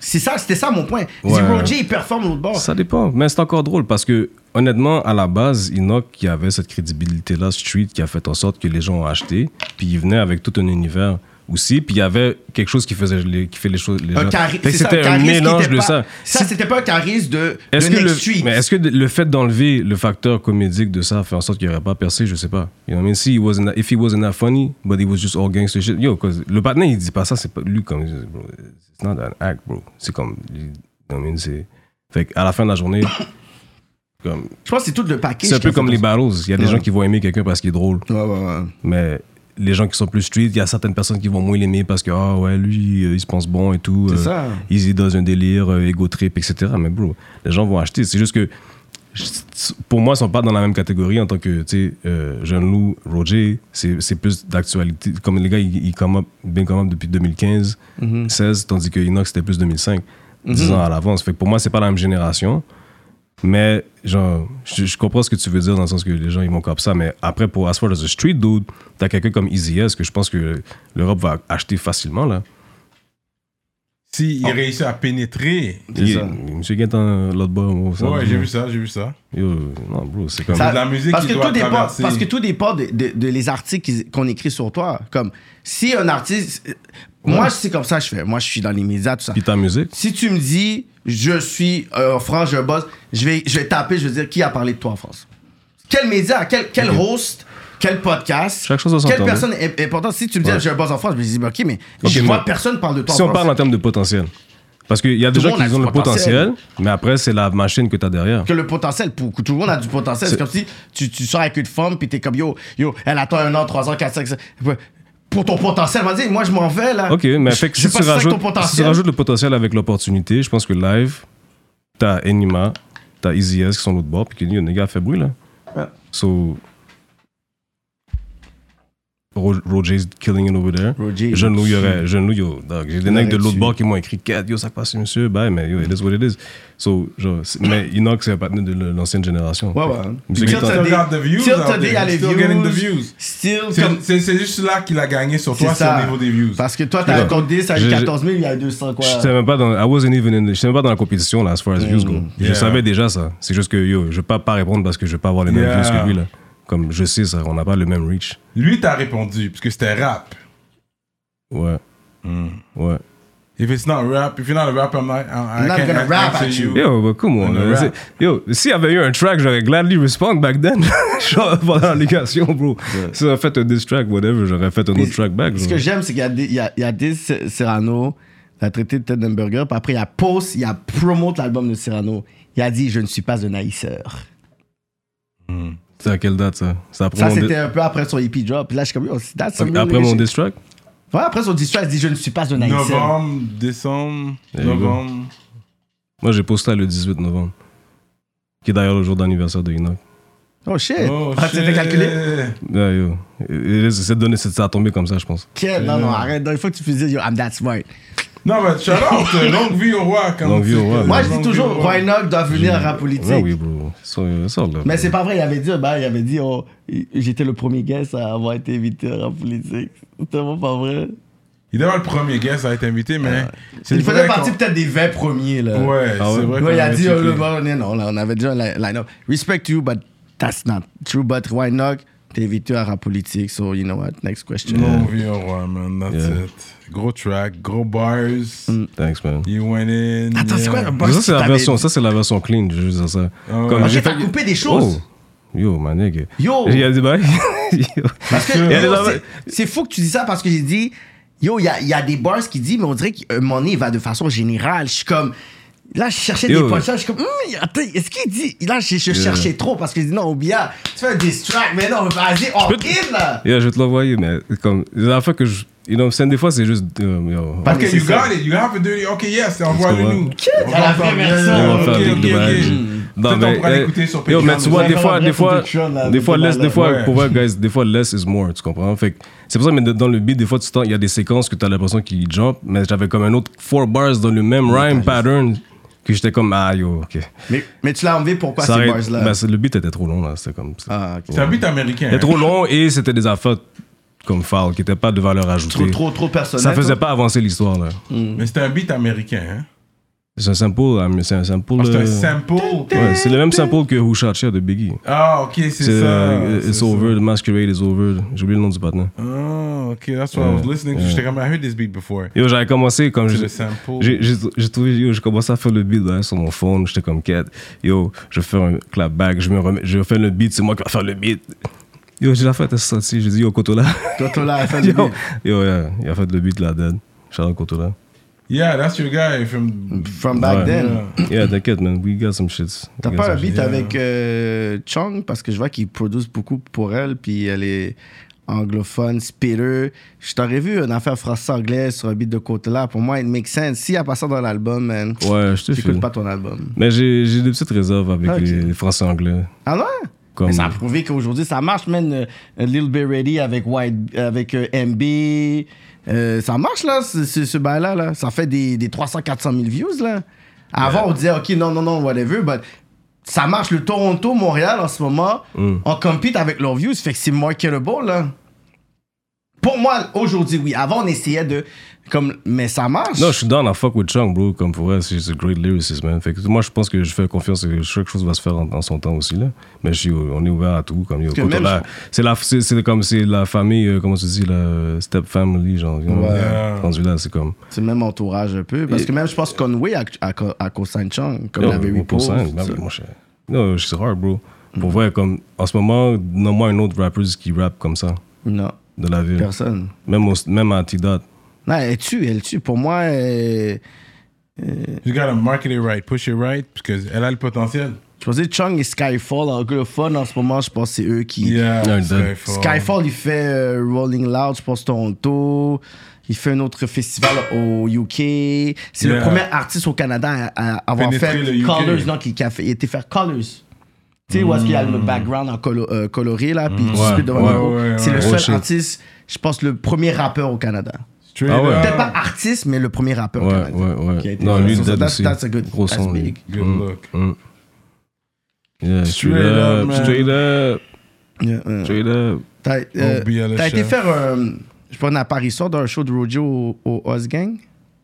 C'est ça, c'était ça mon point. Ouais. Zero J, il performe l'autre bord. Ça dépend. Mais c'est encore drôle parce que, honnêtement, à la base, Enoch, qui avait cette crédibilité-là, street, qui a fait en sorte que les gens ont acheté, puis il venait avec tout un univers aussi. Puis il y avait quelque chose qui faisait les, qui fait les choses. Les Un c'était un mélange de pas- ça. Ça, c'était pas un charisme de, Est-ce que, Next le, mais est-ce que le fait d'enlever le facteur comédique de ça fait en sorte qu'il n'aurait pas percé? Je sais pas. You know what I mean? Si he wasn't if he wasn't that funny, but he was just all gangster shit. Yo, le partenaire, il dit pas ça, c'est pas lui comme. Bro, it's not an act, bro. C'est comme. You know what I mean? C'est. Fait qu'à la fin de la journée, comme. Je pense que c'est tout le paquet. C'est un peu comme les battles. Il y a des Ouais. gens qui vont aimer quelqu'un parce qu'il est drôle. Ouais, ouais, ouais. Mais les gens qui sont plus street, il y a certaines personnes qui vont moins l'aimer parce que, ah ouais, lui, euh, il se pense bon et tout. C'est euh, ça. Il est dans un délire, euh, ego trip, etc. Mais bro, les gens vont acheter. C'est juste que, pour moi, ils sont pas dans la même catégorie en tant que, tu sais, euh, Jeune Loup, Roger, c'est c'est plus d'actualité. Comme les gars, ils, ils come up, bien come up depuis 2015, Mhm. 16, tandis que Inox, c'était plus 2005, 10 ans à l'avance. Fait que pour moi, c'est pas la même génération. Mais, genre, je, je comprends ce que tu veux dire dans le sens que les gens, ils vont comme ça. Mais après, pour as far as a street dude, t'as quelqu'un comme Easy S que je pense que l'Europe va acheter facilement, là. S'il réussit à pénétrer. Il- ça. Monsieur Guintan, l'autre bas, moi, ça, Ouais, j'ai vu ça, j'ai vu ça. Yo, non, bro, c'est comme. Ça- de la musique parce qui que doit tout dépend. Parce que tout dépend de, de- de les articles qu'on écrit sur toi. Comme, si un artiste... euh, Moi, c'est comme ça que je fais. Moi, je suis dans les médias, tout ça. Puis ta musique? Si tu me dis, je suis euh, en France, je bosse, je vais, je vais taper, je vais dire, qui a parlé de toi en France? Quel média Quel, quel host Quel podcast? Chaque chose Quelle temps, personne est importante? Si tu me dis, Ouais. je bosse en France, je me dis, ok, mais Ok, je mais- vois personne parle de toi Si en on France. parle en termes de potentiel. Parce qu'il y a des gens qui ont le potentiel. potentiel, mais après, c'est la machine que tu as derrière. que le potentiel, pour tout le monde a du potentiel. C'est C'est- comme si tu, tu sors avec une femme, puis t'es comme yo, yo, elle attend un an, trois ans, quatre, cinq, cinq. Pour ton potentiel, on va dire, moi je m'en vais là. Ok, mais fait que si tu, rajoutes, ton si tu rajoutes le potentiel avec l'opportunité, je pense que live, t'as Enima, t'as Easy S qui sont l'autre bord, puis que yo, les gars fait bruit là. Ouais. So. Ro- Roger's killing it over there. Roger. Jeune Lou, il y aurait. Jeune Lou, yo, dog. J'ai des mecs de l'autre bord qui m'ont écrit 4, yo, ça passe, monsieur. Bah, mais yo, it is what it is. So, genre, mais Inox, c'est un partenaire de l'ancienne génération. Ouais, ouais. Still today- views il y a les Still getting the views. views. Still, C'est- juste là qu'il a gagné sur toi, c'est ça. au niveau des views. Parce que toi, t'as 10 avec J'ai- 14 000, il y a 200 quoi. J'étais même pas dans, I wasn't even in, j'étais même pas dans la compétition là, as far as views go. Yeah. Je savais déjà ça. C'est juste que yo, je vais pas pas répondre parce que je vais pas avoir les mêmes Yeah. views que lui là. Comme je sais ça, on n'a pas le même reach. Lui, t'as répondu, parce que c'était rap. Ouais, ouais. If it's not rap, if you're not a rapper, I'm not, I, I I'm not gonna rap at you. Yo, but come on. C'est- Yo, s'il y avait eu un track, j'aurais gladly respond back then. Genre pendant la négation, bro. Si a fait un diss track, whatever, j'aurais fait un autre track back. Ce genre. que j'aime, c'est qu'il y a des, il y a, il y a des C- Cyrano, il a traité de Ted Burger, puis après, il y a post, il y a promote l'album de Cyrano. Il a dit, je ne suis pas un haïsseur. C'est à quelle date ça? C'est après, Ça, mon, c'était un peu après son EP drop. Puis là, je suis comme, yo, that's some real après mon shit. diss track Ouais, après son diss track, il dit, je ne suis pas un haïsseur. Novembre, décembre, There you go. novembre. Moi, j'ai posté le 18 novembre. Qui est d'ailleurs le jour d'anniversaire de Enoch. Oh shit. Oh, ah, c'était shit. calculé? Yeah, yo. Et- et C'est donné, c'est- ça a tombé comme ça, je pense. Quel? Non, non, arrête. Non, il faut que tu puisses dire, yo, I'm that smart. Non, mais shout out, euh, longue vie au roi. comme Longue vie au roi, Moi, je dis toujours, au roi. Roy Enoch doit venir à rap politique? Ouais, oui, bro. Ça, là. Mais c'est pas vrai, il avait dit, bah, il avait dit, oh, j'étais le premier guest à avoir été invité à rap politique. C'est tellement pas vrai. Il devait être le premier guest à être invité, mais. Il faisait partie peut-être des 20 premiers, là. Ouais, Ah c'est vrai. Ouais, il a dit, oh, le bon, non, là, on avait déjà un li- line-up. Respect you, but that's not true. But Roy T'es invité à rap politique, so you know what, next question. Au roi, man. That's Yeah. it. Gros track, gros bars. Thanks, man. You went in. Attends, c'est quoi le ça, c'est la que version, ça, c'est la version clean, je veux dire ça. Ah ouais. Comme Ok, j'ai t'as coupé des choses? Oh. Yo, man, nigga. Yo! Il y a des bails. Yo. Parce que a c'est- fou que tu dis ça parce que j'ai dit, yo, il y a, y a des bars qui disent, mais on dirait qu'un moment donné, il va de façon générale. Je suis comme, là, je cherchais Yo. des punchlines, je suis comme, Hum, attends, est-ce qu'il dit, là, je, je cherchais trop parce que je dis, non, Obia, tu fais un diss track, mais non, vas-y, on in, là. Yeah, je vais te l'envoyer, mais comme, la fois que je. You know, c'est des fois, c'est juste. yo. Parce Ok, que you c'est ça. got it. You have to do it. Ok, yes, envoie-le comprends? nous. Il y a la vraie version. on va faire ok. Non, on mais, l'écouter sur Yo, mais tu vois, des fois, des fois, des de fois, less, des fois, pour vrai, guys, des fois, less is more, tu comprends? Fait que c'est pour ça, mais dans le beat, des fois, tu il y a des séquences que tu as l'impression qu'il jump, mais j'avais comme un autre four bars dans le même rhyme pattern que j'étais comme, ah, yo, ok. Mais, mais tu l'as enlevé pourquoi Ça ces arrête- bars-là? ben, c'est- le beat était trop long, là, c'était comme. Ah, ok. C'est un beat américain. Il était hein. trop long et c'était des affaires comme foul qui n'étaient pas de valeur ajoutée. Trop, trop, trop personnel. Ça faisait pas avancer l'histoire, là. Mais c'était un beat américain. Hein. C'est un sample, ah, mais c'est un sample. Ah, c'est euh, un sample? Ouais, c'est le même sample que Who Shot de Biggie. Ah, ok, c'est C'est ça. euh, c'est It's ça. Over, The Masquerade is Over. J'ai oublié le nom du partenaire. Ah, ok, that's what I was listening to. J'étais comme, I heard this beat before. Yo, j'avais commencé comme C'est le sample. j'ai trouvé yo, j'ai commencé à faire le beat là, sur mon phone, j'étais comme quête. Yo, je fais un clapback, je me remets, je fais le beat, c'est moi qui vais faire le beat. Yo, j'ai la fait sorti, j'ai dit yo Kotola. Kotola a fait le yo, beat. yo, yeah, il a fait le beat là dead. Shout out Kotola. Yeah, that's your guy from. From back Ouais. then. Yeah. Yeah, t'inquiète man, we got some shits. T'as pas un beat Yeah. avec euh, Chung parce que je vois qu'il produit beaucoup pour elle, puis elle est anglophone, spitter. Je t'aurais vu une affaire français-anglais sur un beat de Kotola. Pour moi, it makes sense. S'il y a pas ça dans l'album, man, shit. Ouais, je te j'écoute pas ton album. Mais j'ai j'ai des petites réserves avec Ah, les, les français anglais. Ah ouais? Comme, Mais ça a prouvé qu'aujourd'hui, ça marche, man. Euh, Lil Bit Ready avec, White, avec euh, MB. Euh, ça marche, là, ce, ce, ce bail-là. Là. Ça fait des, des 300-400 000 views, là. Avant, on disait, OK, non, non, non, whatever, but ça marche. Le Toronto, Montréal, en ce moment, Mm. on compete avec leurs views, fait que c'est marketable, là. Pour moi, aujourd'hui, oui. Avant, on essayait de... Comme, mais ça marche. Non, je suis down à fuck with Chung, bro. Comme pour vrai, c'est c'est great lyricist, man. Fait que moi, je pense que je fais confiance que chaque chose va se faire en, en son temps aussi, là. Mais je suis, on est ouvert à tout. Comme, yo, c'est la, c'est, comme c'est la famille, euh, comment tu dis, la step family, genre. Ouais. Là, c'est comme. C'est le même entourage un peu. Parce Et- que même, je pense que Conway a, a, a co-sign Chung, comme Yo, oui, mon cher. Non, c'est hard, bro. Pour vrai, comme, en ce moment, nomme-moi un autre rapper qui rappe comme ça, Non, de la ville. personne. Même, au, même à T-Dot. Non, elle tue, elle tue. Pour moi, euh, You gotta market it right, push it right, parce qu'elle a le potentiel. je pensais Chung et Skyfall, anglophone, en ce moment, je pense que c'est eux qui... Yeah, Yeah, Skyfall. Skyfall, il fait euh, Rolling Loud, je pense, Toronto. Il fait un autre festival au UK. C'est le premier artiste au Canada à, à avoir Pénétrer fait. Colors, non, qui, qui a fait, il a été faire Colors. Tu sais, où est-ce qu'il y a le background en colo- euh, coloré, là, puis tu Ouais, spit devant ouais, le micro. ouais, C'est ouais. le seul shit. artiste, je pense, le premier rappeur au Canada. Ah ouais. Peut-être pas artiste, mais le premier rappeur au Ouais, Canada. ouais, qui a ouais. été Non, lui, So that's- aussi. that's a good- Gros that's son, big. Good Mm, look. mm. Yeah, straight, Straight up, man. straight up, Yeah, yeah. straight up. T'as euh, été faire euh, je sais pas, une apparition d'un show de Rojo au, au Oz Gang.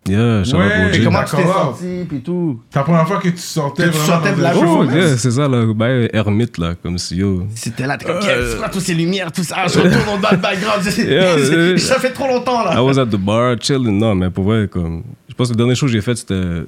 Yeah, shout out Ouais, Et comment tu t'es sorti, puis tout. C'est la première fois que tu sortais Que tu vraiment sortais de la show. Oh, yeah, c'est ça, là. Ben, ermite, là, comme si, yo. C'était là, t'es comme, Qu'est-ce- c'est quoi toutes ces lumières, tout ça, je retourne dans le background. Je sais- Yeah, yeah. ça fait trop longtemps, là. I was at the bar, chilling. Non, mais pour vrai, comme. Je pense que le dernier show que j'ai fait, c'était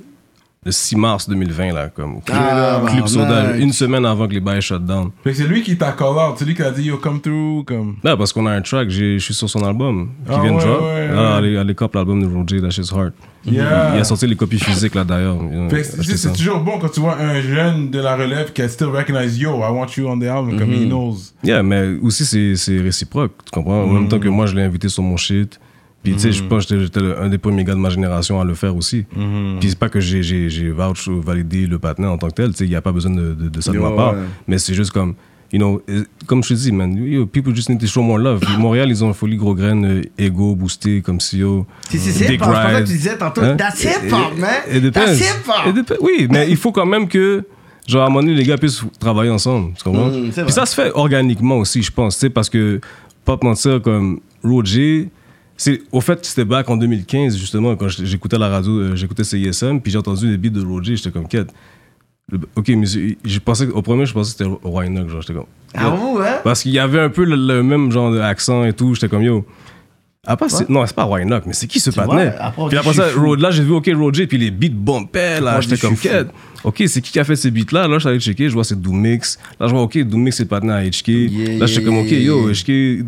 le 6 mars 2020, là. Comme. Clip, Ah, clip bah, soda, nice. une semaine avant que les bails shut down. Fait que c'est lui qui t'a call out, c'est lui qui a dit yo come through comme. Là, parce qu'on a un track, je suis sur son album, qui Ah vient de ouais, drop. ouais, Là, ouais. allez, allez cop l'album de Roger, That Shit's Hard. Yeah. Il a sorti les copies physiques, là, d'ailleurs. C'est- toujours bon quand tu vois un jeune de la relève qui a still recognize yo, I want you on the album, comme he knows. Yeah, mais aussi, c'est c'est réciproque, tu comprends? En même temps que moi, je l'ai invité sur mon shit. Puis, tu sais, je pense que j'étais- un des premiers gars de ma génération à le faire aussi. Puis, c'est pas que j'ai- vouch ou validé le partenaire en tant que tel, tu sais, il n'y a pas besoin de, de, de ça de ma part. Mais c'est juste comme, you know, euh, comme je te dis, man, yo, people just need to show more love. Montréal, ils ont une folie gros graine, euh, ego, boosté, comme si, yo. Si, si, c'est que ride. tu disais tantôt, Hein? that's hip-hop, man. It depends. That's It hip-hop. depends. Oui, mais il faut quand même que, genre, à un moment donné, les gars puissent travailler ensemble. Tu comprends? Mm. Puis ça se fait organiquement aussi, je pense, tu sais, parce que, pas mentir, comme Roger, c'est, au fait, c'était back en 2015, justement, quand j'écoutais la radio, euh, j'écoutais CISM, puis j'ai entendu les beats de Roger, j'étais comme, quête. Ok, mais je pensais, au premier, je pensais que c'était Roy Enoch, genre, j'étais comme. Ah hein? Parce qu'il y avait un peu le, le même genre d'accent et tout. J'étais comme yo. Après, c'est- non, c'est pas Roy Enoch, mais c'est qui ce patinet? Puis après ça. Road, là, j'ai vu, OK, Roger, puis les beats bumpaient, là. J'étais comme, quête. OK, c'est qui qui a fait ces beats-là? Là, je suis allé checker, je vois c'est Doomix. Là, je vois, OK, Doomix, c'est le patinet à HK. Yeah, là, j'étais comme, OK, yo. HK,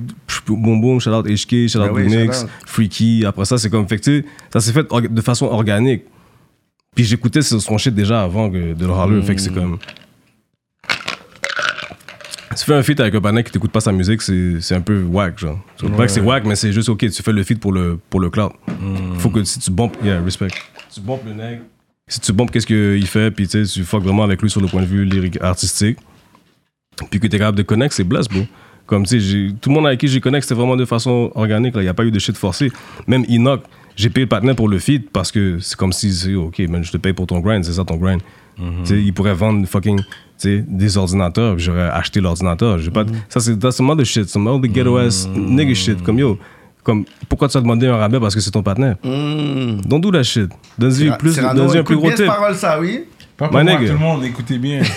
boum boum, shout out HK, shout out oui, Doomix. Freaky. Après ça, c'est comme, fait que, ça s'est fait de façon organique. Puis j'écoutais son shit déjà avant que de le holler, fait que c'est comme. Tu fais un feat avec un panneau qui t'écoute pas sa musique, c'est c'est un peu whack, genre. C'est Pas que c'est whack, mais c'est juste, ok, tu fais le feat pour le, pour le cloud. Faut que si tu bombes, yeah, respect. Tu bombes le nègre. Si tu bombes qu'est-ce qu'il fait, puis tu fuck vraiment avec lui sur le point de vue lyrique, artistique, puis que t'es capable de connecter, c'est bless, bro. Comme tu sais, tout le monde avec qui j'ai connecté, c'était vraiment de façon organique, là. Il n'y a pas eu de shit forcé. Même Enoch, j'ai payé le partenaire pour le feed parce que c'est comme si, c'est, ok, man, je te paye pour ton grind, c'est ça ton grind. Tu sais, il pourrait vendre fucking, des ordinateurs, j'aurais acheté l'ordinateur. J'ai pas, Ça, c'est that's some other shit, some other ghetto ass nigga shit. Comme yo, comme, pourquoi tu as demandé un rabais parce que c'est ton partenaire? Mmh. Don't do that shit. Donne-lui plus, donne-lui un plus gros tip. parole, ça, oui. Pas pour My moi, nigga. tout le monde, écoutez bien.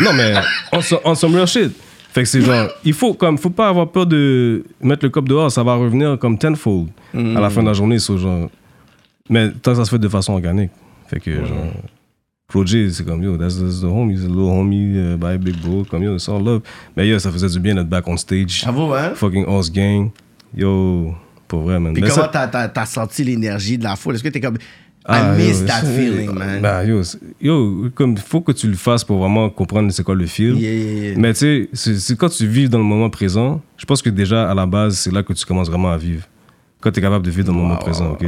Non, mais on, on some real shit. Fait que c'est genre, il faut comme, faut pas avoir peur de mettre le cop dehors, ça va revenir comme tenfold à la fin de la journée, so, genre. Mais tant que ça se fait de façon organique. Fait que, genre, J, c'est comme, yo, that's, that's the homie, c'est le little homie uh, by Big Bro, comme, yo, it's all love. Mais yo, ça faisait du bien d'être back on stage. Bravo, hein? Fucking Oz Gang. Yo, pour vrai, man. Puis Mais comment ça- t'as, t'as, senti l'énergie de la foule? Est-ce que t'es comme. Ah, I miss yo, that feeling, man. Bah, yo, yo, comme, faut que tu le fasses pour vraiment comprendre c'est quoi le feel. Yeah, yeah, yeah. Mais tu sais, c'est quand tu vis dans le moment présent, je pense que déjà, à la base, c'est là que tu commences vraiment à vivre. Quand tu es capable de vivre dans le moment Wow, présent, wow, OK?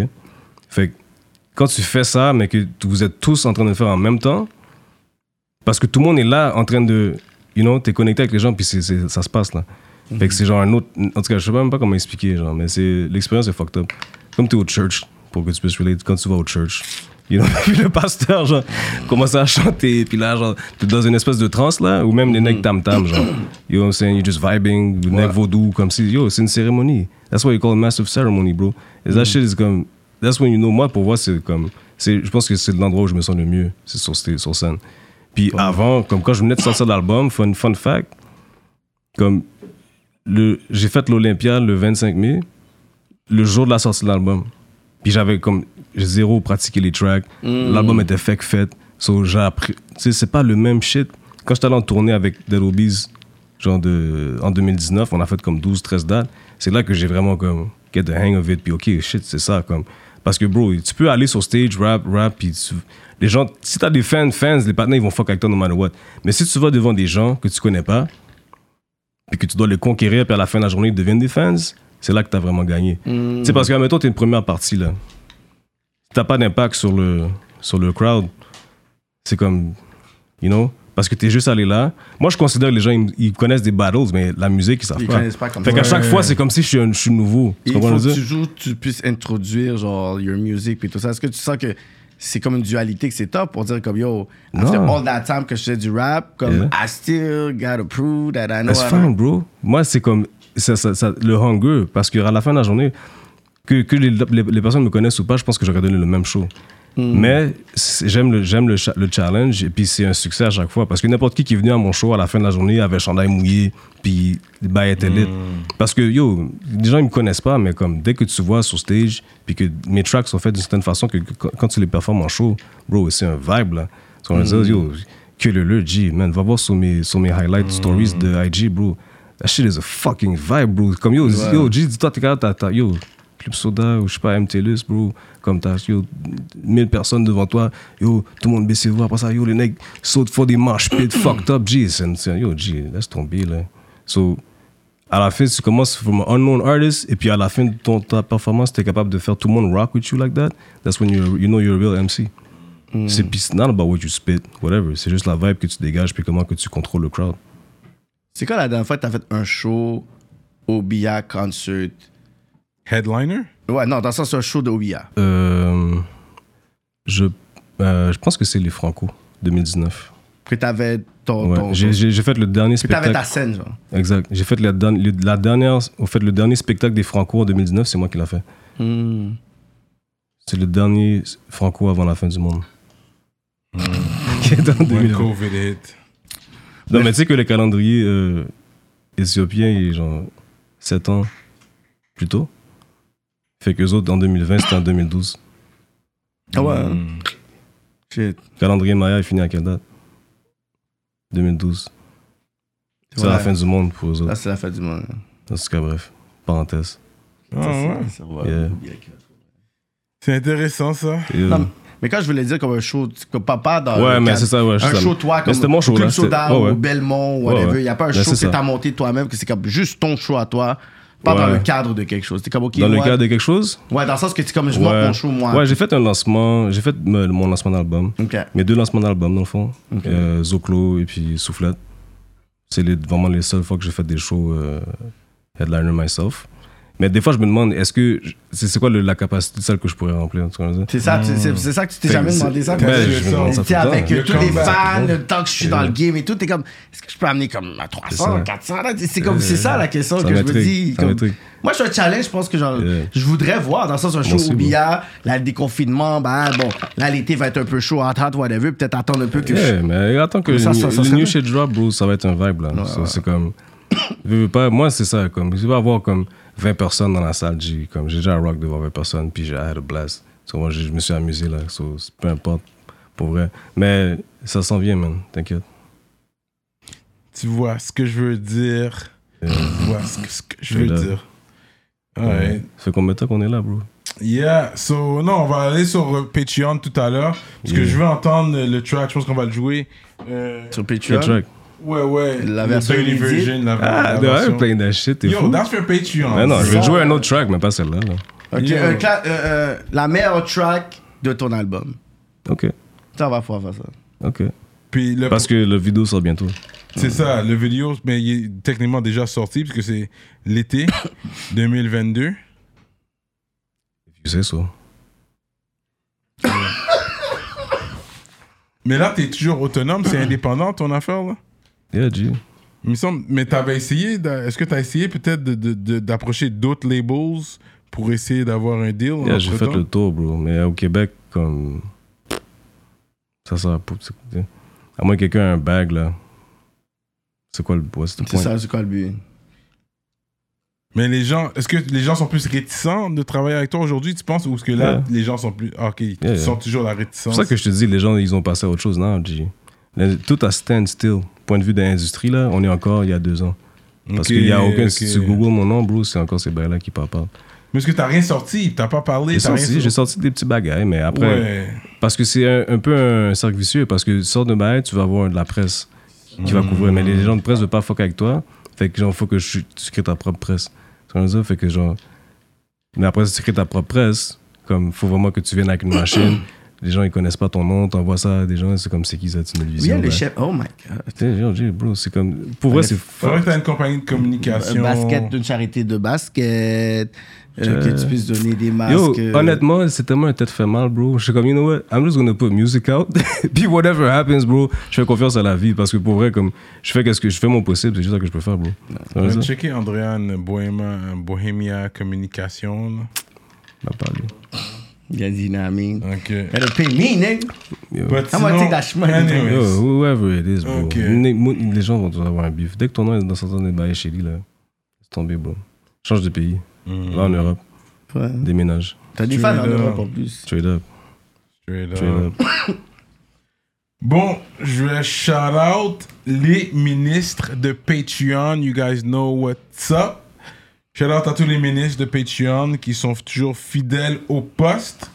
Fait que quand tu fais ça, mais que vous êtes tous en train de le faire en même temps, parce que tout le monde est là en train de, you know, t'es connecté avec les gens, puis ça se passe là. Fait que c'est genre un autre. En tout cas, je sais même pas comment expliquer, genre, mais c'est l'expérience est fucked up. Comme tu es au church, pour que tu puisses relate, quand tu vas au church, you know, puis le pasteur, genre, commence à chanter, puis là, genre, t'es dans une espèce de transe là, ou même les necks tam-tam, genre, you know what I'm saying, you're just vibing, le neck vaudou, comme si, yo, c'est une cérémonie. That's why you call it massive ceremony, bro. And that shit is comme, that's when you know, moi, pour moi, c'est comme, je pense que c'est l'endroit où je me sens le mieux, c'est sur, scène. Puis avant, comme quand je venais de sortir l'album, fun, fun fact, comme j'ai fait l'Olympia le 25 mai, le jour de la sortie de l'album. Puis j'avais comme zéro pratiqué les tracks. L'album était fait que fait. So j'ai appris. Tu sais, c'est pas le même shit. Quand j'étais allé en tournée avec Dead Obies, genre de, en 2019, on a fait comme 12-13 dates. C'est là que j'ai vraiment comme get the hang of it. Puis ok, shit, c'est ça. comme Parce que bro, tu peux aller sur stage, rap, rap, puis tu- les gens, si t'as des fans, fans, les partenaires ils vont fuck avec toi no matter what. Mais si tu vas devant des gens que tu connais pas, puis que tu dois les conquérir, puis à la fin de la journée, ils deviennent des fans, c'est là que tu as vraiment gagné. C'est parce que, admettons, tu es une première partie, là. Tu pas d'impact sur le, sur le crowd, c'est comme, you know, parce que tu es juste allé là. Moi, je considère que les gens, ils, ils connaissent des battles, mais la musique, ils savent Ils pas. connaissent pas comme fait ça. qu'à chaque Ouais. fois, c'est comme si je suis, un- je suis nouveau. Tu Il comprends faut ce que que tu je veux dire? joues, tu puisses introduire genre your music puis tout ça. Est-ce que tu sens que c'est comme une dualité que c'est top pour dire comme yo, after Non. all that time que je fais du rap, comme Yeah. I still gotta prove that I know. That's fine, bro. Moi, c'est comme ça, ça- ça- le hunger, parce qu'à la fin de la journée, que, que les, les- les personnes me connaissent ou pas, je pense que j'aurais donné le même show. Mais c'est- j'aime le, j'aime le, le challenge et puis c'est un succès à chaque fois. Parce que n'importe qui qui est venu à mon show à la fin de la journée avait un chandail mouillé, puis le bail était lit. Parce que yo, les gens ils me connaissent pas, mais comme dès que tu vois sur stage, puis que mes tracks sont faits d'une certaine façon, que, que quand- tu les performes en show, bro, c'est un vibe là. Tu vas me dire, yo, que le le G, man, va voir sur mes, sur mes highlight stories de IG, bro. That shit is a fucking vibe, bro. Comme yo, yo, G, dis-toi, t'es capable, t'as- t'as- yo, Club Soda ou je sais pas, MTLUS, bro. Comme t'as, yo, 1000 personnes devant toi, yo, tout le monde baisse les voix. Après ça, yo, les mecs sautent, font des marches pit, fucked up, G. C'est, c'est- yo, G, laisse tomber, là. So, à la fin, tu commences from an unknown artist, et puis à la fin de ton, ta performance, t'es capable de faire tout le monde rock with you like that. That's when you you know you're a real MC. C'est puis it's not about what you spit, whatever. C'est juste la vibe que tu dégages, puis comment que tu contrôles le crowd. C'est quand la dernière fois que t'as fait un show au BIA concert? Headliner? Ouais, non, dans le sens un show de OBIA. Euh, je, euh, je pense que c'est les Franco, 2019. Que t'avais ton. Ouais. ton- J'ai- J'ai j'ai fait le dernier que t'avais spectacle. ta scène, genre. Exact. J'ai fait la, dan- le- la dernière, au fait, le dernier spectacle des Franco en 2019, c'est moi qui l'ai fait. Hmm. C'est le dernier Franco avant la fin du monde. Qui est en When 2020. COVID hit. Non, mais tu sais que le calendrier euh, éthiopien, est genre 7 ans plus tôt. Fait que les autres, en 2020, c'était en 2012. Ah ouais. Mm. Shit. Calendrier Maya est fini à quelle date? 2012. C'est Ouais. la fin du monde pour eux autres. Là, c'est la fête du monde. En tout cas, bref. Parenthèse. Ah ouais. Ça, va. Yeah. C'est intéressant ça. Non, mais- quand je voulais dire comme un show, tu- comme papa dans. Ouais, mais c'est ça, ouais, Un show, toi, comme c'était mon show, Club là, Soda ouais, ouais. ou Belmont, Ouais, whatever. ouais. Il n'y a pas un show c'est que ça. tu as monté toi-même, que c'est comme juste ton show à toi, pas dans le cadre de quelque chose. T'es comme, OK, dans le cadre de quelque chose? Ouais, dans le sens que c'est comme je monte Ouais. mon show, moi. Ouais, j'ai fait un lancement. J'ai fait mon lancement d'album. Mes deux lancements d'album, dans le fond. Euh, Zoclo et puis Soufflette. C'est les- vraiment les seules fois que j'ai fait des shows euh, headliner myself. Mais des fois, je me demande, est-ce que. C'est c'est quoi le- la capacité de salle que je pourrais remplir? C'est ça, c'est ça que tu t'es jamais demandé ça. Ouais, tu- avec Le euh, tous les fans, ouais. le temps que je suis dans le game et tout, t'es comme, est-ce que je peux amener comme à 300, ça. 400 là? C'est comme, c'est ça la question Ça que je me dis. moi, je suis un challenge, je pense que genre, Yeah. je voudrais voir dans le sens un show au billard, là, le déconfinement, ben bon, là, l'été va être un peu chaud, hot, hot, whatever, peut-être attendre un peu que. Yeah, mais attends que Ça, le, new shit drop, bro, ça va être un vibe là. So, ouais. C'est comme. moi, c'est ça. Comme, je vais avoir comme 20 personnes dans la salle. J'ai comme, j'ai déjà un rock devant 20 personnes, puis j'ai had a blast. So, moi, je je me suis amusé là. So, c'est- peu importe, pour vrai. Mais ça s'en vient, man. T'inquiète. Tu vois ce que je veux dire. Euh, Tu vois ce que, ce que je veux là. dire. Ouais. Ça fait combien de temps qu'on est là, bro? Yeah, so non, on va aller sur euh, Patreon tout à l'heure. Parce que je veux entendre le track, je pense qu'on va le jouer. Euh, Sur Quel Patreon? Ouais, ouais. La le version inédite. version, la, Ah, la de version. plein de shit, t'es Yo, fou. that's for Patreon. Mais non, je vais jouer un autre track, mais pas celle-là. là. Ok, cla- euh, euh, la meilleure track de ton album. Ok, Ça, va pouvoir faire ça. ok. Puis le, Parce que la vidéo sort bientôt. c'est ça, le vidéo, mais il est techniquement déjà sorti parce que c'est l'été 2022. Tu sais ça. Mais là, t'es toujours autonome, c'est indépendant ton affaire là? Yeah, G. Il me semble, mais t'avais essayé, est-ce que t'as essayé peut-être de- de- de- d'approcher d'autres labels pour essayer d'avoir un deal Yeah, j'ai fait entre-temps? le tour, bro. Mais au Québec, comme. Ça sert pour. c'est- À moins que quelqu'un ait un bag, là. C'est quoi le. The C'est point? ça, c'est quoi le but? Mais les gens, est-ce que les gens sont plus réticents de travailler avec toi aujourd'hui, tu penses, ou est-ce que là, Yeah. les gens sont plus. ah, ok, ils yeah. sont toujours la C'est réticence. pour ça que je te dis, les gens, ils ont passé à autre chose. Non, G. Le- Tout à standstill. Point de vue de l'industrie, là, on est encore il y a deux ans. Parce qu'il n'y a aucun. Si tu googles mon nom, bro, c'est encore ces bails-là qui parlent. Mais est-ce que t'as rien sorti? T'as pas parlé J'ai rien sorti, j'ai sorti des petits bagailles, mais après. Ouais. Parce que c'est un, un peu un cercle vicieux, parce que tu sors de bail, tu vas avoir de la presse qui va couvrir. Mais les gens de presse ne veulent pas fuck avec toi. Fait que genre, faut que je- tu crées ta propre presse. Dire? Fait que genre. Mais après, si tu crées ta propre presse, comme faut vraiment que tu viennes avec une machine. Les gens, ils connaissent pas ton nom, t'envoies ça à des gens, c'est comme c'est qui ça, c'est une Oui, vision. le ben. chef. Oh my god. Tu bro, c'est comme. Pour vrai, c'est Faudrait fuck. que t'aies une compagnie de communication. Un basket d'une charité de basket. euh, que tu puisses donner des masques. Yo, euh, honnêtement, c'est tellement un tête fait mal, bro. Je suis comme, you know what, I'm just gonna put music out. Puis whatever happens, bro, je fais confiance à la vie. Parce que pour vrai, comme, je fais, qu'est-ce que, je fais mon possible, c'est juste ça que je peux faire, bro. Va dire? checker Andréane Bohémia, Bohémia Communication. là. Il a dit, nah, I mean. Ok. Better pay me, nigga. Yo. But I'm gonna take that. Yo, whoever it is, bro? Ok. Ne- mo- Les gens vont toujours avoir un bif. Dès que ton nom est dans certains débat chez lui, là, c'est tombé, bro. Change de pays. Mm. Va en Europe. Ouais. Déménage. T'as des Straight fans en up. Europe en plus. Straight up. Straight Straight up. up. Bon, je vais shout out les ministres de Patreon. You guys know what's up. Shout out à tous les ministres de Patreon qui sont toujours fidèles au poste.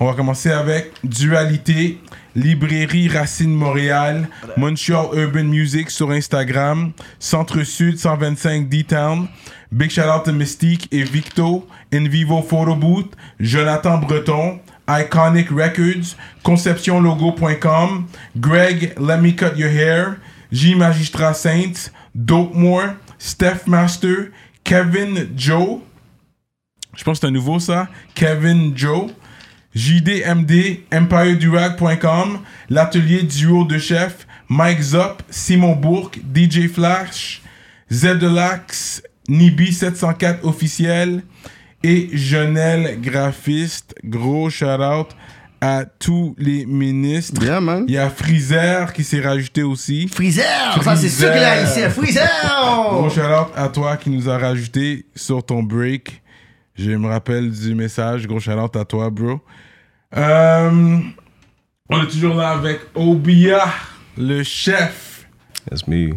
On va commencer avec Dualité, Librairie Racine Montréal, Montreal Urban Music sur Instagram, Centre Sud 125 D-Town, Big shout out to Mystique et Victo, In Vivo Photo Booth, Jonathan Breton, Iconic Records, ConceptionLogo.com, Greg Let Me Cut Your Hair, J Magistrat Saints, Dope More, Steph Master, Kevin Joe, je pense que c'est un nouveau ça, Kevin Joe, JDMD, EmpireDurag.com, l'atelier duo de chef, Mike Zop, Simon Bourque, DJ Flash, Zedelax, Nibi704 officiel et Jonel Graphiste. Gros shout out à tous les ministres. Bien, man. Il y a Freezer qui s'est rajouté aussi. Freezer! Ça, c'est sûr qu'il a ici. Gros Freezer! shout out à toi qui nous a rajouté sur ton break. Je me rappelle du message. Gros shout out à toi, bro. Euh, on est toujours là avec Obia, le chef. That's me.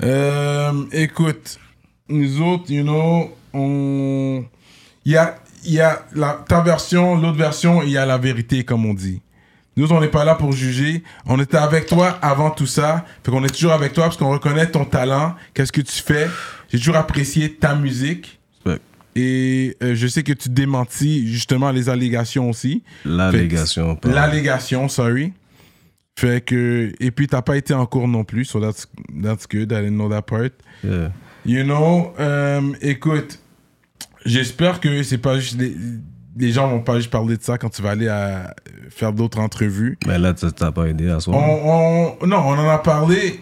Euh, écoute, nous autres, you know, on. Il y a, il y a la, ta version, l'autre version, il y a la vérité, comme on dit. Nous, on n'est pas là pour juger. On était avec toi avant tout ça. Fait qu'on est toujours avec toi parce qu'on reconnaît ton talent. Qu'est-ce que tu fais? J'ai toujours apprécié ta musique. Et euh, je sais que tu démentis justement les allégations aussi. L'allégation. L'allégation, sorry. Fait que. Et puis, t'as pas été en cours non plus, so that's, that's good. I didn't know that part. Yeah. You know, euh, écoute, j'espère que c'est pas juste. Les, les gens vont pas juste parler de ça quand tu vas aller à faire d'autres entrevues. Mais là, ça t'a pas aidé à On, soi. on- non, on en a parlé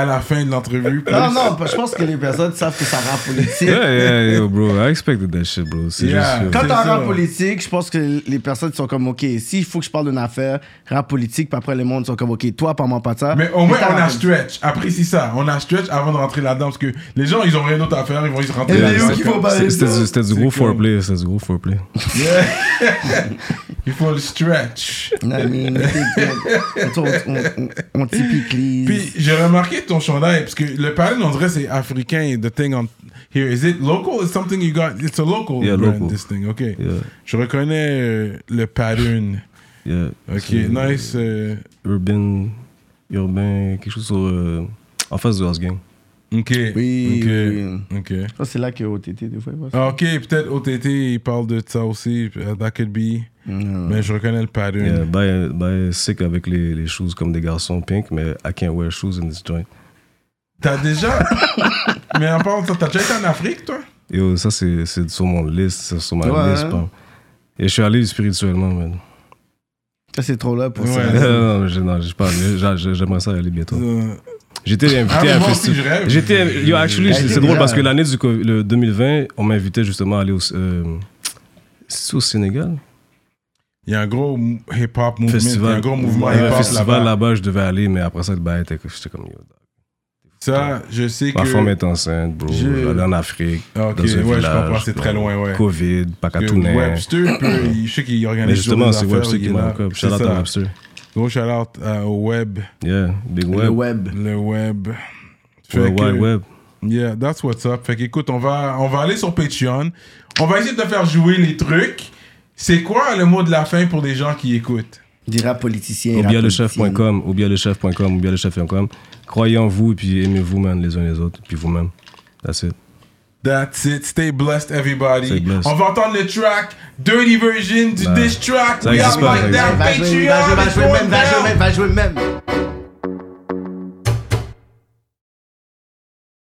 à la fin de l'entrevue. Non, non, je pense que les personnes savent que ça rend politique. Yeah, yeah, yo, bro. I expected that shit, bro. C'est Yeah. juste. Quand t'as un rap politique, je pense que les personnes sont comme, OK, s'il faut que je parle d'une affaire, rap politique, puis après, le monde sont comme, OK, toi, parle-moi pas de ça. Mais au moins, on a stretch. Apprécie ça. On a stretch avant de rentrer là-dedans. Parce que les gens, ils ont rien d'autre à faire. Ils vont juste rentrer Et là les dedans gens qui font pas- C'était du, gros foreplay. C'était du gros foreplay. Il faut le stretch. I mean, on, on, on. Puis j'ai remarqué ton chandail, parce que le pattern, on dirait c'est africain, the thing on here. Is it local? It's something you got, it's a local Yeah, brand, local. this thing. Ok. Yeah, Je reconnais euh, le pattern. yeah. Ok, nice. euh, Urban, urbain, quelque chose sur, euh, en face du House Gang. Ok. Oui, ok. oui. Ok. Ça, c'est là que OTT, des fois, il Ah, Ok, peut-être OTT, il parle de ça aussi. That could be. Mm. Mais je reconnais le pattern. Yeah, buy, buy sick avec les, les shoes comme des garçons pink, mais I can't wear shoes in this joint. T'as déjà? Mais en parlant de ça, t'as déjà été en Afrique, toi? Yo, ça c'est c'est sur mon liste, c'est sur ma Ouais. liste. pas. Et je suis allé spirituellement, man. Ça, c'est trop là pour Ouais. ça. non, non, je- non, je parle, j'aimerais ça y aller bientôt. J'étais Ah, invité mais à un festival. je. J'étais, yo, actually, c'est drôle parce que l'année du Covid- le 2020, on m'invitait justement à aller au, euh, c'est au Sénégal? Il y a un gros hip-hop movement. Il y a Festival. un gros mouvement Il y avait un hip-hop festival là-bas. là-bas, je devais aller, mais après ça, le bail était j'étais comme yo. Ça, je sais Ma que. femme est enceinte, bro. Je- J'allais en Afrique. Ah, ok, dans un ouais, je village, comprends, c'est très loin, ouais. Covid, pas qu'à que tout Webster, peut- je sais qu'il organise Mais justement, c'est Webster qui m'a encore. Shout out à Webster. Gros shout out euh, au web, Yeah, Big Le Web. web. le web. Fait World que- Wide Web. Yeah, that's what's up. Fait qu'écoute, on va, on va aller sur Patreon. On va essayer de faire jouer les trucs. C'est quoi le mot de la fin pour les gens qui écoutent? Des rap politiciens. rap Oublialechef.com, oublialechef.com, oublialechef.com. Croyez en vous et puis aimez-vous, man, les uns les autres, puis vous-même. That's it. That's it. Stay blessed, everybody. Stay blessed. On va entendre le track, Dirty Version du Nah. diss track. We are like that. Va jouer, va jouer, va jouer Patreon. même, va jouer it's même, going va jouer même.